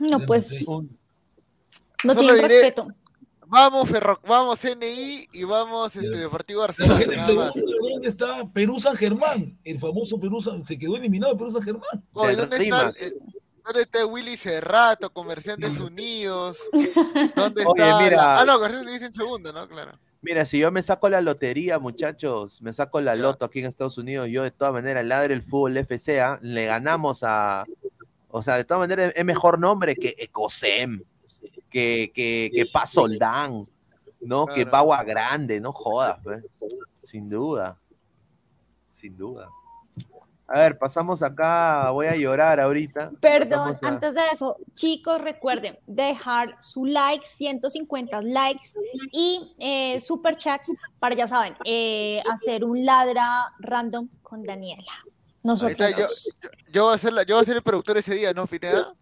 No, pues Un- no tienen respeto. Vamos, Ferro, vamos NI y vamos este, Deportivo La Barcelona, gente pregunta dónde está Perú San Germán, el famoso Perú San, se quedó eliminado de Perú San Germán. Oye, Del ¿dónde está, el- eh, ¿Dónde está Willy Cerrato, Comerciantes Unidos? ¿Dónde Oye, está? mira. la- Ah, no, Comerciantes Unidos en segunda, ¿no? Claro. Mira, si yo me saco la lotería, muchachos, me saco la Ya. loto aquí en Estados Unidos, yo de todas maneras, Ladre el Fútbol FCA, le ganamos a. O sea, de todas maneras es mejor nombre que Ecosem, que, que, que Paz Soldán, ¿no? Que Claro. Bagua Grande, no jodas, pues. Sin duda. Sin duda. A ver, pasamos acá, voy a llorar ahorita. Perdón, a- antes de eso, chicos, recuerden dejar su like, 150 likes y eh, super chats para, ya saben, eh, hacer un ladra random con Daniela. Nosotros. está, yo, yo, yo voy a ser la- yo voy a ser el productor ese día, ¿no, Pineda?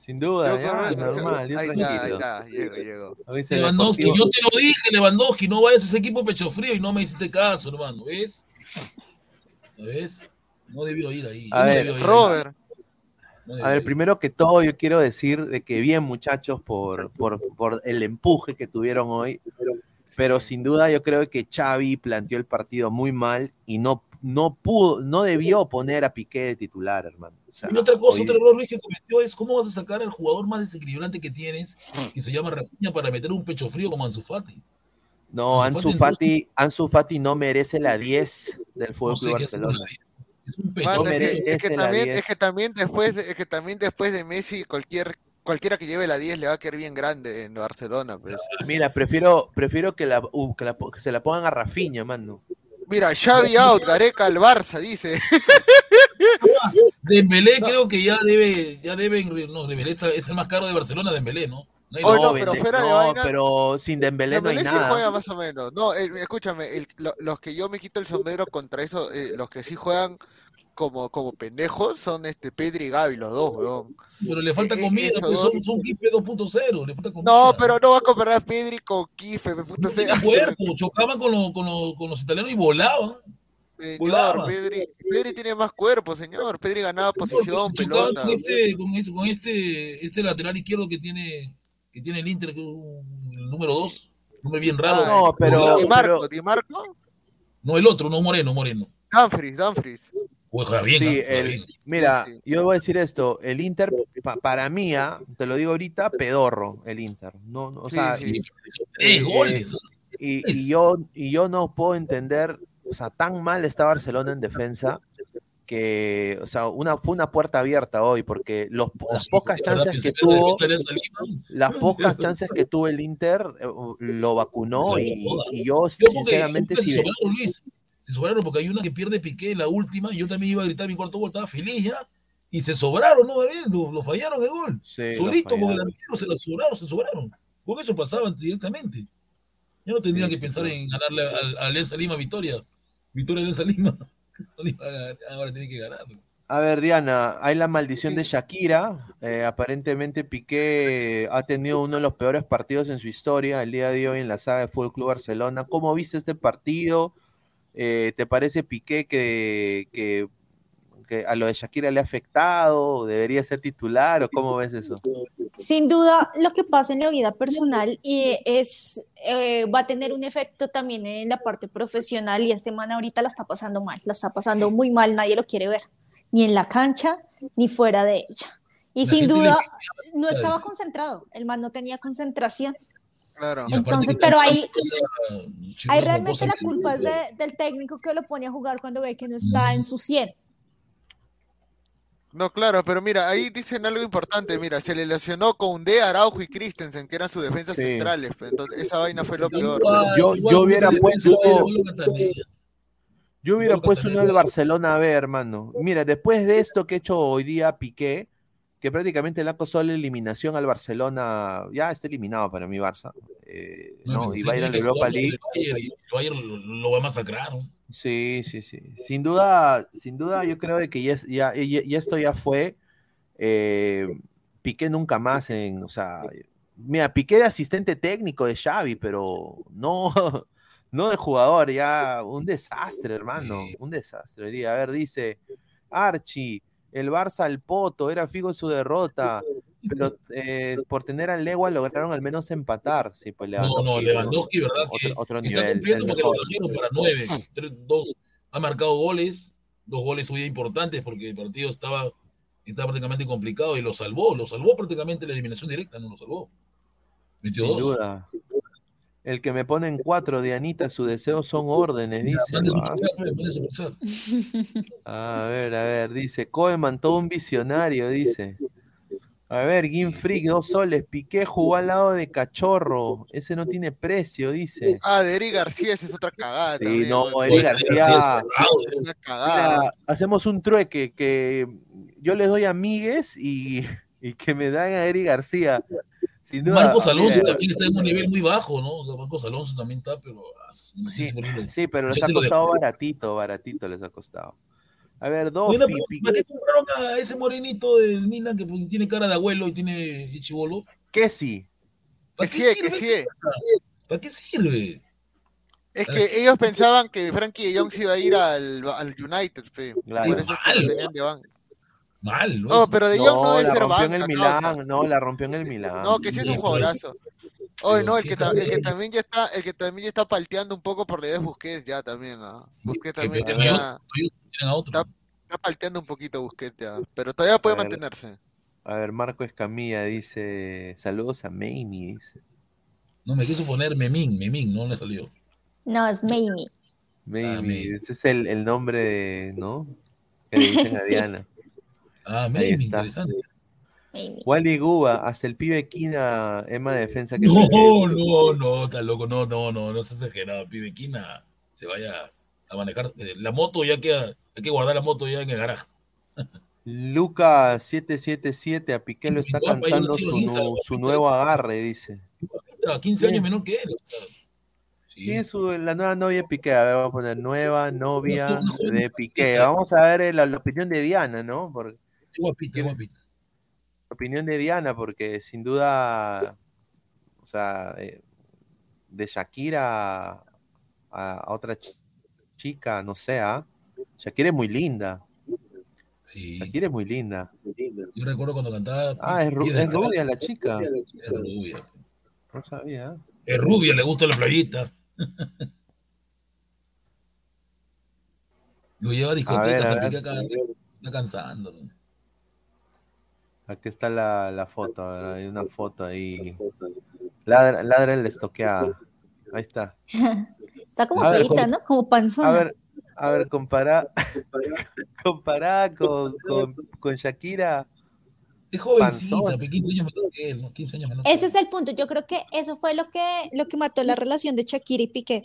Sin duda, Yo ya, normal, yo Ahí está, ahí tranquilo. está, llego, llego. Lewandowski, yo te lo dije, Lewandowski, no vayas a ese equipo pecho frío y no me hiciste caso, hermano, ¿ves? ¿Ves? No debió ir ahí. A no ver, debió ir ahí. Robert, No A ver, ir. primero que todo, yo quiero decir de que bien, muchachos, por, por, por el empuje que tuvieron hoy. Pero sin duda yo creo que Xavi planteó el partido muy mal y no, no pudo, no debió poner a Piqué de titular, hermano. O sea, Y otra cosa, hoy- otro error Luis que cometió es cómo vas a sacar al jugador más desequilibrante que tienes, que se llama Rafinha, para meter un pecho frío como Ansu Fati. no, Ansu Ansu Fati, Ansu Fati no merece la 10 del Fútbol No sé Barcelona. Es un pecho mano, no es, que, frío. es que merece la también, 10. es que también después, de- es que también después de Messi, cualquier, cualquiera que lleve la 10 le va a quedar bien grande en Barcelona, pues. Mira, prefiero, prefiero que, la, uh, que, la- que se la pongan a Rafinha, mano. Mira, Xavi out, Gareca al Barça, dice. Dembélé creo que ya debe, ya deben, no, Dembélé está- es el más caro de Barcelona, Dembélé, ¿no? No hay nada. no, pero fuera de no, vaina- pero sin Dembélé no hay sí nada. juega más o menos. No, el- escúchame, el- lo- los que yo me quito el sombrero contra eso, eh, los que sí juegan como, como pendejos son este Pedri y Gavi, los dos, weón. Pero le falta Eh, comida, pues dos- son, son Kipe 2.0, le falta comida. No, pero no va a comparar a Pedri con Kife, me puto No cuerpo, chocaban con, los- con, los- con los italianos y volaban. Señor, volaba. Pedri, Pedri tiene más cuerpo, señor. Pedri ganaba posición, pelota. con este, con este, con este, este lateral izquierdo que tiene, que tiene el Inter, que es un- el número 2, nombre bien raro. Ah, No, pero- Di Marco, pero- Di Marco, No el otro, no Moreno, Moreno. Dumfries. Juega bien, Sí, juega el- bien. mira, Sí, sí. yo voy a decir esto, el Inter, pa- para mí, ah, te lo digo ahorita, pedorro, el Inter. No, no, o Sí, sea, sí. Y hizo tres eh, goles. y, Es- y yo, y yo no puedo entender, o sea, tan mal está Barcelona en defensa, que, o sea, una, fue una puerta abierta hoy, porque los, las pocas chances que tuvo, las pocas chances que tuvo el Inter, eh, lo vacunó y, yo, sinceramente, se sí. sobraron, Luis. Se sobraron porque hay una que pierde Piqué en la última y yo también iba a gritar mi cuarto gol, estaba feliz ya. Y se sobraron, ¿no, Gabriel? Lo, lo fallaron el gol. Sí, Solito con el arquero se la sobraron, se sobraron. Porque eso pasaba directamente. Ya no tendrían Sí, que sí, pensar en ganarle al- a Alianza Lima Victoria. Victoria Alianza Lima. Ahora tiene que ganar. A ver, Diana, hay la maldición de Shakira. Eh, aparentemente Piqué ha tenido uno de los peores partidos en su historia el día de hoy en la saga de Fútbol Club Barcelona. ¿Cómo viste este partido? Eh, ¿Te parece Piqué que, que, que a lo de Shakira le ha afectado? ¿Debería ser titular o cómo ves eso? Sin duda, lo que pasa en la vida personal y es, eh, va a tener un efecto también en la parte profesional y este man ahorita la está pasando mal, la está pasando muy mal, nadie lo quiere ver, ni en la cancha ni fuera de ella. Y La sin duda, no estaba concentrado, el man no tenía concentración. Claro. Entonces, pero ahí, ahí realmente la culpa es de- del técnico que lo pone a jugar cuando ve que no está en su 100. No, claro, pero mira, ahí dicen algo importante, mira, se le lesionó con D, Araujo y Christensen, que eran sus defensas Sí. centrales, pues, entonces esa vaina fue lo peor. Yo, yo hubiera puesto, yo hubiera puesto uno del Barcelona B, hermano. Mira, después de esto que ha hecho hoy día Piqué, que prácticamente le ha costado la eliminación al Barcelona, ya está eliminado para mi Barça. eh, No, Y va a ir a la Europa el League. Bayern, el Bayern lo, lo va a masacrar. ¿no? Sí, sí, sí. Sin duda, sin duda, yo creo de que ya, ya, ya- ya esto ya fue. eh, Piqué nunca más en, o sea, mira, Piqué de asistente técnico de Xavi, pero no, no de jugador, ya un desastre, hermano, un desastre. A ver, dice Archie, el Barça al poto, era figo su derrota, pero eh, por tener a Legua lograron al menos empatar. Sí, pues No, no, Lewandowski, ¿verdad? Otro, otro está nivel. cumpliendo porque lo trajeron para nueve. tres- dos, ha marcado goles, dos goles muy importantes porque el partido estaba, estaba prácticamente complicado y lo salvó, lo salvó prácticamente la eliminación directa, no lo salvó. Metió Sin dos. duda. El que me pone en cuatro, Dianita, su deseo son órdenes, dice. A ver, a ver, dice. Koeman, todo un visionario, dice. A ver, Game Freak, dos soles. Piqué jugó al lado de Cachorro. Ese no tiene precio, dice. Ah, de Eric García, esa es otra cagada Sí, también. no. Eric García. García es una cagada. Mira, hacemos un trueque que yo les doy a Migues y, y que me dan a Eric García. Sin duda, Marcos Alonso mira, también está en un nivel muy bajo, ¿no? O sea, Marcos Alonso también está, pero ah, Sí, sí, pero les ha costado baratito, baratito les ha costado. A ver, pero Piqué- ¿Para qué compraron a ese morenito del Milan que tiene cara de abuelo y tiene chivolo? ¿Qué sí? ¿Para Que qué sí, que sirve? ¿Para qué sirve? Es que ellos pensaban que Frankie de Jong se iba a ir al, al United, fe. Claro. Por eso es que tenían de banca. Mal, ¿no? No, pero de Jong no No, debe ser en el no, la rompió en el Milán. No, que sí es un jugadorazo. Oye, no, el que, también ya está, el que también ya está palteando un poco por la idea de Busquets ya también, ¿ah? Busquets Que también ya está, está, está palteando un poquito Busquets ya, pero todavía puede A ver. mantenerse. A ver, Marco Escamilla dice, saludos a Mamie, dice. No, me quiso poner Memín, Memín, no le salió. No, es Mamie. Mamie, Mamie. ese es el, el nombre de, ¿no? Que le dicen a Sí. Diana. Ah, está. interesante. Wally Guba, hasta el pibe Quina, Emma de defensa que No, no, no, está loco, no, no, no, no se exagerado, pibe. Quina se vaya a manejar. eh, La moto ya queda, hay que guardar la moto ya en el garaje. Luca 777, a Piqué lo está Guapa, yo cansando su, nuevo agarre, dice. A 15 años menor que él. sí. ¿Quién es su- la nueva novia de Piqué? A ver, vamos a poner nueva novia de Piqué. Vamos a ver eh, la, la opinión de Diana, ¿no? Porque, Es guapita, es guapita. Opinión de Diana, porque sin duda, o sea, eh, de Shakira a, a otra ch- chica, no sé, ¿ah? Shakira es muy linda. Sí. Shakira es muy linda. Yo recuerdo cuando cantaba. Ah, es, ru- rubia la chica. Es rubia. No sabía. Es rubia, le gusta la playita. Lo lleva a discotecas, ver, a a ver. Piqué acá, está cansando. ¿no? Aquí está la, la foto, hay una foto ahí. Ladra, ladra el estoqueada. Ahí está. Está como A feita, ¿cómo- ¿no? Como panzona. A ver, A ver, compará, compará con, con, con Shakira. Es jovencita, Panzona. pe, 15 años menor que él, ¿no? 15 años menor. que Ese es el punto. Yo creo que eso fue lo que, lo que mató la relación de Shakira y Piqué.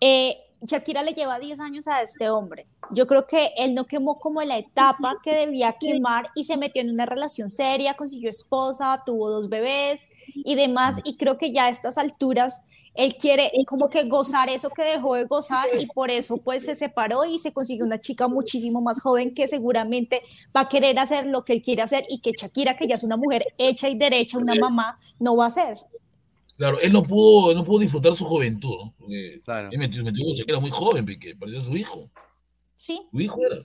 Eh, Shakira le lleva 10 años a este hombre. Yo creo que él no quemó como la etapa que debía quemar y se metió en una relación seria, consiguió esposa, tuvo dos bebés y demás. Y creo que ya a estas alturas él quiere como que gozar eso que dejó de gozar y por eso pues se separó y se consiguió una chica muchísimo más joven que seguramente va a querer hacer lo que él quiere hacer y que Shakira, que ya es una mujer hecha y derecha, una mamá, no va a hacer. Claro, él no pudo, no pudo disfrutar su juventud, ¿no? Porque Claro. él metió, metió con Shakira muy joven, Piqué, parecía su hijo. Sí. Su hijo era.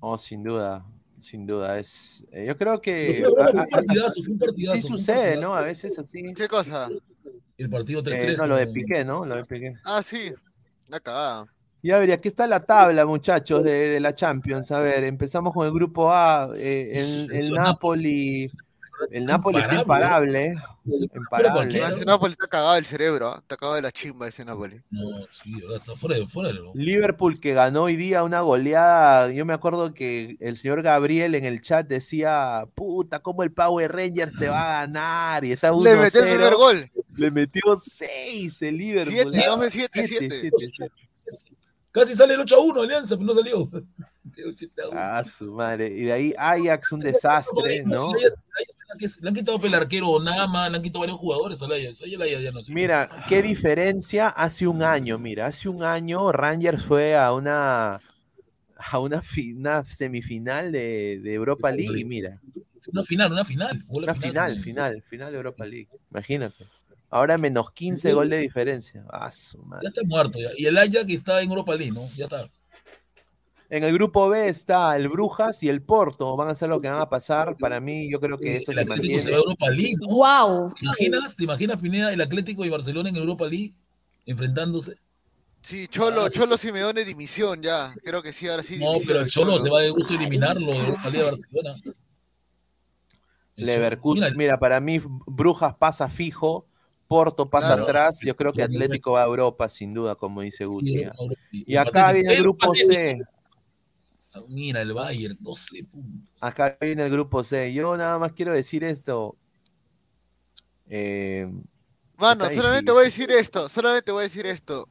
Oh, sin duda, sin duda. Es, eh, yo creo que. Fue, a- fue un partidazo, fue un partidazo. sí sucede, partidazo. ¿no? A veces así. ¿Qué cosa? El partido 3-3. Eh, no, lo de Piqué, ¿no? Lo de Piqué. Ah, sí. La cagada. Y a ver, aquí está la tabla, muchachos, de, de la Champions. A ver, empezamos con el grupo A. eh, el, el Napoli. El Napoli está imparable. ¿eh? Imparable. No, ese Napoli está cagado del cerebro, ¿ah? está cagado de la chimba ese Napoli. No, sí, está fuera de fuera de lo- Liverpool que ganó hoy día una goleada. Yo me acuerdo que el señor Gabriel en el chat decía, puta, ¿cómo el Power Rangers te va a ganar? Y está 1 Le metió el primer gol. Le metió 6 el Liverpool. Siete, ¿no? no, siete, Siete, siete. siete, siete. Casi sale el 8 a 1, Alianza, pero no salió. El 7 a 1. Ah, su madre. Y de ahí Ajax, un desastre, ¿no? Le han- quitado el arquero Nama, le han quitado varios jugadores al Ajax. Ahí el Ajax ya no sé. Mira, qué diferencia hace un año, mira, hace un año Rangers fue a una a una, una semifinal de, de Europa League mira, Una final, una final. Una final, final, final de Europa League, imagínate. Ahora menos 15 gol de diferencia. Ah. Ya está muerto ya. Y el Ajax está en Europa League, ¿no? Ya está. En el grupo B está el Brujas y el Porto, van a ser lo que van a pasar. Para mí, yo creo que eso El se Atlético se mantiene. va a Europa League, ¿no? ¡Wow! ¿Te imaginas, ¿Te imaginas, Pineda, el Atlético y Barcelona en Europa League enfrentándose? Sí, Cholo, Ah, Cholo Simeone dimisión ya. Creo que sí, ahora sí. No, pero el Cholo se va de gusto eliminarlo de Europa League a Barcelona. Leverkusen, mira, para mí Brujas pasa fijo, Porto pasa Claro. atrás, yo creo que Atlético va a Europa sin duda, como dice Guti. Y acá viene el grupo C. Mira, el Bayern, 12 puntos. Acá viene el grupo C. Yo nada más quiero decir esto. Eh, Mano, solamente difícil. voy a decir esto, solamente voy a decir esto.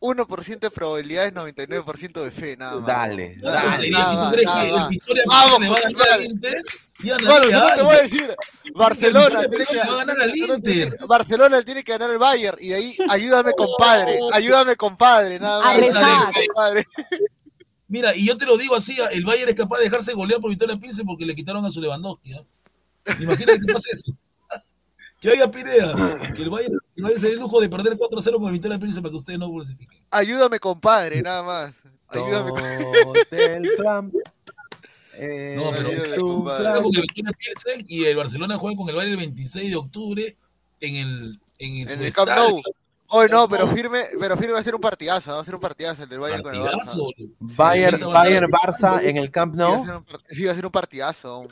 1% de probabilidades, 99% de fe, nada más. Dale, dale. ¿Y nada tú más, crees nada que el. Victoria Vamos, va a ganar al Inter? Bueno, solo te voy a decir, Barcelona tiene que, a ganar al Inter. Barcelona tiene que ganar al Bayern y de ahí ayúdame compadre, ayúdame compadre, nada A más. rezar. ayúdame, compadre. Mira, y yo te lo digo así, el Bayern es capaz de dejarse golear por Victoria Pilsen porque le quitaron a su Lewandowski. ¿ah? Imagínate que pase eso. Que oiga Pineda, que el Bayern, se dé el lujo de perder 4-0 con Victoria Pilsen para que ustedes no clasifiquen. Ayúdame compadre, nada más. Ayúdame. Clan. Eh, No, pero Ayúdame, porque Victoria Pilsen y el Barcelona juegan con el Bayern el 26 de octubre en el en, su En el Camp. Nou. Hoy no, pero firme, pero firme va a ser un partidazo, va a ser un partidazo el del Bayern con el Barça. Bayern, Bayern Barça en el Camp Nou. Sí, va a ser un partidazo.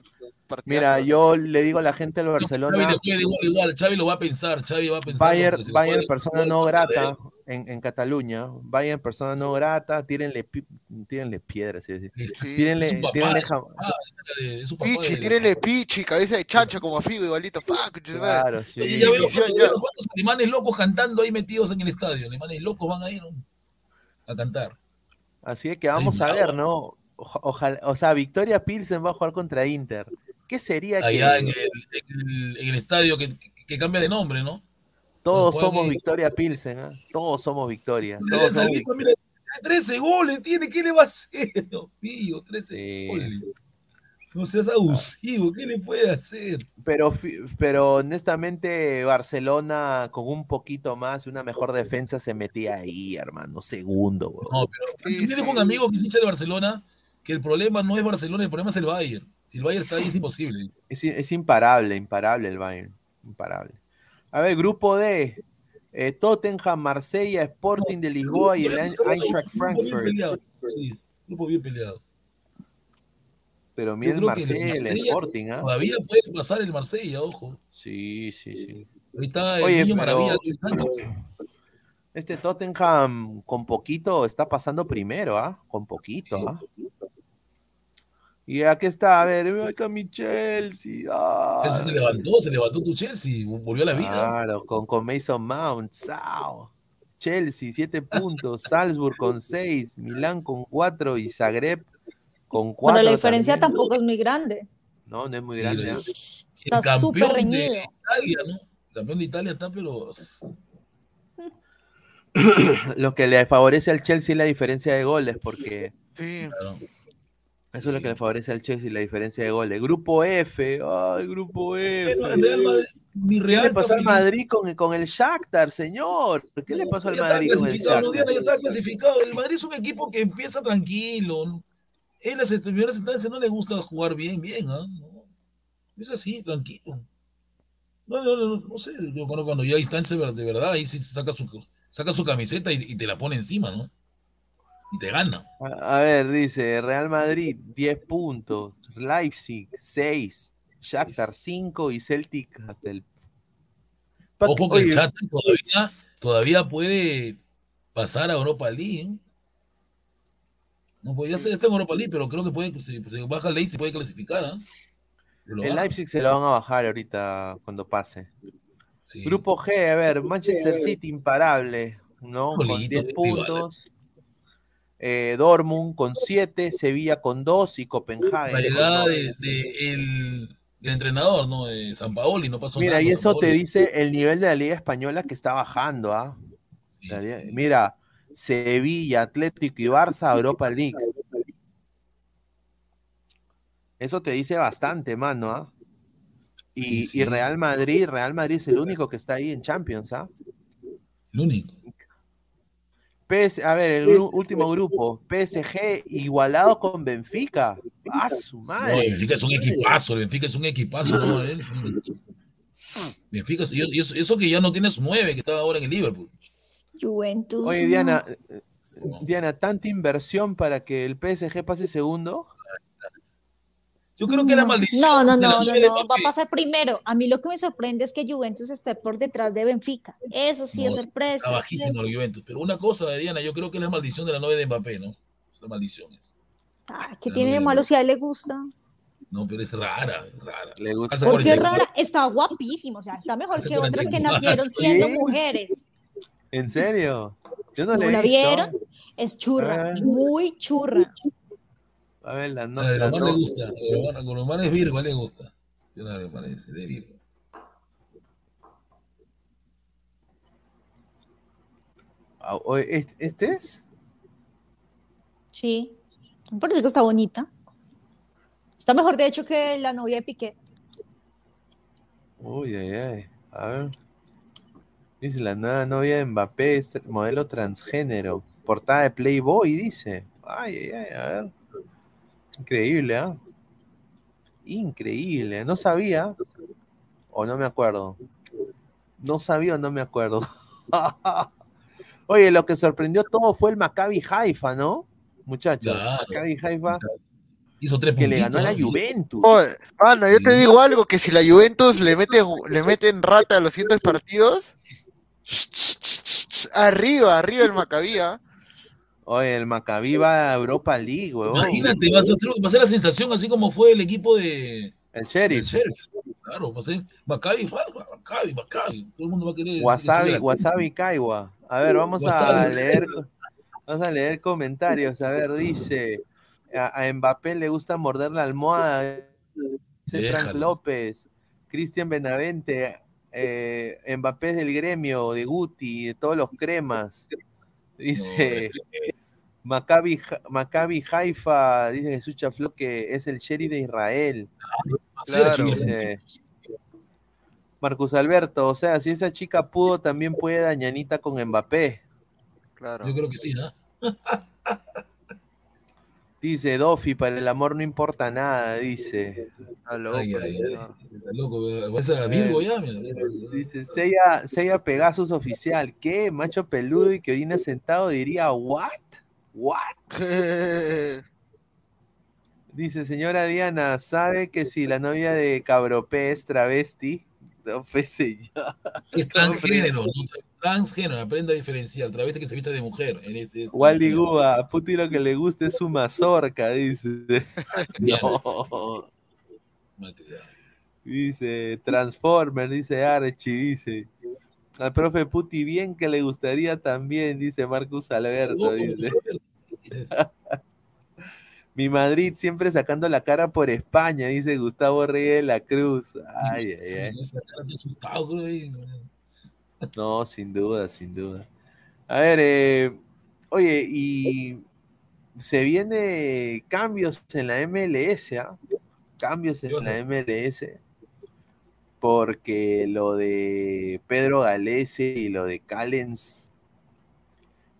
Mira, yo le digo a la gente del Xavi Barcelona, le juega igual, igual. Xavi lo va a pensar. Xavi va a pensar. Bayern, Bayern persona no grata en, en Cataluña. Bayern persona no grata, tírenle, tírenle piedras. sí, sí. Es- Sí. Tírenle, papá, tírenle Pichi, tírenle pichi, cabeza de chancho como a Figo igualito. Fuck. Claro, sí. Oye, ya veo, Ya, ya cuántos alemanes locos cantando ahí metidos en el estadio. Alemanes locos van a ir a cantar. Así es que vamos a ver, ¿no? Oja- Ojalá, o sea, Victoria Pilsen va a jugar contra Inter. ¿Qué sería Allá que en el, en el- en el estadio que, que cambia de nombre, ¿no? todos somos Victoria Pilsen? ¿ah? Todos somos Victoria. Mira, Todos esa somos lista, mira, tiene 13 goles, tiene, ¿qué le va a hacer? Dios mío, 13 Sí. goles. No seas abusivo, ¿qué le puede hacer? Pero, pero honestamente, Barcelona con un poquito más, una mejor defensa se metía ahí, hermano. Segundo, weón. No, pero sí. un amigo que es hincha de Barcelona que el problema no es Barcelona, el problema es el Bayern. Si el Bayern está ahí es imposible. Es, imparable, imparable el Bayern. Imparable. A ver, grupo D. eh, Tottenham, Marsella, Sporting de Lisboa y el Eintracht Frankfurt. peleado. Sí, grupo bien peleado. Pero mira el Marsella el Marsella Sporting, ¿ah? Todavía puede pasar el Marsella, ojo. Sí, sí, sí. Ahí está el Oye, niño pero- maravilla Luis Sánchez. Este Tottenham con poquito está pasando primero, ¿ah? Con poquito, ¿ah? Y aquí está, a ver, ve acá mi Chelsea. ay. Chelsea se levantó, se levantó tu Chelsea, volvió a la vida. Claro, con, con Mason Mount. ¡Sao! Chelsea, 7 puntos. Salzburg con 6. Milán con 4. Y Zagreb con 4. Pero la diferencia tampoco es muy grande. No, no es muy Sí, grande. ¿ah? es. Está súper de reñido. Italia, ¿no? El campeón de Italia está, pero. Lo que le favorece al Chelsea es la diferencia de goles, porque Sí. Eso es lo que le favorece al Chelsea, la diferencia de goles. Grupo F, ay, grupo F. Bueno, Real Madrid, mi ¿Qué Real le pasó al. Madrid con, con el Shakhtar, señor? ¿Qué le pasó al Madrid con el no, Shakhtar? Ya está clasificado. El Madrid es un equipo que empieza tranquilo. En las primeras instancias no le gusta jugar bien, bien, ¿ah? No. Es así, tranquilo. No, no, no, no sé. Yo cuando, cuando ya hay instancias de de verdad, ahí sí saca su, saca su camiseta y, y te la pone encima, ¿no? Y te gana. A a ver, dice Real Madrid 10 puntos, Leipzig 6, Shakhtar 5 y Celtic hasta el. Pa- Ojo que el chat todavía, todavía puede pasar a Europa League. ¿eh? No, pues ya está, en Europa League, pero creo que puede, pues, si se baja el ley, se puede clasificar. lo El baja. Leipzig se lo van a bajar ahorita cuando pase. Sí. Grupo G, a ver, Manchester City imparable, ¿no? Con Solito, 10 rival. puntos. Eh, Dortmund con 7, Sevilla con 2 y Copenhague. La de, de el, del entrenador, ¿no? De San Paoli, no pasó Mira, nada. y eso te dice el nivel de la Liga Española que está bajando, ¿ah? Mira, Sevilla, Atlético y Barça, Europa League. Eso te dice bastante, mano, ¿ah? Y, y Real Madrid, Real Madrid es el único que está ahí en Champions, ¿ah? El único. PS, a ver, el gru- último grupo, PSG igualado con Benfica. ¡Ah, su No, el madre! Benfica es un equipazo, el Benfica es un equipazo. ¿no? Es. Benfica, y eso, eso que ya no tiene su nueve, que estaba ahora en el Liverpool. Juventus. Oye, Diana, Diana, tanta inversión para que el PSG pase segundo. Yo creo que la maldición. No, no, no, no, no, va a pasar primero. A mí lo que me sorprende es que Juventus esté por detrás de Benfica. Eso sí No, es sorpresa. Está bajísimo el Juventus. Pero una cosa, Diana, yo creo que es la maldición de la nueve de Mbappé, ¿no? La maldición. es. Ah, ¿Qué tiene de malo si a él le gusta? No, pero es rara, es rara. Le gusta. ¿Por qué 44. rara? Está guapísimo, o sea, está mejor Hace que otras que 44. nacieron siendo ¿Sí? mujeres. ¿En serio? Yo no ¿No le he la visto. vieron? Es churra, Ah. muy churra. A ver, la no, A la Omar no- le gusta. Con Omar es Virgo, a él le gusta. Sí, no, me parece, de Virgo. Ah, ¿este- ¿Este es? Sí. Parece que está bonita. Está mejor, de hecho, que la novia de Piqué. Uy, ay, ay. A ver. Dice la nueva novia de Mbappé, modelo transgénero. Portada de Playboy, dice. Ay, ay, ay, a ver. Increíble, ¿ah? Increíble. No sabía. O no me acuerdo. No sabía o no me acuerdo. Oye, lo que sorprendió todo fue el Maccabi Haifa, ¿no? Muchachos. Claro. Maccabi Haifa Hizo tres que le ganó a la. Juventus. Oye, mano, yo te digo algo, que si la Juventus le meten, le meten rata a los siguientes partidos, arriba, arriba el Macabía. Oye, el Maccabi va a Europa League, huevón. Imagínate, va a, ser, va a ser la sensación así como fue el equipo de. El Sheriff. del Sheriff. Claro, va a ser Maccabi, Maccabi, Maccabi. Todo el mundo va a querer. que Wasabi, Wasabi Kaiwa. A ver, vamos a leer, vamos a leer comentarios. A ver, dice, a, a Mbappé le gusta morder la almohada. Dice Frank. López, Cristian Benavente, eh, Mbappé es del gremio, de Guti, de todos los cremas. Dice, Maccabi, Maccabi Haifa, dice Jesús Chafló que es el sheriff de Israel. Claro. Dice, Marcus Alberto, o sea, si esa chica pudo, también puede dañanita con Mbappé. Claro. Yo creo que sí, ¿no? Dice Dofi, para el amor no importa nada, dice. Está loco, Ay, ay, ay. señor. Está loco, a Virgo ya, mira. Dice, Seiya, Seiya Pegasus oficial, ¿qué? Macho peludo y que orina sentado diría, ¿what? ¿What? Dice, señora Diana, ¿sabe que si la novia de Cabropé es travesti? No, pues, señor. Es transgénero, ¿no? Transgénero, aprenda a diferenciar. Travesti que se vista de mujer. En ese, Wally Gua, a Puti lo que le gusta es su mazorca, dice. no. Dice Transformer, dice Archie, dice. Al profe Puti, bien que le gustaría también, dice Marcus Alberto, dice. Mi Madrid siempre sacando la cara por España, dice Gustavo Reyes de la Cruz. Ay, ay, ay. No, sin duda, sin duda. A ver, eh, oye, y se viene cambios en la MLS, ¿ah? Cambios en la MLS. Porque lo de Pedro Galese y lo de Callens.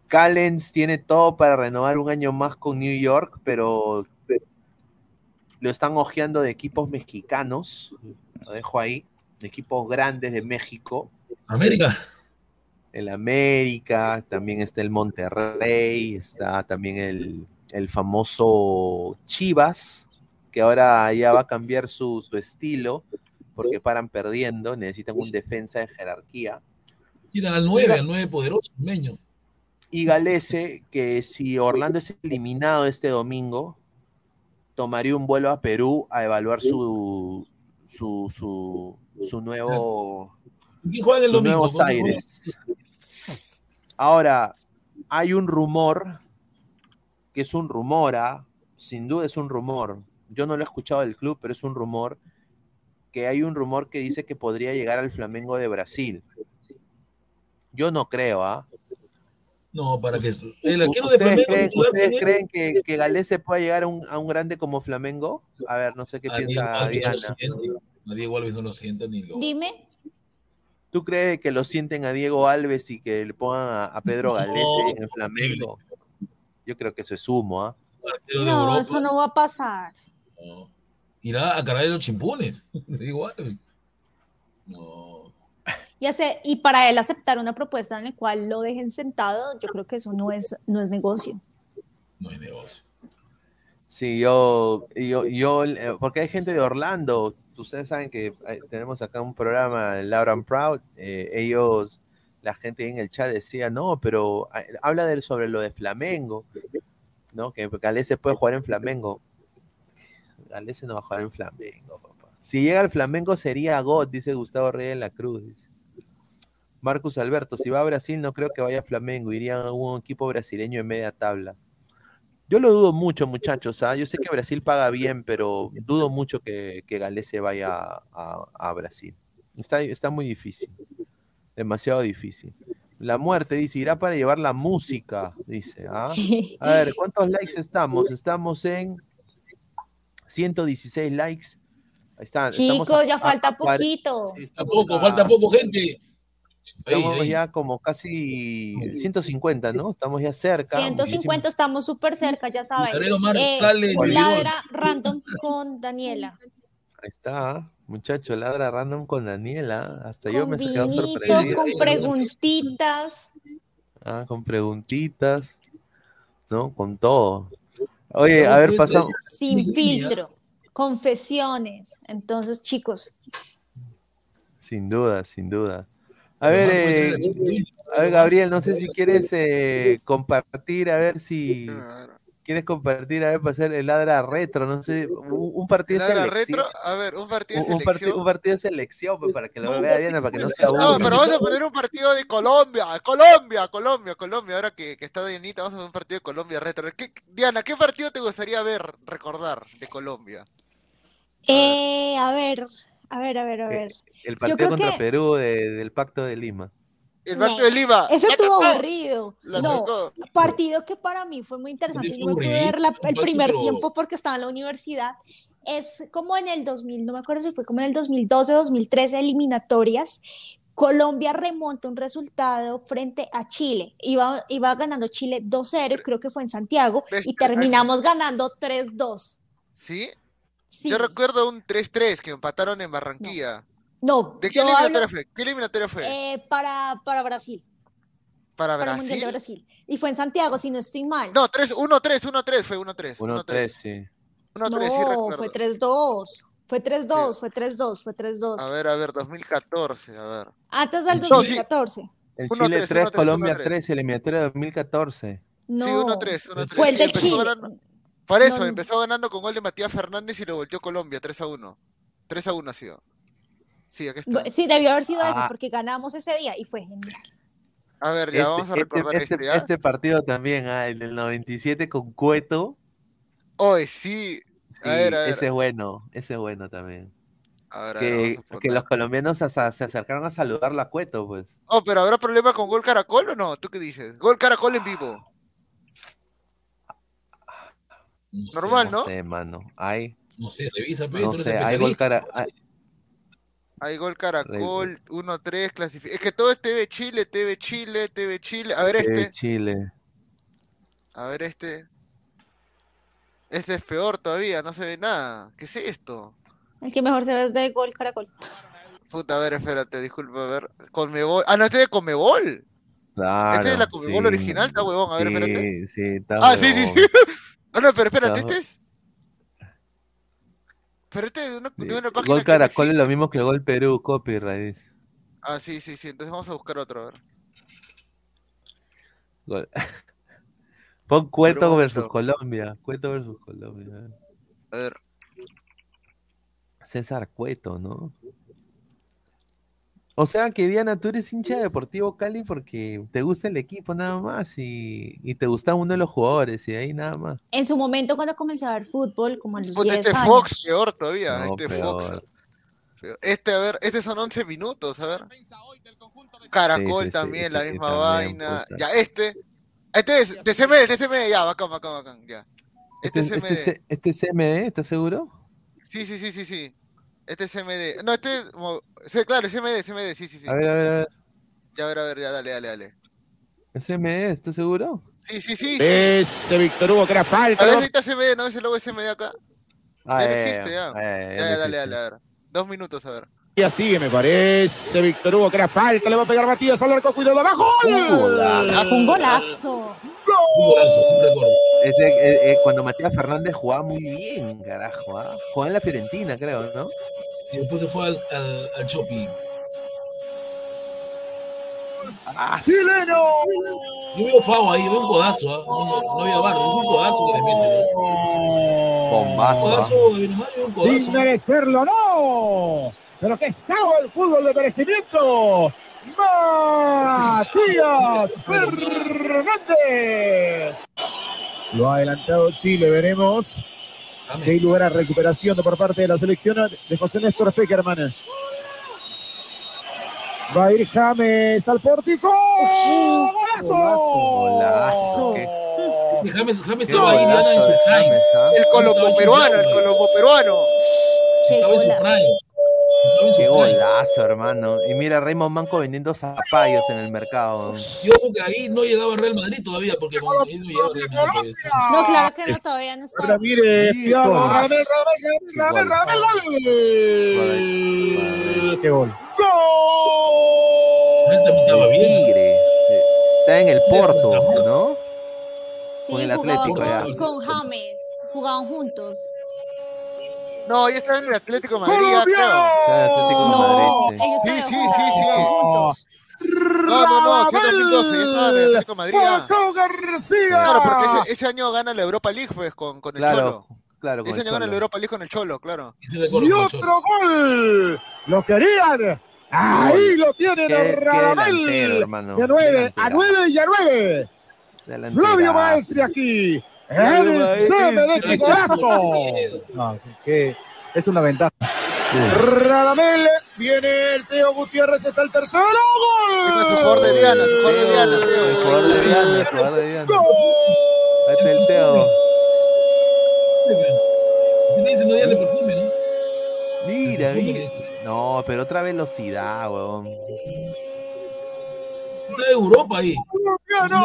Callens tiene todo para renovar un año más con New York, pero lo están ojeando de equipos mexicanos. Lo dejo ahí. De equipos grandes de México. América. El América, también está el Monterrey, está también el, el famoso Chivas, que ahora ya va a cambiar su, su estilo, porque paran perdiendo, necesitan un defensa de jerarquía. Tiran al 9, al 9 poderoso, meño. Y Galese, que si Orlando es eliminado este domingo, tomaría un vuelo a Perú a evaluar su, su, su, su nuevo, ¿Quién juega el domingo? nuevos ¿Cómo aires. Ahora, hay un rumor, que es un rumor, ¿ah? sin duda es un rumor. Yo no lo he escuchado del club, pero es un rumor, que hay un rumor que dice que podría llegar al Flamengo de Brasil. Yo no creo, ¿ah? No, para que el arquero de ¿Ustedes Flamengo creen, ustedes creen que, que Galese pueda llegar a un, a un grande como Flamengo? A ver, no sé qué A Diego piensa no. A Diego Alves no lo siente ni lo. Dime. ¿Tú crees que lo sienten a Diego Alves y que le pongan a, a Pedro Galese en el Flamengo? Yo creo que eso es humo, ¿ah? No, eso no va a pasar. no. Irá a cargar los chimpunes. Diego Alves. No. Y, hace- y para él aceptar una propuesta en la cual lo dejen sentado, yo creo que eso no es, no es negocio. No hay negocio. Sí, yo, yo, yo, eh, porque hay gente de Orlando, ustedes saben que eh, tenemos acá un programa, Loud and Proud, eh, ellos, la gente en el chat decía, no, pero habla de, sobre lo de Flamengo, ¿no? Que Galese puede jugar en Flamengo. Galese no va a jugar en Flamengo, papá. Si llega al Flamengo sería God, dice Gustavo Reyes de la Cruz, dice. Marcus Alberto, si va a Brasil no creo que vaya a Flamengo, iría a un equipo brasileño en media tabla. Yo lo dudo mucho, muchachos. ¿ah? Yo sé que Brasil paga bien, pero dudo mucho que, que Galese vaya a, a- a Brasil. Está, está muy difícil. Demasiado difícil. La muerte dice, irá para llevar la música, dice. ¿ah? A ver, ¿cuántos likes estamos? Estamos en 116 likes. Ahí está. Chicos, a- ya a- falta a poquito. Falta poco, falta poco, gente. Estamos Ahí, ahí. ya como casi 150, ¿no? Estamos ya cerca. 150, estamos súper cerca, ya saben. Eh, sale ladra random con Daniela. Ahí está, muchacho, ladra random con Daniela. Hasta yo me he quedado sorprendido. con preguntitas. Ah, con preguntitas, ¿no? Con todo. Oye, a ver, pasamos. Sin filtro. Confesiones. Entonces, chicos, Sin duda, sin duda. A ver, eh, a ver, Gabriel, no sé si quieres eh, compartir, a ver si quieres compartir, a ver, para hacer el ladra retro, no sé, un, un partido de Ladra selección. retro, a ver, un partido de un selección. un partido de selección, pues, para que lo vea Diana, para que no se No, aburra. pero vamos a poner un partido de Colombia, Colombia, Colombia, Colombia. Ahora que, que está Dianita, vamos a poner un partido de Colombia retro. ¿Qué- Diana, ¿qué partido te gustaría ver, recordar de Colombia? eh, a ver, a ver, a ver, a ver. El partido contra que- Perú de- del Pacto de Lima. El Pacto de Lima. Ese ¡La estuvo aburrido. La No, tocó. partido que para mí fue muy interesante. Yo me fue pude ver la- el primer tiempo porque estaba en la universidad. Es como en el 2000, no me acuerdo si fue como en el 2012, 2013, eliminatorias. Colombia remonta un resultado frente a Chile. Iba, iba ganando Chile 2-0, y creo que fue en Santiago, y terminamos ganando 3-2. ¿Sí? Sí. Yo recuerdo un 3-3 que empataron en Barranquilla. No, ¿De qué eliminatoria hablo, fue? ¿Qué eliminatoria fue? eh, para, para Brasil, ¿Para para el Mundial de Brasil? Y fue en Santiago, si no estoy mal. No, 3, 1-3, 1-3, fue 1-3. 1-3, sí. 1-3, sí No, recuerdo. fue 3-2. Fue 3-2, fue 3-2, fue 3-2. A ver, a ver, 2014, a ver. Antes del No, sí. 2014. El 1-3, Chile 3, 1-3, Colombia 1-3. 3, eliminatoria 2014. No. Sí, 1-3, 1-3. Fue el de Chile. ganando- Por eso, No, empezó ganando con gol de Matías Fernández y lo volteó Colombia, 3 a 1. 3 a 1 ha sido. Sí, aquí está. Bu- Sí, debió haber sido eso, Ah. porque ganamos ese día y fue genial. A ver, ya Este, vamos a este- recordar este- este, este partido también, ah, el del 97 con Cueto. Hoy sí. A Sí, ver, a ver. ese es bueno, ese es bueno también. A ver, a ver, Que, a los colombianos hasta se acercaron a saludarlo a Cueto, pues. Oh, pero ¿habrá problema con gol caracol o no? ¿Tú qué dices? Gol caracol en vivo. No sé, Normal, ¿no? No sé, mano. Hay, No sé, revisa, pe, no sé, hay gol cara. hay- Hay gol caracol, 1-3, clasifica. Es que todo es TV Chile, TV Chile, TV Chile. A ver este. Chile. A ver este. Este es peor todavía, no se ve nada. ¿Qué es esto? El que mejor se ve es de gol caracol. Puta, a ver, espérate, disculpa, a ver. Conmebol. Ah, no, este es de Conmebol. Claro. Este es la Conmebol sí, original, está huevón. A ver, espérate. Sí, está Ah, sí, sí, sí. Ah, no, pero espérate, Está- este es. Pero este es de una, de una página Gol no Caracol es lo mismo que Gol Perú, copyright. Ah, sí, sí, sí. Entonces vamos a buscar otro, a ver. Gol. Pon Cueto versus. Colombia. Cueto versus Colombia. A ver. César Cueto, ¿no? O sea que Diana, tú eres hincha de Deportivo Cali porque te gusta el equipo nada más y, y te gusta uno de los jugadores y ahí nada más. En su momento, cuando comencé a ver fútbol, como a los Puta, 10 este años. Fox, peor todavía. No, este Fox. peor. Peor. Este, a ver, este son 11 minutos, a ver. Caracol Sí, sí, sí, también, la misma también, vaina. puta. Ya, este. Este es de CMD, de CMD, ya, bacán, bacán, bacán, ya. Este, Este, es este, CMD. Este es CMD, ¿estás seguro? Sí, sí, sí, sí, sí. Este es CMD. No, este es. Sí, claro, es CMD, sí, sí, sí. A ver, a ver, a ver. Ya, a ver, a ver, ya, dale, dale, dale. ¿Es CMD? ¿Estás seguro? Sí, sí, sí. Ese Víctor Hugo que era falta. A ver, ¿no? ahorita CMD, ¿no ves el logo de CMD acá? Ah, Ya no ya, existe, ya. ya, ya, ya Ya, no ya, dale, existe. dale, a ver. Dos minutos, a ver. Ya sigue, me parece. Víctor Hugo que era falta. Le va a pegar Matías al arco. Cuidado abajo. Un golazo. Un golazo. Un golazo, siempre recuerdo. Ese, eh, eh, cuando Matías Fernández jugaba muy bien, carajo. ¿ah? Jugaba en la Fiorentina, creo, ¿no? Y después se fue al, al, al shopping. Yo veo Favo ahí, veo un codazo, ¿ah? no, no, no había bar, veo un codazo que le mete. ¿no? Bombazo. ¿ah? Codazo, un Sin codazo. merecerlo, no. Pero que sabe el fútbol de merecimiento. Matías Fernández. Lo ha adelantado Chile, veremos. Si hay lugar a recuperación de por parte de la selección de José Néstor Peckerman. Va a ir James al pórtico. ¡Golazo! Golazo. Qué- James, James estaba ahí, Diana, en golazo su de prime. James, ¿ah? El colombo peruano, el colombo peruano. Estaba en su prime. Estaba Qué golazo, hermano. Y mira, Raymond Manco vendiendo zapallos en el mercado. Yo creo que ahí no llegaba Real Madrid todavía, porque ahí no llegaba Real Madrid todavía. No, claro que no, todavía no está. Ahora mire, Sí, cuidado, Radamel, Radamel, gol. ¡Qué gol! Estaba. Tigre. Está en el Porto, ¿no? Sí, Con el Atlético, ya. con, con James. Jugaban juntos. No, ya estaba en el Atlético de Madrid, ya, ¡Colombiano! creo. Está en el Atlético de No, Madrid, sí. ellos Sí, estaban sí, sí. No, no, no, sí, 2012, ya estaba en el Atlético de Madrid. Falcao García. Claro, porque ese, ese año gana la Europa League, pues, con, con el Claro, Cholo. claro. con Ese el año gana la. Europa League con el Cholo, claro. Y Y otro gol. Lo querían. Ahí lo tienen a Radamel. De 9 a. 9 y a 9. Delanterazo. Flavio Maestri aquí. CM de golazo. No, que es una ventaja. Radamel. Viene el Teo Gutiérrez. Está el tercero. Este su Gol. jugador de Diana, su jugador de Diana, El jugador de Diana, el jugador de Diana. Gol. Ahí está el Teo. Mira, mira. No, pero otra velocidad, weón. Está de Europa ahí. ¡Colombiano!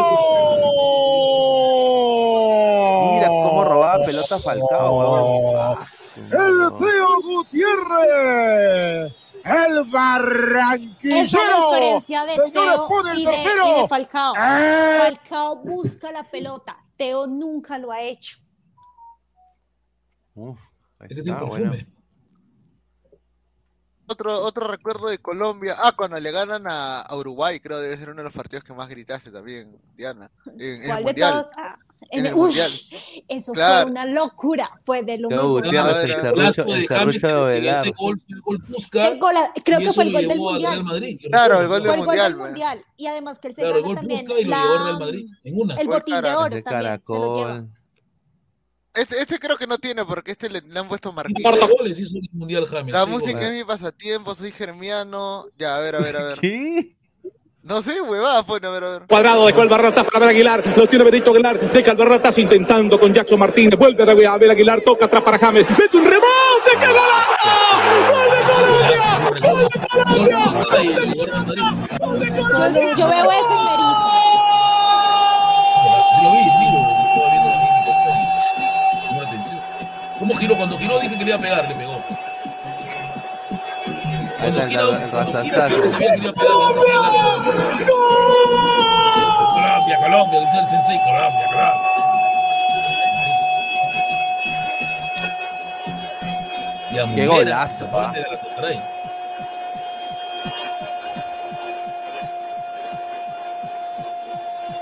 Mira cómo robaba pelota Falcao, su El Teo Gutiérrez. El barranquillero. diferencia de Señores, Teo pone el y de, tercero. y de Falcao. ¡Eh! Falcao busca la pelota. Teo nunca lo ha hecho. Uf, ahí Este es el está, bueno. perfume. Otro, otro recuerdo de Colombia. Ah, cuando le ganan a, a Uruguay, creo debe ser uno de los partidos que más gritaste también, Diana. En, en el ¿Cuál de mundial. todos? Ah, En en- el mundial. eso Claro. fue una locura. Fue de lo el de el de creo que Ovelar. ese gol fue el gol. El el del mundial. Madrid. Claro, el gol Fue del el gol mundial, mundial. Y además que él se Claro, el gana gol también Puskas y lo llevó Real la- Madrid en una. el botín de oro De también. Se lo lleva. Caracol. Este, este creo que no tiene porque este le, le han puesto cuatro goles, hizo el mundial James. La sí, música goles. es mi pasatiempo, soy germiano. Ya, a ver, a ver, a ver. ¿Qué? No sé, huevada, pues, a ver, a ver. Cuadrado dejó el Barratas para Abel Aguilar. Lo tiene Benito Aguilar. Deja el Barratas intentando con Jackson Martínez. Vuelve de Abel Aguilar. Toca atrás para James. Mete un rebote. ¡Qué Gol Puskas y lo llevó a Real Madrid. Yo, yo veo eso y me erizo. ¿Cómo giró? Cuando giró dije que quería pegar, le pegó. Cuando el cuando se sabía que quería pegar. Colombia, Colombia, dice el sensei, Colombia, Colombia. Y a Qué golazo, pa. de.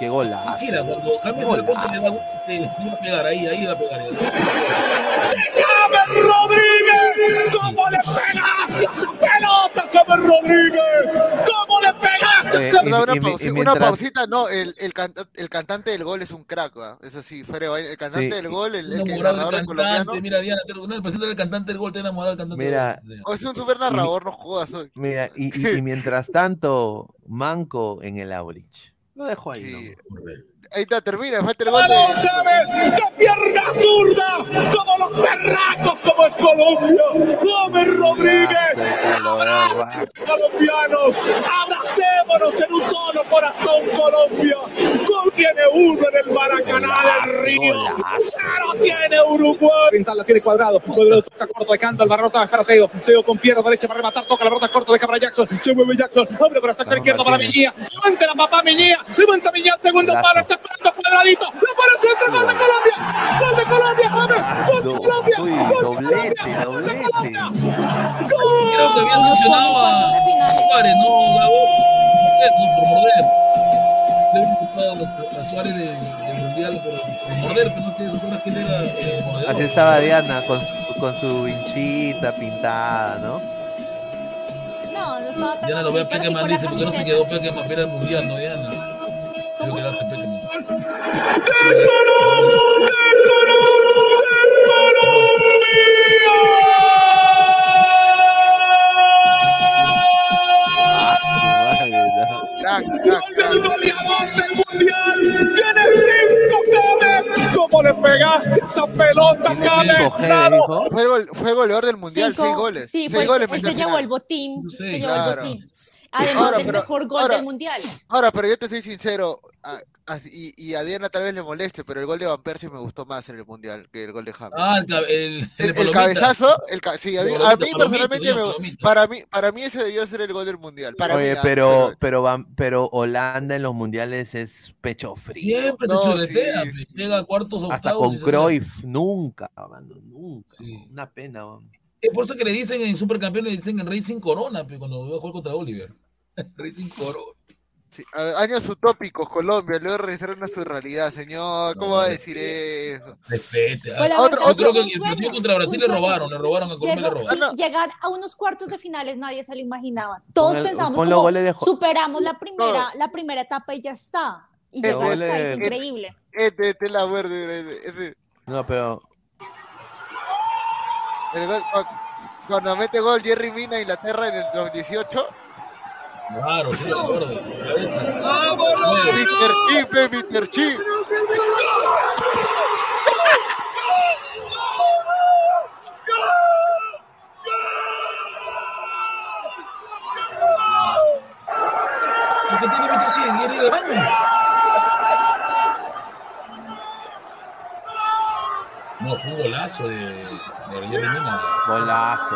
Qué golazo. Mira, cuando James se le ponte le da le iba a pegar ahí, ahí iba a pegar. James Rodríguez! ¿Cómo le pegaste a esa pelota, James Rodríguez? ¿Cómo le pegaste? Eh, Una, y- y- y pausita, no, el, el, canta- el cantante del gol es un crack, ¿va? eso sí, el cantante Sí. del gol, el, el, que- el enamorado narrador del es colombiano, cantante, mira Diana, te- no, el presidente del cantante del gol, te enamorado del cantante Mira, del gol. Oh, es un super narrador, no jodas hoy. Mira, y, y- y mientras tanto, Manco en el Aurich. Lo dejo ahí, Sí. ¿no? Ahí está, termina, falta el gol ¡Balón, de... James! ¡De pierna zurda! ¡Como los berracos, como es Colombia! ¡James Rodríguez! ¡Abraces, colombianos! ¡Abracémonos en un solo corazón, Colombia! ¡Gol tiene uno en el Maracaná del Río! ¡Cero tiene Uruguay! La tiene cuadrado. Cuadrado toca corto de canto. El barrota para Teo. Teo con pierna derecha para rematar. Toca la pelota corto. Deja para Jackson. Se mueve Jackson. Abre para sector izquierdo para Miñía. Levanta la papá Miñía. Levanta Miñía. Segundo palo. Está esperando cuadradito. Le pone el centro. Gol de Colombia. Gol de Colombia, James. Gol de Colombia. Gol de Colombia. doblete. Creo que había sancionado a Suárez, no, Gabo. Eso, por morder. Le habían culpado a Suárez del, mundial por, por morder, pero no acuerdas que él era eh. Así estaba Diana con, con su hinchita pintada, ¿no? No, no estaba tan Diana lo ve a la dice, ¿por qué no se quedó Pequeman para ir al mundial, no, Diana? Que quedaste Pequeman. Ah, su madre, no. Crack, crack, crack. El goleador del mundial tiene cinco James. ¿Cómo le pegaste a esa pelota. Fue el, goleador del mundial, Cinco- seis goles. Sí, seis fue, goles se llevó el botín. Se Sí, llevó claro. el botín. Además Ahora, pero- mejor gol ahora- del mundial. Ahora, pero yo te soy sincero, a- a- y, y a Diana tal vez le moleste, pero el gol de Van Persie me gustó más en el mundial que el gol de James. Ah, el, el, el, cabezazo, el sí, a mí, a personalmente, me- para mí, para mí ese debió ser el gol del mundial. Para Oye, ah, pero, pero, van- pero Holanda en los mundiales es pecho frío. Siempre se No, chorretea, sí. pe, llega a cuartos, octavos. Hasta con se- Cruyff, nunca, mano, nunca. Sí. Una pena, man. Es por eso que le dicen en Supercampeones, le dicen en Racing Corona, pe, cuando iba a jugar contra Oliver. Racing Corona. sí, a ver, años utópicos, Colombia, luego regresaron a su realidad, señor. ¿Cómo No, va a decir eso? Respete. Ah. Otro- creo que en el partido contra Brasil le robaron, le robaron a Colombia, le Llegó- robaron. sí, llegar a unos cuartos de finales nadie se lo imaginaba. Todos el- los como de superamos la primera, la primera etapa y ya está. Y llegar hasta ahí increíble. Este, este es la verde, ese- ese- No, pero el gol, cu- cuando mete gol Jerry Mina a Inglaterra en el 2018, Claro, sí, de acuerdo. Cabeza. Mr. Chip, eh, Mr. Chip. ¿Por qué tiene Mr. Chi? ¿Quiere ir al baño? No, fue un golazo de, golazo.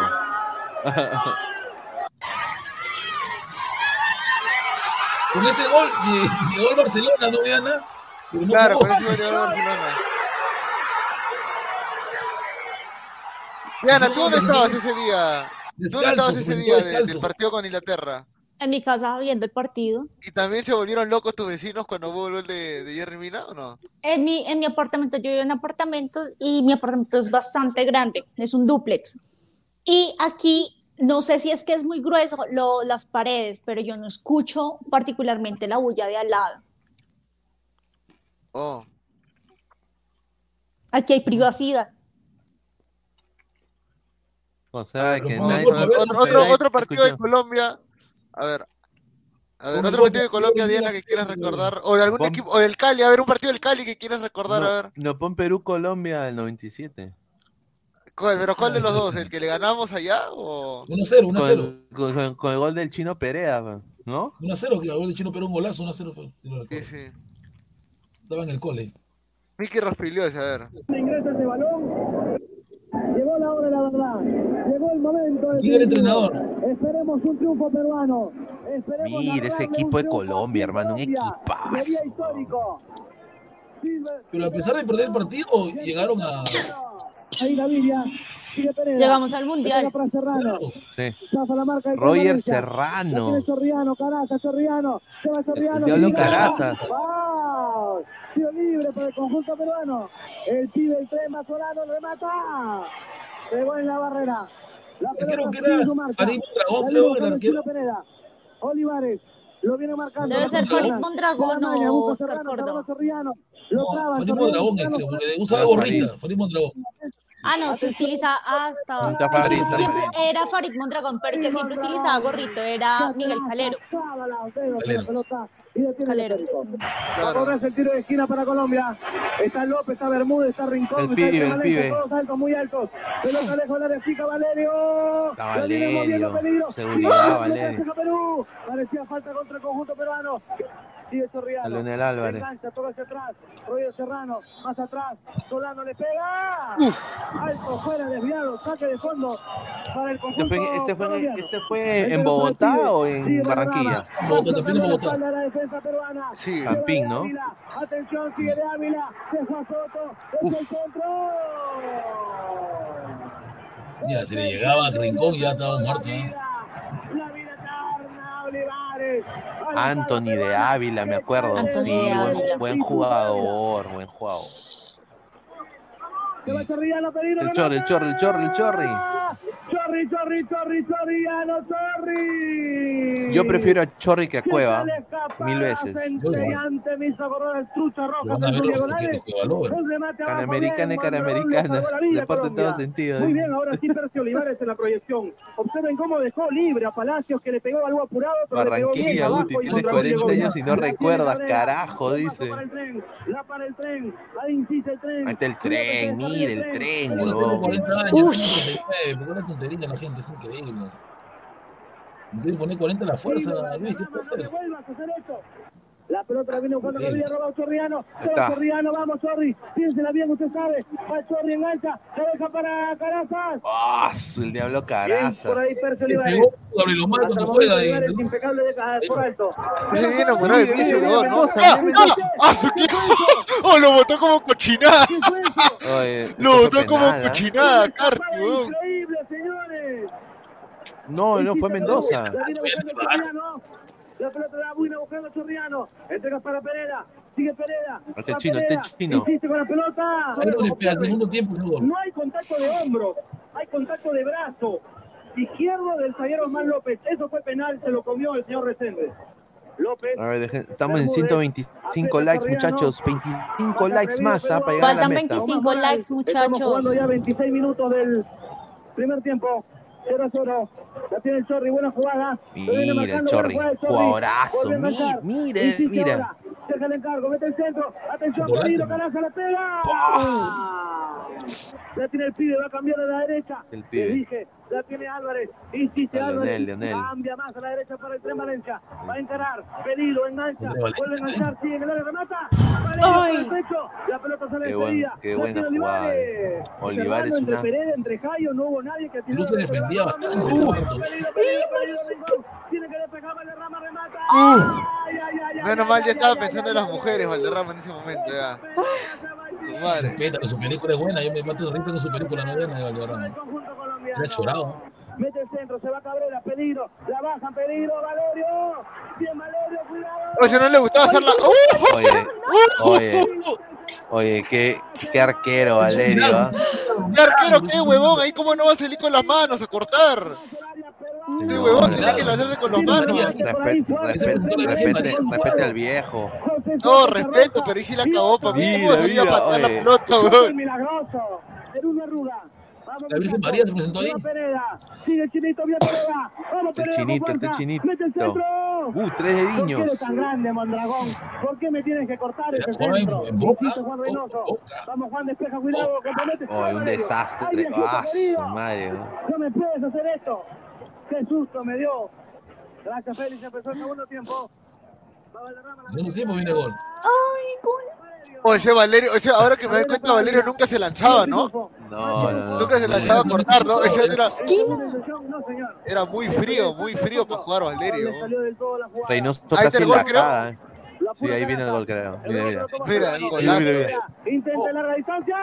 Con ese gol lle- llegó el Barcelona, ¿no, Diana? No Claro, con ese gol llegó al Barcelona. Diana, ¿tú dónde estabas ese día? ¿Dónde estabas ese día de- del partido con Inglaterra? En mi casa viendo el partido. ¿Y también se volvieron locos tus vecinos cuando hubo el de, de Jerry Mina o no? En mi, en mi apartamento, yo vivo en apartamento y mi apartamento es bastante grande, es un dúplex. Y aquí, no sé si es que es muy grueso lo- las paredes, pero yo no escucho particularmente la bulla de al lado. Oh. Aquí hay privacidad. O sea, que nadie- otro, otro, otro partido de. Colombia. A ver. A ver, otro partido de Colombia, Diana, que quieras recordar. O de algún Pon- equipo, o del Cali, a ver, un partido del Cali que quieras recordar, a ver. No, pon Perú-Colombia del 97. ¿Cuál, pero cuál de los dos? ¿El que le ganamos allá o...? 1-0, Con 1-0. el, con, con- con el gol del chino Perea, ¿no? 1-0, que el gol de Chino Perú un golazo, 1-0 fue. si no Sí, sí. Estaba en el cole. Miki Raspilios, a ver. Ingresa ese balón. Llegó la hora de la verdad. Llegó el momento. ¿Quién era el entrenador? Esperemos un triunfo peruano. Esperemos Mira ese equipo de Colombia, hermano, un equipazo. Sería histórico. Pero a pesar de perder el partido, llegaron a. Ahí. Sigue Pereira. Llegamos al mundial. toca para Serrano. Sí. Zafa la marca de Roger. Serrano. Chorriano, Caraza, Chorriano. Se va Chorriano. Diablo. Caraza. ¡Wow! Tiro libre para el conjunto peruano. El pibe, el tren, Mazorano, remata. Pegó en la barrera. La Creo que era. Farid creo, viene el arquero. Olivares. Lo viene marcando. Debe la ser. Farid Mondragón La o busca Oscar Córdoba. Lo No, traba, Mondragón, es, Chorriano, creo, porque usaba Ah, gorrita. Farid. Farid Mondragón. Ah, no, se utiliza hasta. Era Farid Mondragón, pero que siempre utilizaba gorrito era Miguel la Calero. Detiene Calero. el esférico. Va a cobrarse el tiro de esquina para Colombia. Está López, está Bermúdez, está Rincón, El está pibe, el Valencia, pibe. todos altos, muy altos. Pelota lejos de la chica Valerio. Está La viene moviendo Valerio. peligro. Seguridad, Tiro, Valerio. saca Perú. Parecía falta contra el conjunto peruano. Sigue Chorriano. Leonel Álvarez. Engancha, toca hacia atrás. Roger Serrano, más atrás. Solano le pega. Alto, fuera, desviado. Saque de fondo para el ¿Este fue, este fue, colombiano. este fue en Bogotá o en Barranquilla? Bogotá, también en Bogotá. La defensa peruana. Sí. Campín, ¿no? Ávila. Atención, sigue de Ávila. Se fue a Soto. Es el centro. Ya, si le llegaba a Rincón, ya estaba muerto. ¿eh? La vida eterna, Olivares. Anthony de Ávila, me acuerdo. Anthony Sí, buen, buen jugador, buen jugador. Va. Chorrillano. El Chorri, el Chorri, el Chorri, el Chorri. Chorri, Chorri, Chorri, Chorrillano, Chorri. Yo prefiero a Chorri que a Cueva, mil veces. centelleante, me hizo acordar el trucha roja. Canamericana Canamericana. Deporte en todo sentido. Muy bien, ahora sí Percio Olivares en la proyección. Observen cómo dejó libre a Palacios que le pegó algo apurado, pero le pegó bien Barranquilla, Guti, Mondragón 40 llegó bien. años y no tiene Cabrera. carajo, La dice. para el tren, la para el tren, ahí insiste el tren. Ahí está el tren, el tren, huevón. 40 años, tengo 39, porque una tontería la gente, es increíble. Quieren poner 40 a la fuerza, Luis, ¿qué puede hacer? La pelota la viene buscando que Bien. había robado Chorriano. Chorriano, vamos, Chorri. Piénsela bien, usted sabe. Va Chorri, engancha. Se deja para Carazas. ¡Ah! el diablo Bien, Caraza. por ahí Percio ¿Qué Olivares. pegó Gabriel Omar Hasta cuando juega? impecable de por alto. Bien ¿no? ¡Ah! ¡Ah! ¡Ah! su qué- ¡Oh, lo botó como cochinada! ¿Qué fue eso? Oye, Lo botó como ¿ah? cochinada, Carti. Increíble, señores. No, no, fue Mendoza. La pelota de la buena buscando Chorriano. Entrega para Pereira. Sigue Pereira. Este chino, este chino. Insiste con la pelota. Segundo tiempo. No hay contacto de hombro, hay contacto de brazo. Izquierdo del zaguero Osman López. Eso fue penal, se lo comió el señor Resende. López. A ver, dejen- estamos en 125 likes, muchachos. 25 likes más ¿ah? para llegar a la Faltan meta. 25 likes, Estamos jugando muchachos. ya 26 minutos del primer tiempo. 0 a 0. La tiene el Chorri, buena jugada. Mira el Chorri, jugadorazo. Mire, mire, Deja el encargo, mete el centro. Atención, ¿no? Caraza la pega. La tiene el pibe, va a cambiar a la derecha. El pibe. Le dije, la tiene Álvarez. Insiste Álvarez. Leonel, Leonel. Cambia más a la derecha para el tren Valencia. Va a encarar. Pedido, engancha. Vuelve a enganchar, sigue en el área, remata. Ay. Valencia el pecho. La pelota sale Qué buen- despedida. qué buena jugada. Olivares. Olivares Cerrando entre una- Pereira, entre Jayo, no hubo nadie que tiró. Luis se defendía bastante. Pedido, pedido, pedido. Tiene que despejar Valderrama, remata. Menos mal, ya estaba pensando en las mujeres, Valderrama, en ese momento, ya. Tu madre. Su película es buena, yo me mato de risa con su película, no es buena de Valderrama. Colombiano. Era chorado. Mete el centro, se va Cabrera, peligro. La bajan, peligro, Valerio. Bien, Valerio, cuidado. Oye, no le gustaba hacerla. ¡Uh! Oye, oye, oye, qué, qué arquero, Valerio. ¿ah? ¿Qué arquero qué, huevón? Ahí cómo no va a salir con las manos a cortar. Este huevón tiene que lanzarse con las manos. Respete, respete, respete, respete al viejo. No, respeto, pero ahí sí la acabó para mí. ¿Cómo a la pelota, huevón? Milagroso. Perú Arruga. Vamos, La Virgen María se presentó ahí. Pereda. Sigue el chinito, bien Pereda. Vamos, El chinito, el fuerza. chinito. Mete el centro. Uh, tres ¿Por qué dediños. eres tan grande, Mondragón? ¿Por qué me tienes que cortar ese jugaba en- centro? en Boca, Insiste Juan Reynoso. Vamos, Juan, despeja, cuidado, compromete. Oye, un desastre. Ah, su madre. No me puedes hacer esto. Qué susto me dio. Gracias, Félix. Empezó el segundo tiempo. Segundo tiempo viene gol. O ese Valerio, o sea, ahora que me doy cuenta, Valerio nunca se lanzaba, ¿no? No. Nunca se lanzaba a cortar, ¿no? Ese era, era muy frío, muy frío para jugar Valerio. Salió del todo la jugada. Reynoso Ahí está casi el gol, la creo. Eh. Sí, ahí viene el gol, creo. Mira, mira. Mira, Mira. Intenta larga distancia.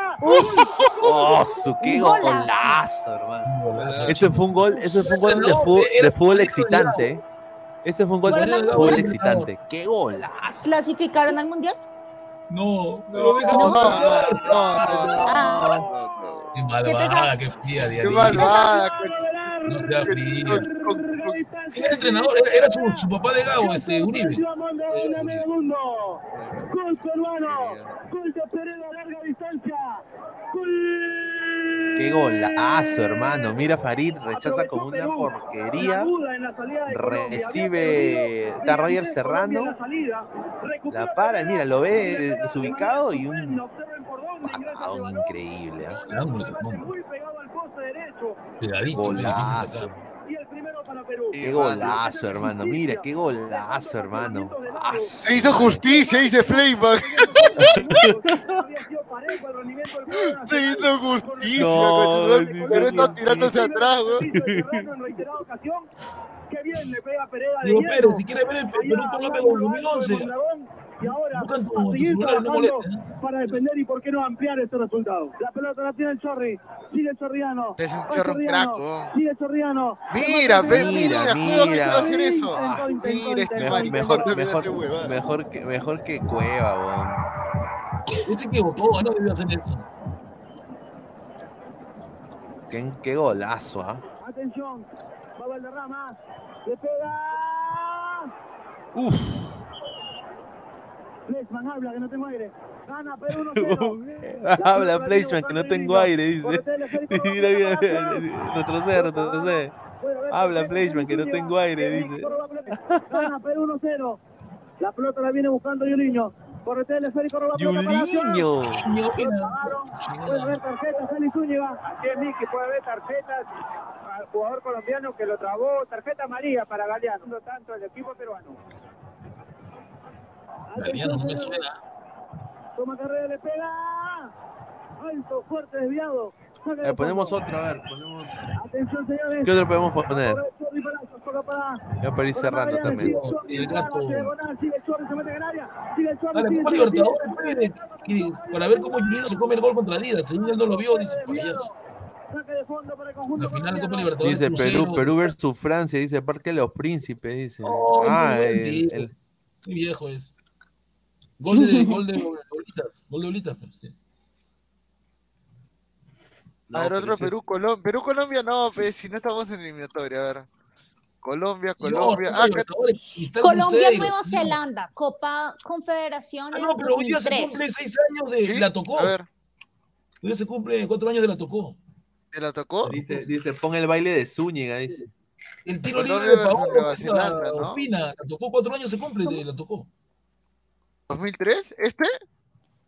Oh, su qué Golazo. hermano. Ese fue un gol, ese fue un gol de fútbol, de fútbol excitante. eh. Ese fue un gol de fútbol excitante. Qué golazo. ¿Clasificaron al mundial? No, pero venga, No, no, no, Qué malvada, qué fría, Qué malvada. No sea fría. ¿Quién era el entrenador? Era, era su, su papá de Gabo, este, Uribe. Gol peruano. Gol de Pereda a larga distancia. Qué golazo, hermano. Mira, Farid rechaza como una porquería. Recibe está Roger Serrano. La para, mira, lo ve desubicado y un patadón increíble. muy difícil Golazo. Qué golazo, hermano. Mira, qué golazo, hermano. Ah, Se hizo justicia, dice Flayback. Se hizo justicia, No, coño, sí, pero sí, está sí. tirándose atrás, weón. Qué bien le pega Pereda de Digo, pero si quieres ver el Perú con 2011, Y ahora a seguir trabajando molestes. para defender y por qué no ampliar este resultado. La pelota la tiene el Chorri. Sigue el Chorriano. Es un Chorriano. crack, weón. Sigue el Chorriano. Mira, ve, mira, Mira, juego que te va a mira. hacer eso. Mira este Mejor, mejor mejor, mejor, que, mejor que Cueva, weón. Él se equivocó, no debió hacer eso. Qué, qué golazo, ¿ah? Atención. Va Valderrama. Le pega. Uf. Lesman habla que no tengo aire. Gana Perú 1-0. Habla Fleischmann que no tengo aire, dice. Mira, mira, mira. Retrocede, retrocede. Habla Fleischmann que no tengo aire, dice. Gana Perú 1-0. La pelota la viene buscando Yuliño. Correte el esférico, roba pelota para Yuliño. Puede haber tarjetas, Félix Zúñiga. Así es, Miki, puede haber tarjetas al jugador colombiano que lo trabó. Tarjeta amarilla para Galeano. No tanto el equipo peruano. Galeano no me suena. Toma carrera, le pega. Alto, fuerte, desviado. A ver, ponemos fondo. otro, a ver, ponemos. Atención, señores. ¿Qué otro podemos poner? Ya para ir cerrando también. El gato. Copa Libertadores, que- para ver cómo Juliano se come el gol contra Adidas. El niño no lo vio, dice, payaso. Saque de fondo para el conjunto La final de Copa Libertadores. Dice Perú. Perú versus Francia, dice Parque de los Príncipes, dice. Oh, ah, muy el, mentira. el- Qué viejo es. Gol de, gol de bolitas. Gol de bolitas, pues, sí. A ver, otro Perú, Colombia. Perú, Colombia, no, si no estamos en eliminatoria, a ver. Colombia, Colombia. No, Ah, Colombia, Cruzeiro, Nueva. Zelanda, Copa Confederaciones Ah, no, pero hoy día se 2003. cumple seis años de la tocó. A ver, Hoy día se cumple cuatro años de la tocó. ¿te la tocó? dice, dice, pon el baile de Zúñiga, dice. El tiro libre de Paolo Nueva Opina, Zelanda, ¿no? Opina, la tocó cuatro años se cumple de la tocó. ¿2003? ¿Este?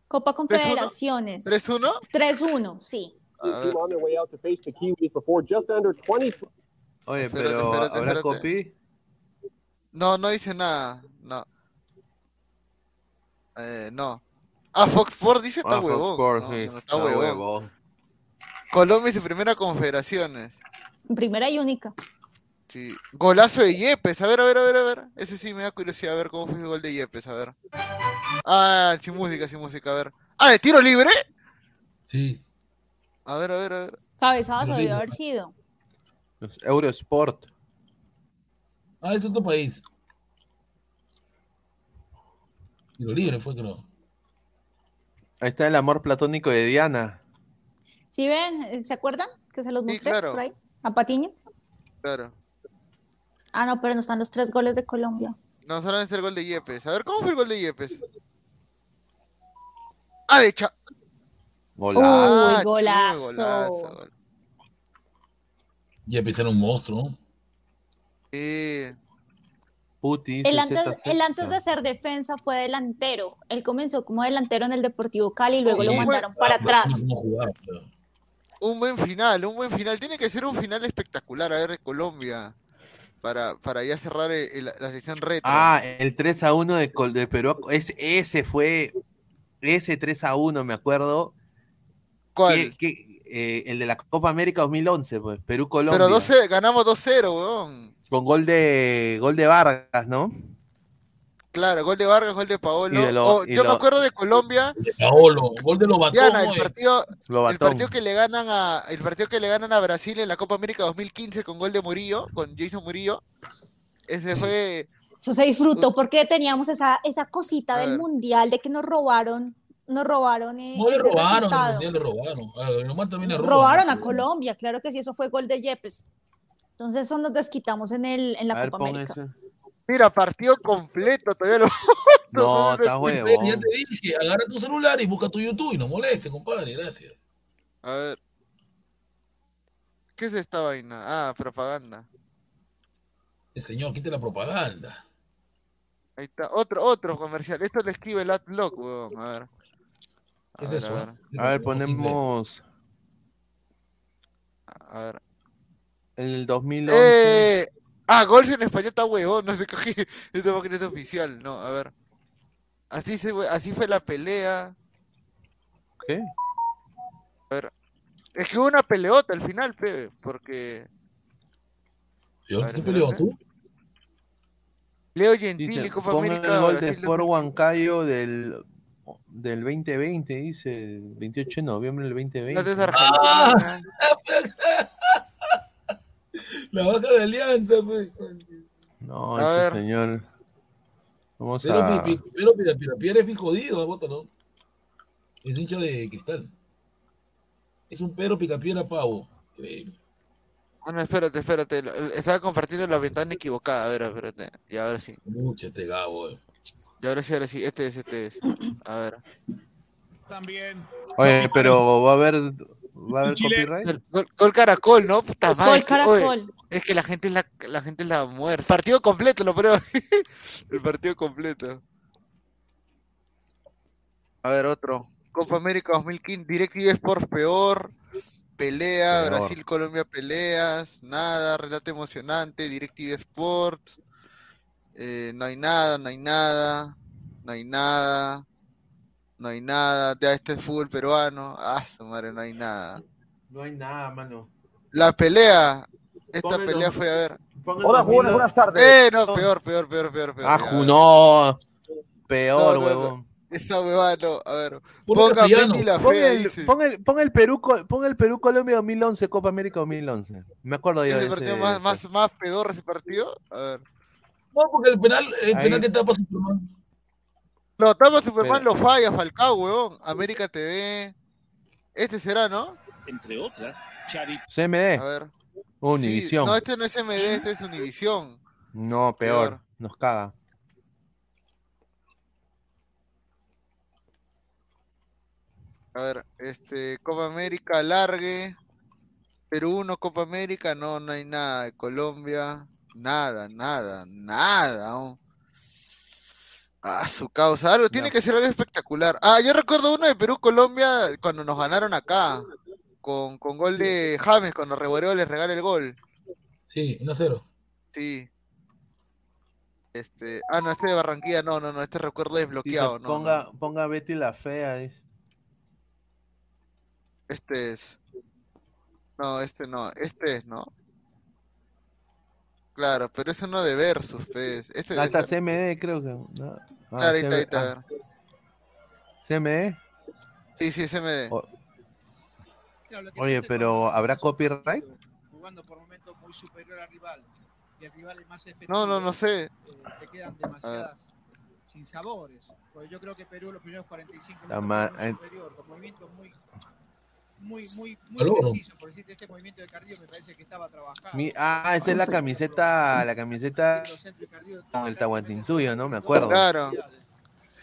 Copa 3-1? Confederaciones. ¿3-1? 3-1, sí. A ver. on their way out to face the Kiwis before just under 20. Oye, pero espérate, ¿habrá espérate. copy? No, no dice nada. No. Eh, no. Ah, Fox Sports dice está Ah, Fox huevón. No, sí, está está huevón. huevón. Colombia y su primera confederaciones. Primera y única. Sí. Golazo de Yepes. A ver, a ver, a ver, a ver. Ese sí me da curiosidad a ver cómo fue el gol de Yepes. A ver. Ah, sin música, sin música. A ver. Ah, de tiro libre. Sí. A ver, a ver, a ver. Cabezazo debió haber sido. Los Eurosport. Ah, es otro país. Tiro libre fue, creo. Ahí está el amor platónico de Diana. ¿Sí ven? ¿Se acuerdan? Que se los Sí, mostré claro. por ahí. A Patiño. Claro. Ah, no, pero no están los tres goles de Colombia. No, solamente el gol de Yepes. A ver, ¿cómo fue el gol de Yepes? Ah, de Cha... Golazo. Ah, Uy, golazo. golazo. Ya era un monstruo. Sí. Puti, El 60, antes, el antes de ser defensa fue delantero. Él comenzó como delantero en el Deportivo Cali y luego Sí, lo fue- mandaron para atrás. Un buen final, un buen final. Tiene que ser un final espectacular, a ver, de Colombia. Para, para ya cerrar el- el- la sección retro. Ah, el 3 a 1 de, de Perú. Ese, ese fue. Ese 3 a 1, me acuerdo. ¿Cuál? Que- que, eh, el de la Copa América 2011, pues. Perú-Colombia. Pero 12, ganamos 2-0, weón. Con gol de, gol de Vargas, ¿no? Claro, gol de Vargas, gol de Paolo. De lo- Oh, yo lo- me acuerdo de Colombia. Paolo, gol de Lobatón. Diana, el partido, el partido que le ganan a el partido que le ganan a Brasil en la Copa América 2015 con gol de Murillo, con Jason Murillo. Ese fue Eso se disfrutó porque teníamos esa, esa cosita A del ver. mundial de que nos robaron, nos robaron. eh, No le robaron, el mundial le robaron. El Omar también le roban. Robaron a Colombia, claro que sí, eso fue gol de Yepes. Entonces eso nos desquitamos en, el, en la A Copa América. ese. Mira, partido completo, todavía lo No, está huevo. Ya te dije, agarra tu celular y busca tu YouTube y no moleste, compadre, gracias. A ver. ¿Qué es esta vaina? Ah, propaganda. El señor, quite la propaganda. Ahí está. Otro, otro comercial. Esto le escribe el Adblock, weón. A ver. A ¿Qué es ver, eso? A ver. A ver, ponemos. A ver. En el 2011. Eh, ah, gols en español está huevón, no sé qué. Esta página es oficial, no, a ver. Así, se, fue- así fue la pelea. ¿Qué? A ver. Es que hubo una peleota al final, pe, porque ¿Yo qué peleó tú? Leo Gentili, Dice, Copa pon el América. gol de Sport 2015. Huancayo del, del 2020, dice, el 28 de noviembre del 2020. No, Argentina. La baja de alianza, pues. No, A este ver. señor. Vamos Pero, a. pi- pi- pero Pira- es bien jodido, bótalo. Es hincha de cristal. Es un Pedro Picapiedra pavo. Increíble. Bueno, espérate, espérate. lo- Estaba compartiendo la ventana equivocada. A ver, espérate. Y ahora sí. Mucho este Gabo, eh. Y ahora sí, ahora sí. Este es, este es. A ver. Oye, pero va a haber. ¿Va a haber copyright? El gol, gol Caracol, ¿no? Puta madre. Gol que- Caracol. oye, es que la gente es la, la gente es la muerte. Partido completo, lo pruebo. El partido completo. A ver, otro. Copa América 2015. DirecTV Sports peor. Pelea. Peor. Brasil, Colombia peleas. Nada. Relato emocionante. DirecTV Sports. Eh, no hay nada, no hay nada. No hay nada. No hay nada. Ya este es fútbol peruano. Ah, su madre, no hay nada. No hay nada, mano. La pelea. Esta Póngalo. pelea fue a ver. Hola, jóvenes, buenas tardes. Eh, no, peor, peor, peor, peor, peor. Ah, no. Peor, No, no, no. huevón. Esa huevada no. A ver. Pon Ponga. Betty la Pon el, pon, el, pon el Perú, Col- pon el Perú Colombia 2011, Copa América 2011. Me acuerdo yo de Ese partido ese. más, más, más pedorro ese partido. A ver. No, porque el penal, el Ahí. penal que tapa Superman. No, Tama Superman Pero- lo falla, Falcao, huevón. América TV. Este será, ¿no? Entre otras, Charit CMD. A ver. Univisión. Sí, no, este no es MD, este es Univisión. No, peor. Peor. Nos caga. A ver, este, Copa América, largue. Perú 1, Copa América, no, no hay nada. Colombia, nada, nada, nada. Ah, su causa, algo, tiene que ser algo espectacular. Ah, yo recuerdo uno de Perú, Colombia, cuando nos ganaron acá, con, con gol de James, cuando Reboreo les regala el gol. Sí, 1 a 0. Sí. Este, ah, no, este de Barranquilla, no, no, no, este recuerdo Dice, desbloqueado, no, ponga, no. ponga Betty la fea. dice. Este es. No, este no, este es, ¿no? Claro, pero eso no de versus, pues. Este Ah, está CMD, creo que. ¿no? Ah, Claro, ahí está, ahí está, ah. CMD. Sí, sí, me. O- Oye, pero ¿habrá copyright? jugando por momentos muy superior al rival y el rival es más efectivo. No, no, no sé. eh, te quedan demasiadas sin sabores. Pues yo creo que Perú los primeros 45 La minutos ma- superior, con movimientos muy muy muy muy Aló. precisos. Por decirte, este movimiento de Carrillo me parece que estaba trabajado. Mi- ah, esa es la camiseta, la camiseta con el Tahuantinsuyo, ¿no? Me acuerdo. Claro.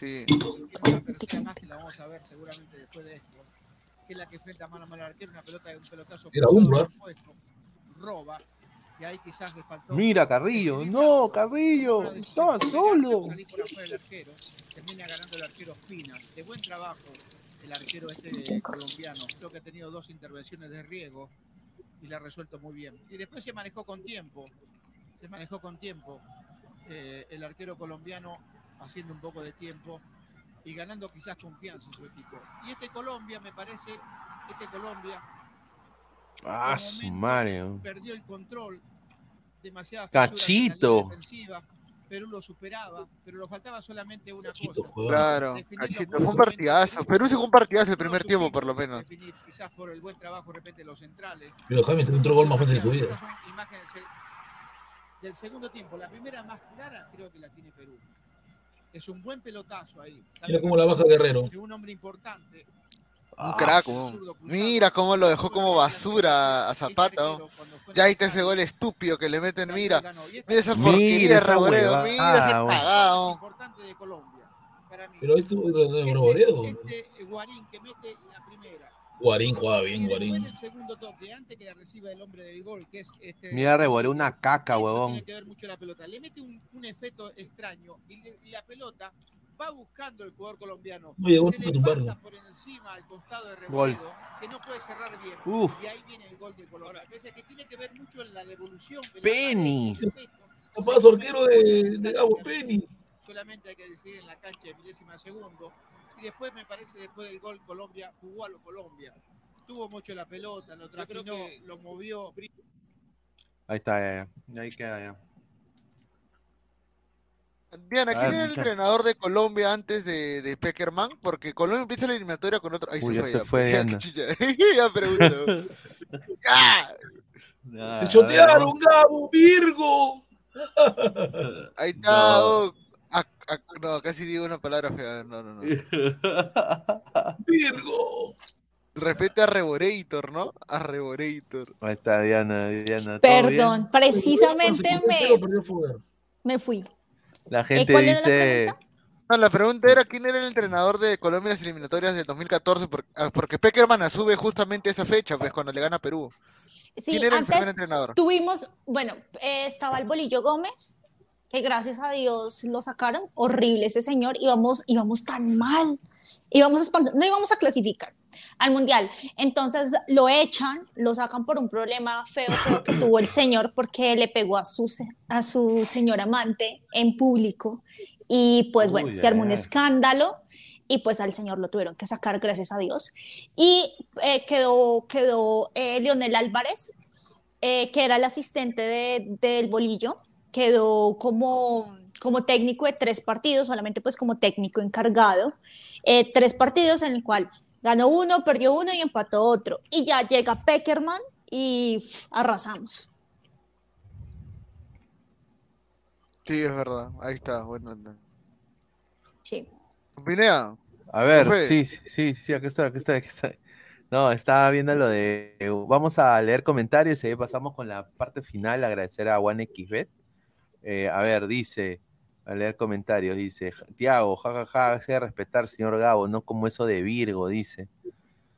Sí. Más que la vamos a ver seguramente después de esto. Que es la que enfrenta mano a mano al arquero, una pelota de un pelotazo Era mal puesto, roba. Y ahí quizás le faltó. Mira, Carrillo, no, Carrillo, estaba solo. salir por afuera el arquero, termina ganando el arquero Espina. De buen trabajo el arquero este colombiano. Creo que ha tenido dos intervenciones de riesgo y la ha resuelto muy bien. Y después se manejó con tiempo. Se manejó con tiempo. eh, el arquero colombiano haciendo un poco de tiempo y ganando quizás confianza en su equipo. Y este Colombia, me parece, este Colombia Ah, su madre. perdió el control, demasiada Cachito. defensiva, Perú lo superaba, pero lo faltaba solamente una Cachito, cosa. Claro, Cachito, fue un partidazo. Perú se jugó un partidazo el primer tiempo, por lo menos. definir, quizás por el buen trabajo de repente de los centrales. Pero James encontró el gol más fácil de su vida. Estas son imágenes del segundo tiempo. La primera más clara creo que la tiene Perú. Es un buen pelotazo ahí. Mira cómo la baja Guerrero. De un hombre importante. Un crack, weón. Mira cómo lo dejó como basura a Zapata. weón. Ya ahí está ese gol estúpido que le meten. Mira, mira esa porquería de Reboredo. Mira ese cagado. Pero esto es de Broboredo. Este Guarín que mete la primera. Guarín jugaba bien, Guarín. el segundo toque, antes que la reciba el hombre del gol, que es este. Mira, revolé una caca, Eso huevón. tiene que ver mucho la pelota. Le mete un, un efecto extraño y, le- y la pelota va buscando el jugador colombiano. No llegó Se le pasa por encima al costado de Gol. Reboredo, que no puede cerrar bien. Uf. Y ahí viene el gol de Colombia. Pese a que tiene que ver mucho en la devolución. Penny. Capaz arquero de, de Gabo Penny. solamente hay que decidir en la cancha de milésima de segundo. Y después me parece, después del gol, Colombia jugó a lo Colombia. Tuvo mucho la pelota, lo trajinó, lo movió. Ahí está, ya, ya. Ahí queda, ya. Diana, A ¿quién era el entrenador de Colombia antes de, de Peckerman? Porque Colombia empieza la eliminatoria con otro. Ahí Uy, se ya fue. se ya, fue chicha. ya pregunto. ¡Ah! Ah, ¡Te chotearon, Gabo, Virgo! Ahí está. No. Ac- ac- no, casi digo una palabra fea. No, no, no. Virgo. Respete a Reborator, ¿no? A Reborator. Ahí está Diana, Diana. Perdón, precisamente me, me fui. La gente ¿cuál era la dice. No, la pregunta era quién era el entrenador de Colombia en las eliminatorias del 2014, por- ah, porque Peckerman sube justamente esa fecha, pues cuando le gana a Perú. Sí, ¿Quién era el antes primer entrenador? tuvimos, bueno, eh, estaba el Bolillo Gómez, que gracias a Dios lo sacaron, horrible ese señor, íbamos, íbamos tan mal, íbamos no íbamos a clasificar al Mundial, entonces lo echan, lo sacan por un problema feo, feo que tuvo el señor porque le pegó a su, a su señor amante en público. Y pues bueno, se armó un escándalo y pues al señor lo tuvieron que sacar, gracias a Dios. Y eh, quedó, quedó eh, Leonel Álvarez, eh, que era el asistente de- del bolillo, quedó como, como técnico de tres partidos, solamente pues como técnico encargado, eh, tres partidos en el cual ganó uno, perdió uno y empató otro. Y ya llega Peckerman y pff, arrasamos. Sí, es verdad. Ahí está. Bueno, no. Sí. Pinea. A ver, sí, sí, sí, sí, aquí estoy, aquí estoy, aquí estoy. No, estaba viendo lo de. Vamos a leer comentarios y ahí pasamos con la parte final. Agradecer a OneXBet. Eh, a ver, dice. A leer comentarios, dice. Tiago, jajaja, se respetar, señor Gabo, no como eso de Virgo, dice.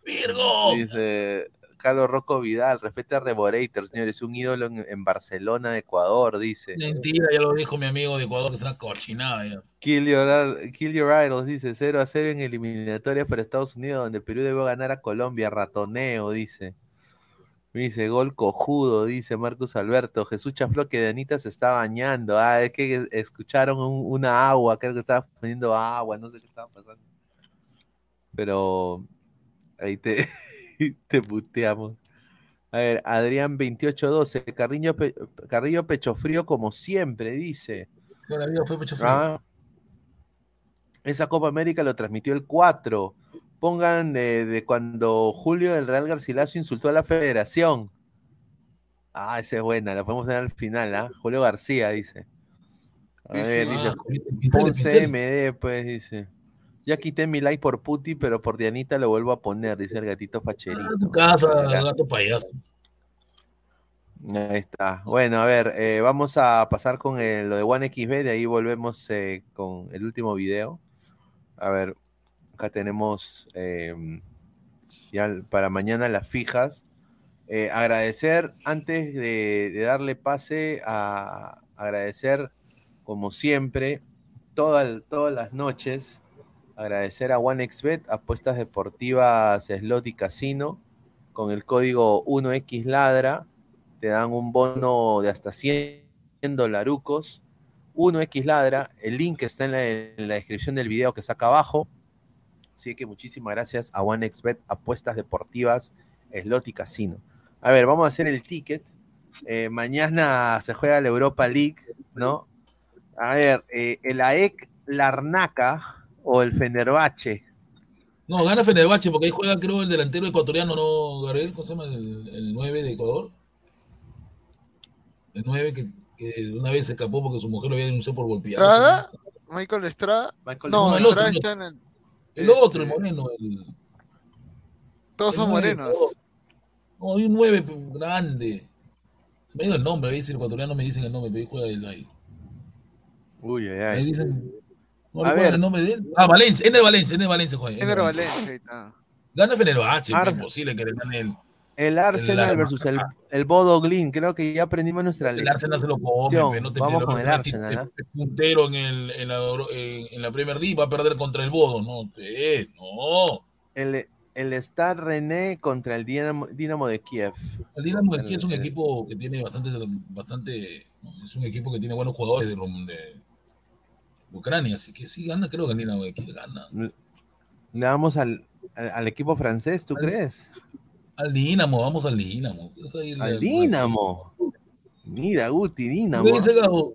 ¡Virgo! Dice Carlos Rocco Vidal, respeta a Reborator, señor, es un ídolo en, en Barcelona, de Ecuador, dice. Mentira, ya lo dijo mi amigo de Ecuador, que es una cochinada. Ya. Kill your, Kill Your Idols dice 0 a 0 en eliminatorias para Estados Unidos, donde Perú debe ganar a Colombia. Ratoneo, dice. Dice, gol cojudo, dice Marcus Alberto. Jesús Chafló que Danita se está bañando. Ah, es que es- escucharon un- una agua, creo que estaba poniendo agua, no sé qué estaba pasando. Pero ahí te, te puteamos. A ver, Adrián 2812, Carrillo, Pe- Carrillo Pecho Frío como siempre, dice. Fue pecho frío. Ah, esa Copa América lo transmitió el 4. Pongan de, de cuando Julio del Real Garcilaso insultó a la federación. Ah, esa es buena, la podemos tener al final, ¿ah? Julio García dice. A ver, dice, Ah, Ponce Pincel. MD, pues, dice. Ya quité mi like por Puti, pero por Dianita lo vuelvo a poner, dice el gatito facherito. Tu casa, gato payaso. Ahí está. Bueno, a ver, eh, vamos a pasar con el- lo de One XB, de ahí volvemos eh, con el último video. A ver, acá tenemos eh, ya para mañana las fijas. Eh, agradecer, antes de, darle pase, a agradecer, como siempre, toda- todas las noches, agradecer a OneXBet, apuestas deportivas, slot y casino, con el código 1XLadra te dan un bono de hasta 100 dolarucos, 1X Ladra, el link está en la, en la descripción del video que está acá abajo. Así que muchísimas gracias a OneXBet, apuestas deportivas, slot y casino. A ver, vamos a hacer el ticket. Eh, mañana se juega la Europa League, ¿no? A ver, eh, el AEK Larnaca o el Fenerbahce. No, gana Fenerbahce porque ahí juega, creo, el delantero ecuatoriano, ¿no, Gabriel? ¿Cómo se llama? El, el 9 de Ecuador. El 9 que, que una vez se escapó porque su mujer lo había denunciado por golpear. ¿Estrada? ¿Michael Estrada? Michael no, No, el otro, Estrada está en el... El otro, el este, moreno. El, Todos el son nueve, morenos. todo. No, hay un 9 pe- grande. Me ido el nombre, ahí si el ecuatoriano me dicen el nombre, pero juega el ahí. Uy, ay, Ahí ay. dicen. No A recuerdo ver. el nombre de él. Ah, Valencia, Ener Valencia, Ener Valencia juega. Ener Valencia, ahí está. Gana Fenerbahce, es imposible que le gane el. El Arsenal versus el, el Bodo Glin. Creo que ya aprendimos nuestra El lección. Arsenal se lo come, no te Vamos con el Arsenal. ¿ah? te- puntero en, el, en, la, en, la Premier League va a perder contra el Bodo. No, no. El, el Stade René contra el Dinamo, Dinamo de Kiev. El Dinamo de El- Kiev es un el- equipo que tiene bastante, bastante, es un equipo que tiene buenos jugadores de, de Ucrania, así que sí gana, creo que el Dinamo de Kiev gana. Le damos al, al, al equipo francés, ¿tú crees? Al Dinamo, vamos al Dinamo. Al Dinamo. Mira, Guti, Dinamo. ¿Qué dice Gabo?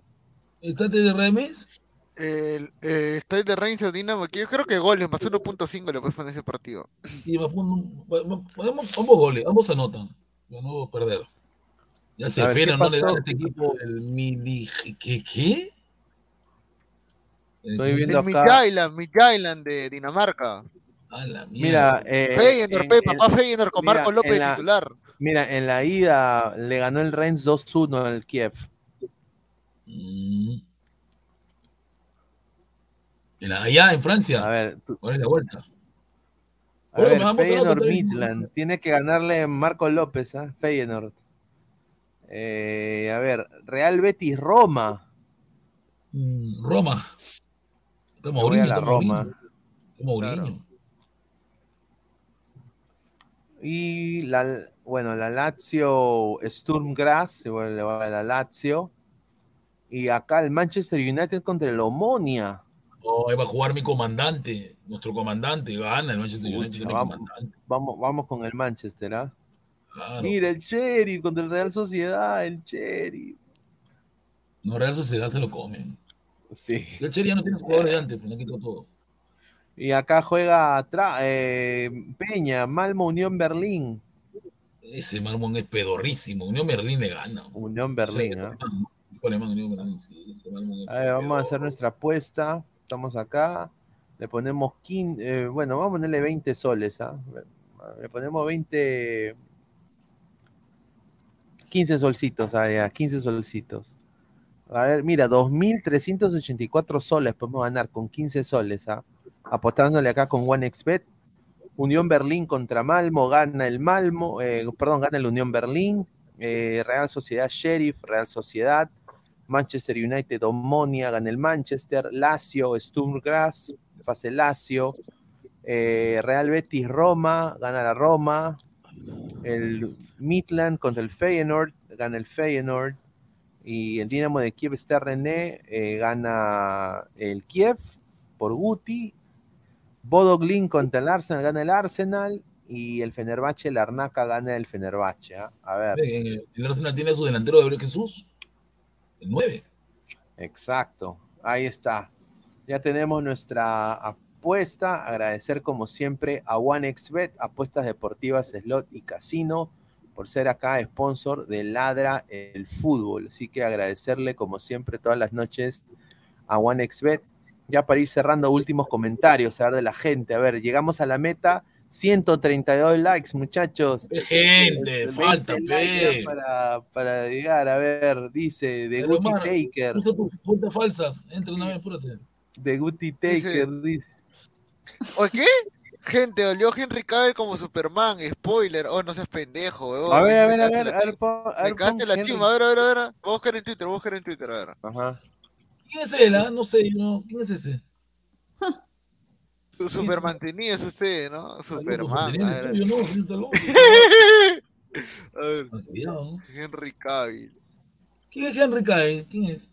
¿Estate de remes? El eh, de Reims o Dinamo, que yo creo que goles, más 1.5 le puedes poner ese partido. A poner un- ponemos ambos goles, ambos anotan. Para no perder. Ya se A ver, ¿qué Fener no le da a este equipo el mini. ¿Qué? ¿Qué? Estoy Es viendo acá. Midtjylland, Midtjylland de Dinamarca. A la Mira, eh, Feyenoord, en- pe, en- papá Feyenoord con mira, Marco López de la- titular. Mira, en la ida le ganó el Rennes 2-1 al Kiev. Mm. En la- allá en Francia. A ver, tú- ¿Cuál es la vuelta? A Bueno, ver, Feyenoord. Midland. Tiene que ganarle Marco López, ¿ah? Feyenoord. Eh, a ver, Real Betis Roma. Mm, Roma. Está Roma. Está Mourinho. Y la, bueno, la Lazio Sturm Graz, le va a la Lazio. Y acá el Manchester United contra el Omonia. Oh, ahí va a jugar mi comandante. Nuestro comandante gana el Manchester United. vamos, comandante. vamos, vamos con el Manchester, ¿ah? Claro. Mira, el Sheriff contra el Real Sociedad, el Sheriff. No, Real Sociedad se lo comen. Sí. El Cherry ya no tiene jugadores de antes, pues le quitó todo. Y acá juega eh, Peña, Malmo, Unión Berlín. Ese Marmón es pedorrísimo. Unión Berlín le gana. Unión Berlín, más Unión Berlín, sí, ese Malmón es A ver, vamos a hacer nuestra apuesta. Estamos acá. Le ponemos 15, eh, bueno, vamos a ponerle 20 soles, ¿ah? Le ponemos 20, 15 solcitos, ya, 15 solcitos. A ver, mira, 2.384 soles podemos ganar con 15 soles, ¿ah? Apostándole acá con OneXBet. Unión Berlín contra Malmo, gana el Malmo, eh, perdón, gana el Unión Berlín. Eh, Real Sociedad Sheriff, Real Sociedad. Manchester United Omonia, gana el Manchester. Lazio Sturm Graz, pase Lazio. Eh, Real Betis Roma, gana la Roma. El Midland contra el Feyenoord, gana el Feyenoord. Y el Dinamo de Kiev está René, gana el Kiev por Guti. Bodo Glin contra el Arsenal, gana el Arsenal. Y el Fenerbahce, el Arnaca, gana el Fenerbahce. ¿ah? A ver. El, el Arsenal tiene a su delantero Gabriel Jesús. El 9. Exacto, ahí está. Ya tenemos nuestra apuesta. Agradecer como siempre a OneXBet, apuestas deportivas, slot y casino, por ser acá sponsor de Ladra el Fútbol. Así que agradecerle, como siempre, todas las noches a OneXBet. Ya para ir cerrando, últimos comentarios, a ver de la gente. A ver, llegamos a la meta. 132 likes, muchachos. Qué gente, Este, falta, 20 likes pe. ya para, para llegar. A ver, dice de Pero, Guti Taker. Usa tus fuentes falsas. Entra una vez, apúrate. De Guti Taker, dice. ¿O qué? Gente, olió Henry Cavill como Superman, spoiler. Oh, no seas pendejo, weón. A ver, a ver, a ver, Me pon la chimba, a ver, a ver, a ver. Voy a buscar en Twitter, voy a buscar en Twitter, a ver. Ajá. ¿Quién es él? ah? No sé, no. ¿Quién es ese? Su super mantenido es usted, ¿no? Superman. Superman, A ver, tuyo, no, loco. a ver. Henry Cavill. ¿Quién es Henry Cavill? ¿Quién es?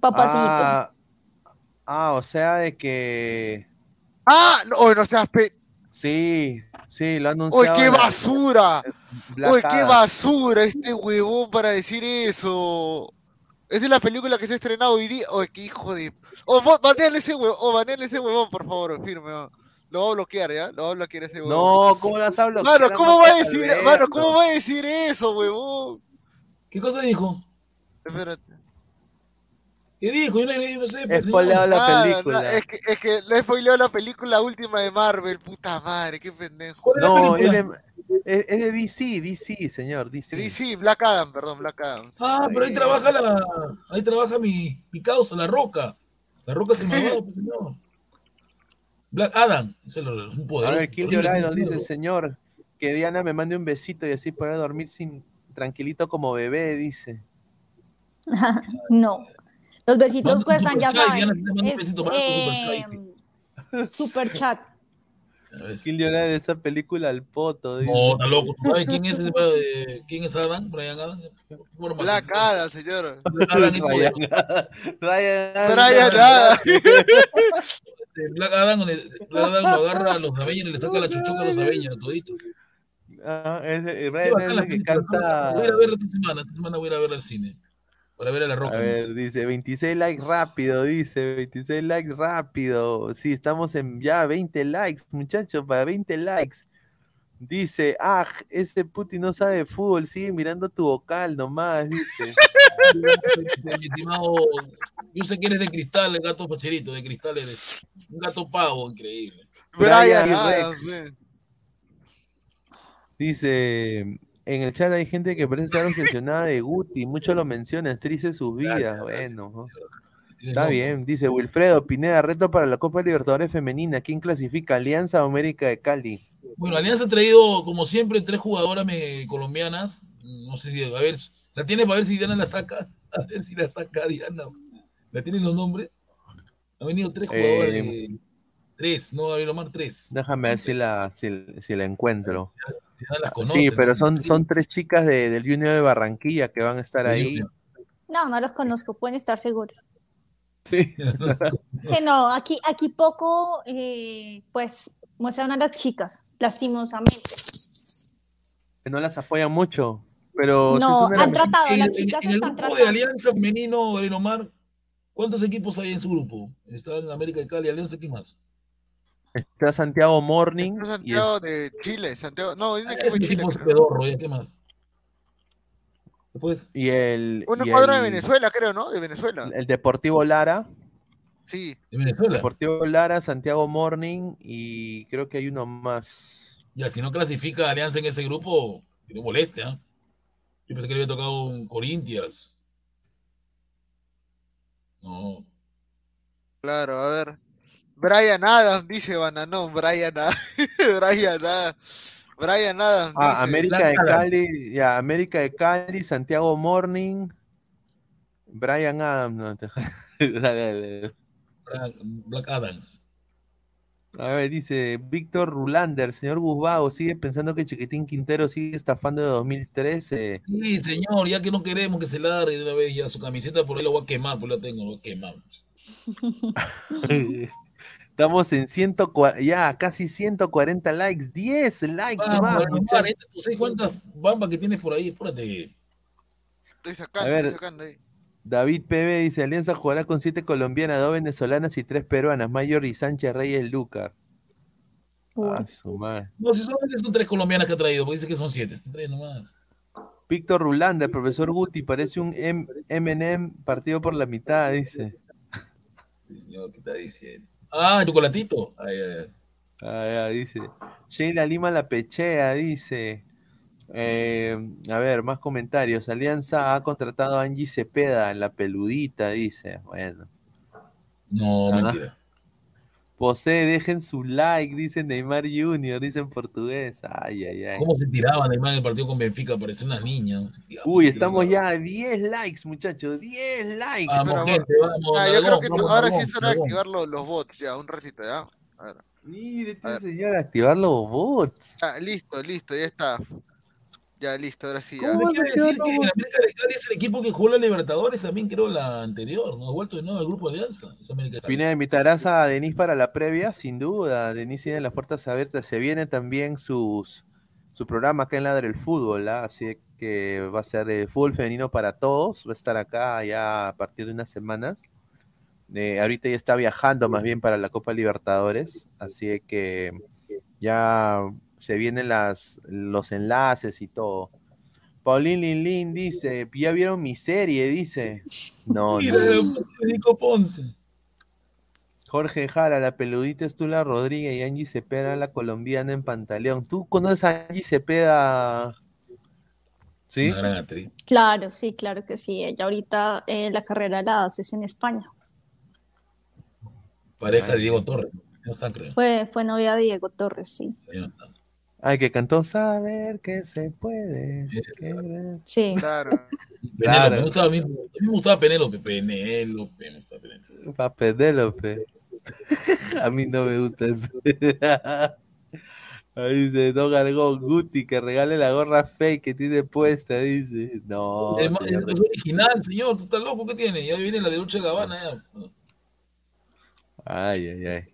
Papacito. Ah, ah, o sea, de que. ¡Ah! No, oh, no seas pe... Sí, sí, lo ha ¡Uy, anunciado. qué la- basura! ¡Uy, qué basura este huevón para decir eso! Esa es la película que se ha estrenado hoy día. ¡Uy, qué hijo de... ¡Oh, baneale ese huevón! ¡Oh, baneale ese huevón, por favor! Firme, oh. Lo voy a bloquear, ¿ya? Lo voy a bloquear ese huevón. No, ¿cómo las hablo? Mano, ¿cómo va a decir, mano, cómo va a decir eso, huevón? ¿Qué cosa dijo? Espérate. ¿Qué dijo? Yo no, sé. He spoileado la Nada, película. es, que, es que le he spoileado la película última de Marvel, puta madre, qué pendejo. ¿Cuál es la No, de, es- es de DC, DC, señor, DC. DC, Black Adam, perdón, Black Adam. Ah, pero ahí trabaja la, ahí trabaja mi, mi causa, la roca. La roca es el malvado, pues señor. Black Adam, ese es el- un A poder. ver, Kill Your Idol dice, señor, que Diana me mande un besito y así poder dormir sin tranquilito como bebé, dice. no. Los besitos cuestan, ya saben. Diana, te manda un Es besito para tu eh, super chat. Kill Your Idol, esa película al poto, dice. No, está loco. ¿Tú sabes quién es ese, eh, quién es Adam? Brian Adam. Black Adam, señor. Black Adam es Ryan poder. Adam. Ryan Brian Adam. Este, Black Adam, Black lo agarra a los Avengers y le saca la chuchuca a los Avengers, toditos. Ah, es Ryan es la el que canta. Voy a ir a verla esta semana. Esta semana voy a ir a verla al cine. Para ver a la roca. A ver, dice 26 likes rápido, dice 26 likes rápido. Sí, estamos en ya 20 likes, muchachos, para 20 likes. Dice, ah, ese Putin no sabe de fútbol, sigue mirando tu vocal nomás, dice. Mi estimado, yo sé que eres de cristal, el gato facherito, de cristal eres. Un gato pavo, increíble. Brian Brian Rex. Dice, en el chat hay gente que parece estar obsesionada de Guti, mucho lo menciona, es triste sus vidas, bueno. ¿no? Está bien, dice Wilfredo Pineda, reto para la Copa Libertadores Femenina, ¿quién clasifica? Alianza o América de Cali. Bueno, Alianza ha traído, como siempre, tres jugadoras me- colombianas. No sé si, a ver, la tiene para ver si Diana la saca. A ver si la saca Diana. ¿La tienen los nombres? Han venido tres jugadoras Eh, de. Tres, no, Gabriel Omar, tres. Déjame ver si la, si, si la encuentro. Las conoce. Sí, pero ¿no? son, son tres chicas de- del Junior de Barranquilla que van a estar ahí. No, no los conozco, pueden estar seguros. Sí. Sí, no, aquí, aquí poco, eh, pues, muestran a las chicas, lastimosamente. Que no las apoyan mucho, pero No, han tratado, En, las en- chicas en el están grupo de tratando. Alianza Femenino, Omar, ¿cuántos equipos hay en su grupo? Está en América de Cali, Alianza, ¿quién más? Está Santiago Morning y, Santiago es- de Chile, Santiago. No, un equipo ese de Chile. pedorro, ¿ya qué más? Después, y el, Una y cuadra de el- Venezuela, creo, ¿no? De Venezuela. el Deportivo Lara. Sí. de Venezuela. Deportivo Lara, Santiago Morning y creo que hay uno más. Ya, si no clasifica Alianza en ese grupo, que no moleste, ¿ah? Yo pensé que le había tocado un Corinthians. No. Claro, a ver. Brian Adams, dice Bananón. Brian Adams. Brian Adams. Brian Adams. Ah, dice. América Black de Adam. Cali, ya, América de Cali, Santiago Morning, Brian Adams. no, te- dale, dale. Black, Black Adams. A ver, dice Víctor Rulander, señor Guzbao, ¿sigue pensando que Chiquitín Quintero sigue estafando de 2013? Sí, señor, ya que no queremos que se largue de una vez ya su camiseta, por ahí la voy a quemar, pues la tengo, la voy a quemar. Estamos en 100, ya casi 140 likes, 10 likes Vamos, más, ¿tú sabes cuántas bambas que tienes por ahí? Espérate. Estoy sacando, A ver. estoy sacando ahí. David PB dice, Alianza jugará con 7 colombianas, 2 venezolanas y 3 peruanas, Mayor y Sánchez Reyes Lucar. Ah, su madre. No, si solamente son tres colombianas que ha traído, porque dice que son siete. Tres nomás. Víctor Rulanda, el profesor Guti, parece un M- M&M partido por la mitad, dice. Señor, ¿qué está diciendo? Ah, chocolatito. Ay, ay, ay. Ah, ya, dice. Sheila Lima la pechea, dice. Eh, a ver, más comentarios. Alianza ha contratado a Angie Cepeda en la peludita, dice. Bueno. No, mentira. Posee, dejen su like, dice Neymar Junior, dice en portugués. Ay, ay, ay. ¿Cómo se tiraba Neymar en el partido con Benfica? Parecía una niña. ¿no? Se tiraba, Uy, estamos tiraba. ya a 10 likes, muchachos. 10 likes. Vamos, Pero, gente, vamos. Ah, yo creo que vamos, ahora sí es hora de activar los, los bots, ya, un ratito, ya. A ver. Mire, este señor, activar los bots. Ah, listo, listo, ya está. Ya, listo, ahora sí. Ya. ¿Cómo Me vas a quiere activar decir que los el América de Cali es el equipo que jugó la Libertadores también, creo, la anterior, ¿no? Ha vuelto de nuevo al grupo de Alianza. Es América de Cali. Pineda, invitarás a Denis para la previa, sin duda. Denis tiene las puertas abiertas. Se viene también sus, su programa acá en Ladre el Fútbol, ¿ah? así que va a ser de fútbol femenino para todos. Va a estar acá ya a partir de unas semanas. Eh, ahorita ya está viajando más bien para la Copa Libertadores, así que ya se vienen las, los enlaces y todo. Paulín Lin Lin dice, ya vieron mi serie, dice. No, Mira, no. Ponce. Jorge Jara, la peludita es Tula Rodríguez y Angie Cepeda, la colombiana en Pantaleón. ¿Tú conoces a Angie Cepeda? ¿Sí? Una gran actriz. Claro, sí, claro que sí. Ella ahorita eh, la carrera la hace en España. Pareja de Diego Torres. No está, creo. Fue, fue novia de Diego Torres, sí. Ya no está. Ay, que cantó Saber que se puede. querer". Sí. Claro. Penélope, Claro. me gustaba a mí, a mí me gustaba Penélope, Penélope, me gustaba Penélope. Pa' Penélope. A mí no me gusta el Ahí dice Don Gargón Guti que regale la gorra fake que tiene puesta, dice. No, es, ma- señor. es original, señor, tú estás loco, ¿qué tiene? Ya viene la de Dolce Gabbana ya. Ay, ay, ay.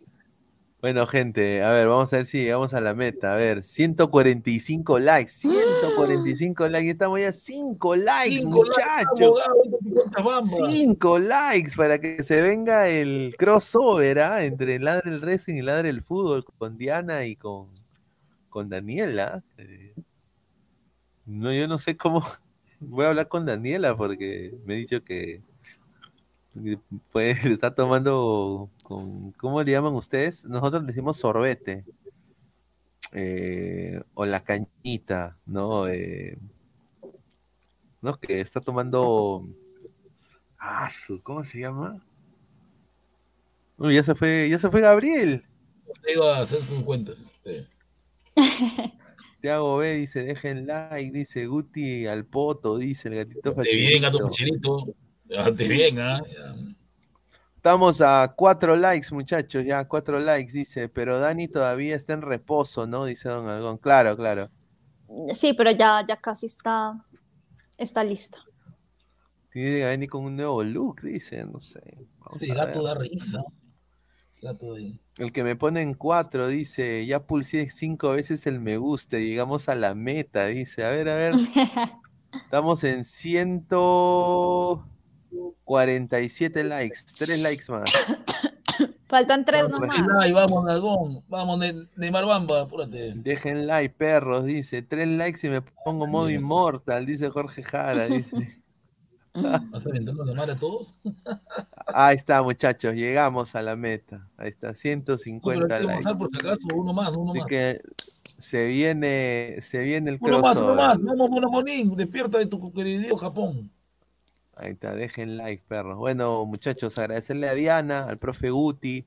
Bueno, gente, a ver, vamos a ver si llegamos a la meta. A ver, 145 likes, 145 likes. Estamos ya 5 likes, Cinco likes, muchachos. abogado, ahorita te cuentas bambas. 5 likes para que se venga el crossover ¿ah? entre Ladre el Racing y Ladre el Fútbol con Diana y con, con Daniela. Eh, No, yo no sé cómo. Voy a hablar con Daniela porque me he dicho que pues, está tomando con. ¿Cómo le llaman ustedes? Nosotros le decimos sorbete. eh, o la cañita, ¿no? Eh, no, que está tomando. Ah, su- ¿cómo se llama? Uy, ya se fue, ya se fue Gabriel. Usted iba a hacer sus cuentas. sí. Tiago B dice, dejen like, dice Guti al poto, dice el gatito Te bien, gato facherito. bien, ¿ah? Estamos a cuatro likes, muchachos, ya cuatro likes, dice, pero Dani todavía está en reposo, ¿no? Dice Don Algón. Claro, claro. Sí, pero ya, ya casi está, está listo. Tiene que venir con un nuevo look, dice, no sé. Ese a gato da risa. Ese gato de... El que me pone en cuatro dice, ya pulsé cinco veces el me gusta, y llegamos a la meta, dice, a ver, a ver. Estamos en 147 likes, tres likes más. Faltan tres Vamos, nomás. Ay, vamos, Nalgón. Vamos, Ne- Neymar Bamba, apúrate. Dejen like, perros, dice. Tres likes y me pongo modo inmortal, dice Jorge Jara, dice. ¿Vas la mano a todos? Ahí está, muchachos, llegamos a la meta. Ahí está, No, 150 pero hay que likes. por si acaso, uno más, uno Así más. que se viene, se viene el Uno más, uno crossover. más. Vamos, Mono Monín, despierta de tu querido Japón. Ahí está, dejen like, perros. Bueno, muchachos, agradecerle a Diana, al profe Guti,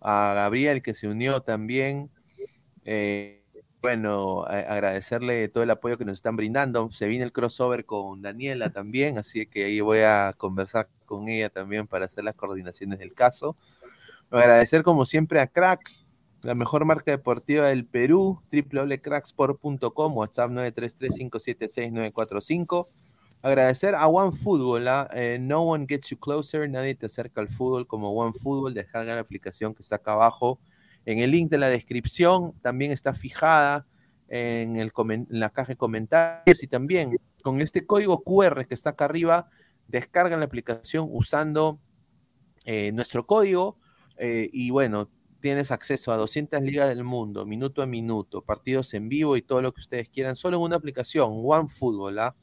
a Gabriel que se unió también. Eh, bueno, agradecerle todo el apoyo que nos están brindando. Se viene el crossover con Daniela también, así que ahí voy a conversar con ella también para hacer las coordinaciones del caso. Agradecer como siempre a Crack, la mejor marca deportiva del Perú, www.cracksport.com, WhatsApp 933-576-945. Agradecer a OneFootball, ¿ah? Eh, no one gets you closer, nadie te acerca al fútbol como OneFootball, descarga la aplicación que está acá abajo. En el link de la descripción también está fijada en, el en la caja de comentarios y también con este código QR que está acá arriba, descargan la aplicación usando eh, nuestro código eh, y bueno, tienes acceso a 200 ligas del mundo, minuto a minuto, partidos en vivo y todo lo que ustedes quieran, solo en una aplicación, OneFootball, ¿ah?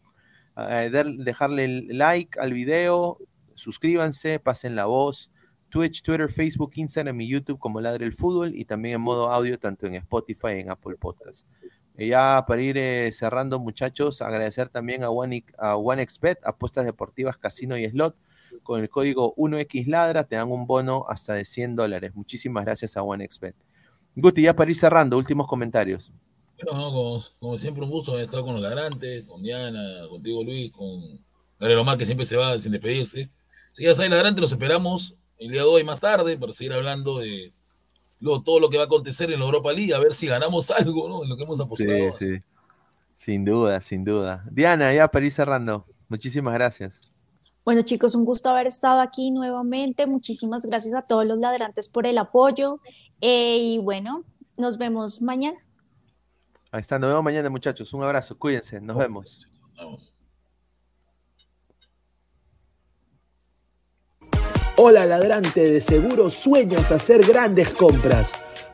Eh, dejarle like al video, suscríbanse, pasen la voz. Twitch, Twitter, Facebook, Instagram y YouTube como Ladre el Fútbol y también en modo audio tanto en Spotify y en Apple Podcast. Y ya para ir eh, cerrando, muchachos, agradecer también a, One, a OneXBet, apuestas deportivas, casino y slot. Con el código 1XLadra te dan un bono hasta de 100 dólares. Muchísimas gracias a OneXBet. Guti, ya para ir cerrando, últimos comentarios. Bueno, no, como, como siempre, un gusto haber estado con los ladrantes, con Diana, contigo Luis, con Gabriel Omar, que siempre se va sin despedirse. Si ya saben, ladrante, los esperamos el día de hoy más tarde para seguir hablando de lo- todo lo que va a acontecer en la Europa League, a ver si ganamos algo, ¿no? En lo que hemos apostado. Sí, sí. Sin duda, sin duda. Diana, ya para ir cerrando. Muchísimas gracias. Bueno, chicos, un gusto haber estado aquí nuevamente. Muchísimas gracias a todos los ladrantes por el apoyo. Eh, y bueno, nos vemos mañana. Ahí está, nos vemos mañana, muchachos. Un abrazo, cuídense, nos vemos. Vamos. Hola ladrante, de seguro sueñas hacer grandes compras.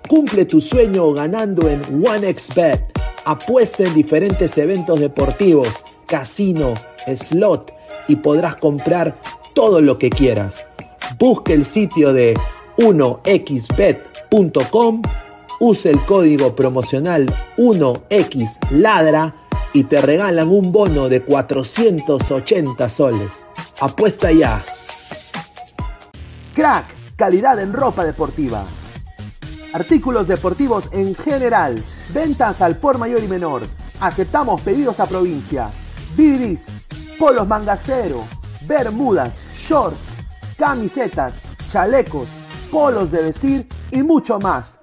Cumple tu sueño ganando en OneXBet. Apuesta en diferentes eventos deportivos, casino, slot y podrás comprar todo lo que quieras. Busca el sitio de 1xbet.com, use el código promocional 1xladra y te regalan un bono de 480 soles. Apuesta ya. Crack, calidad en ropa deportiva. Artículos deportivos en general. Ventas al por mayor y menor. Aceptamos pedidos a provincia. Bidris, polos mangacero, bermudas, shorts, camisetas, chalecos, polos de vestir y mucho más.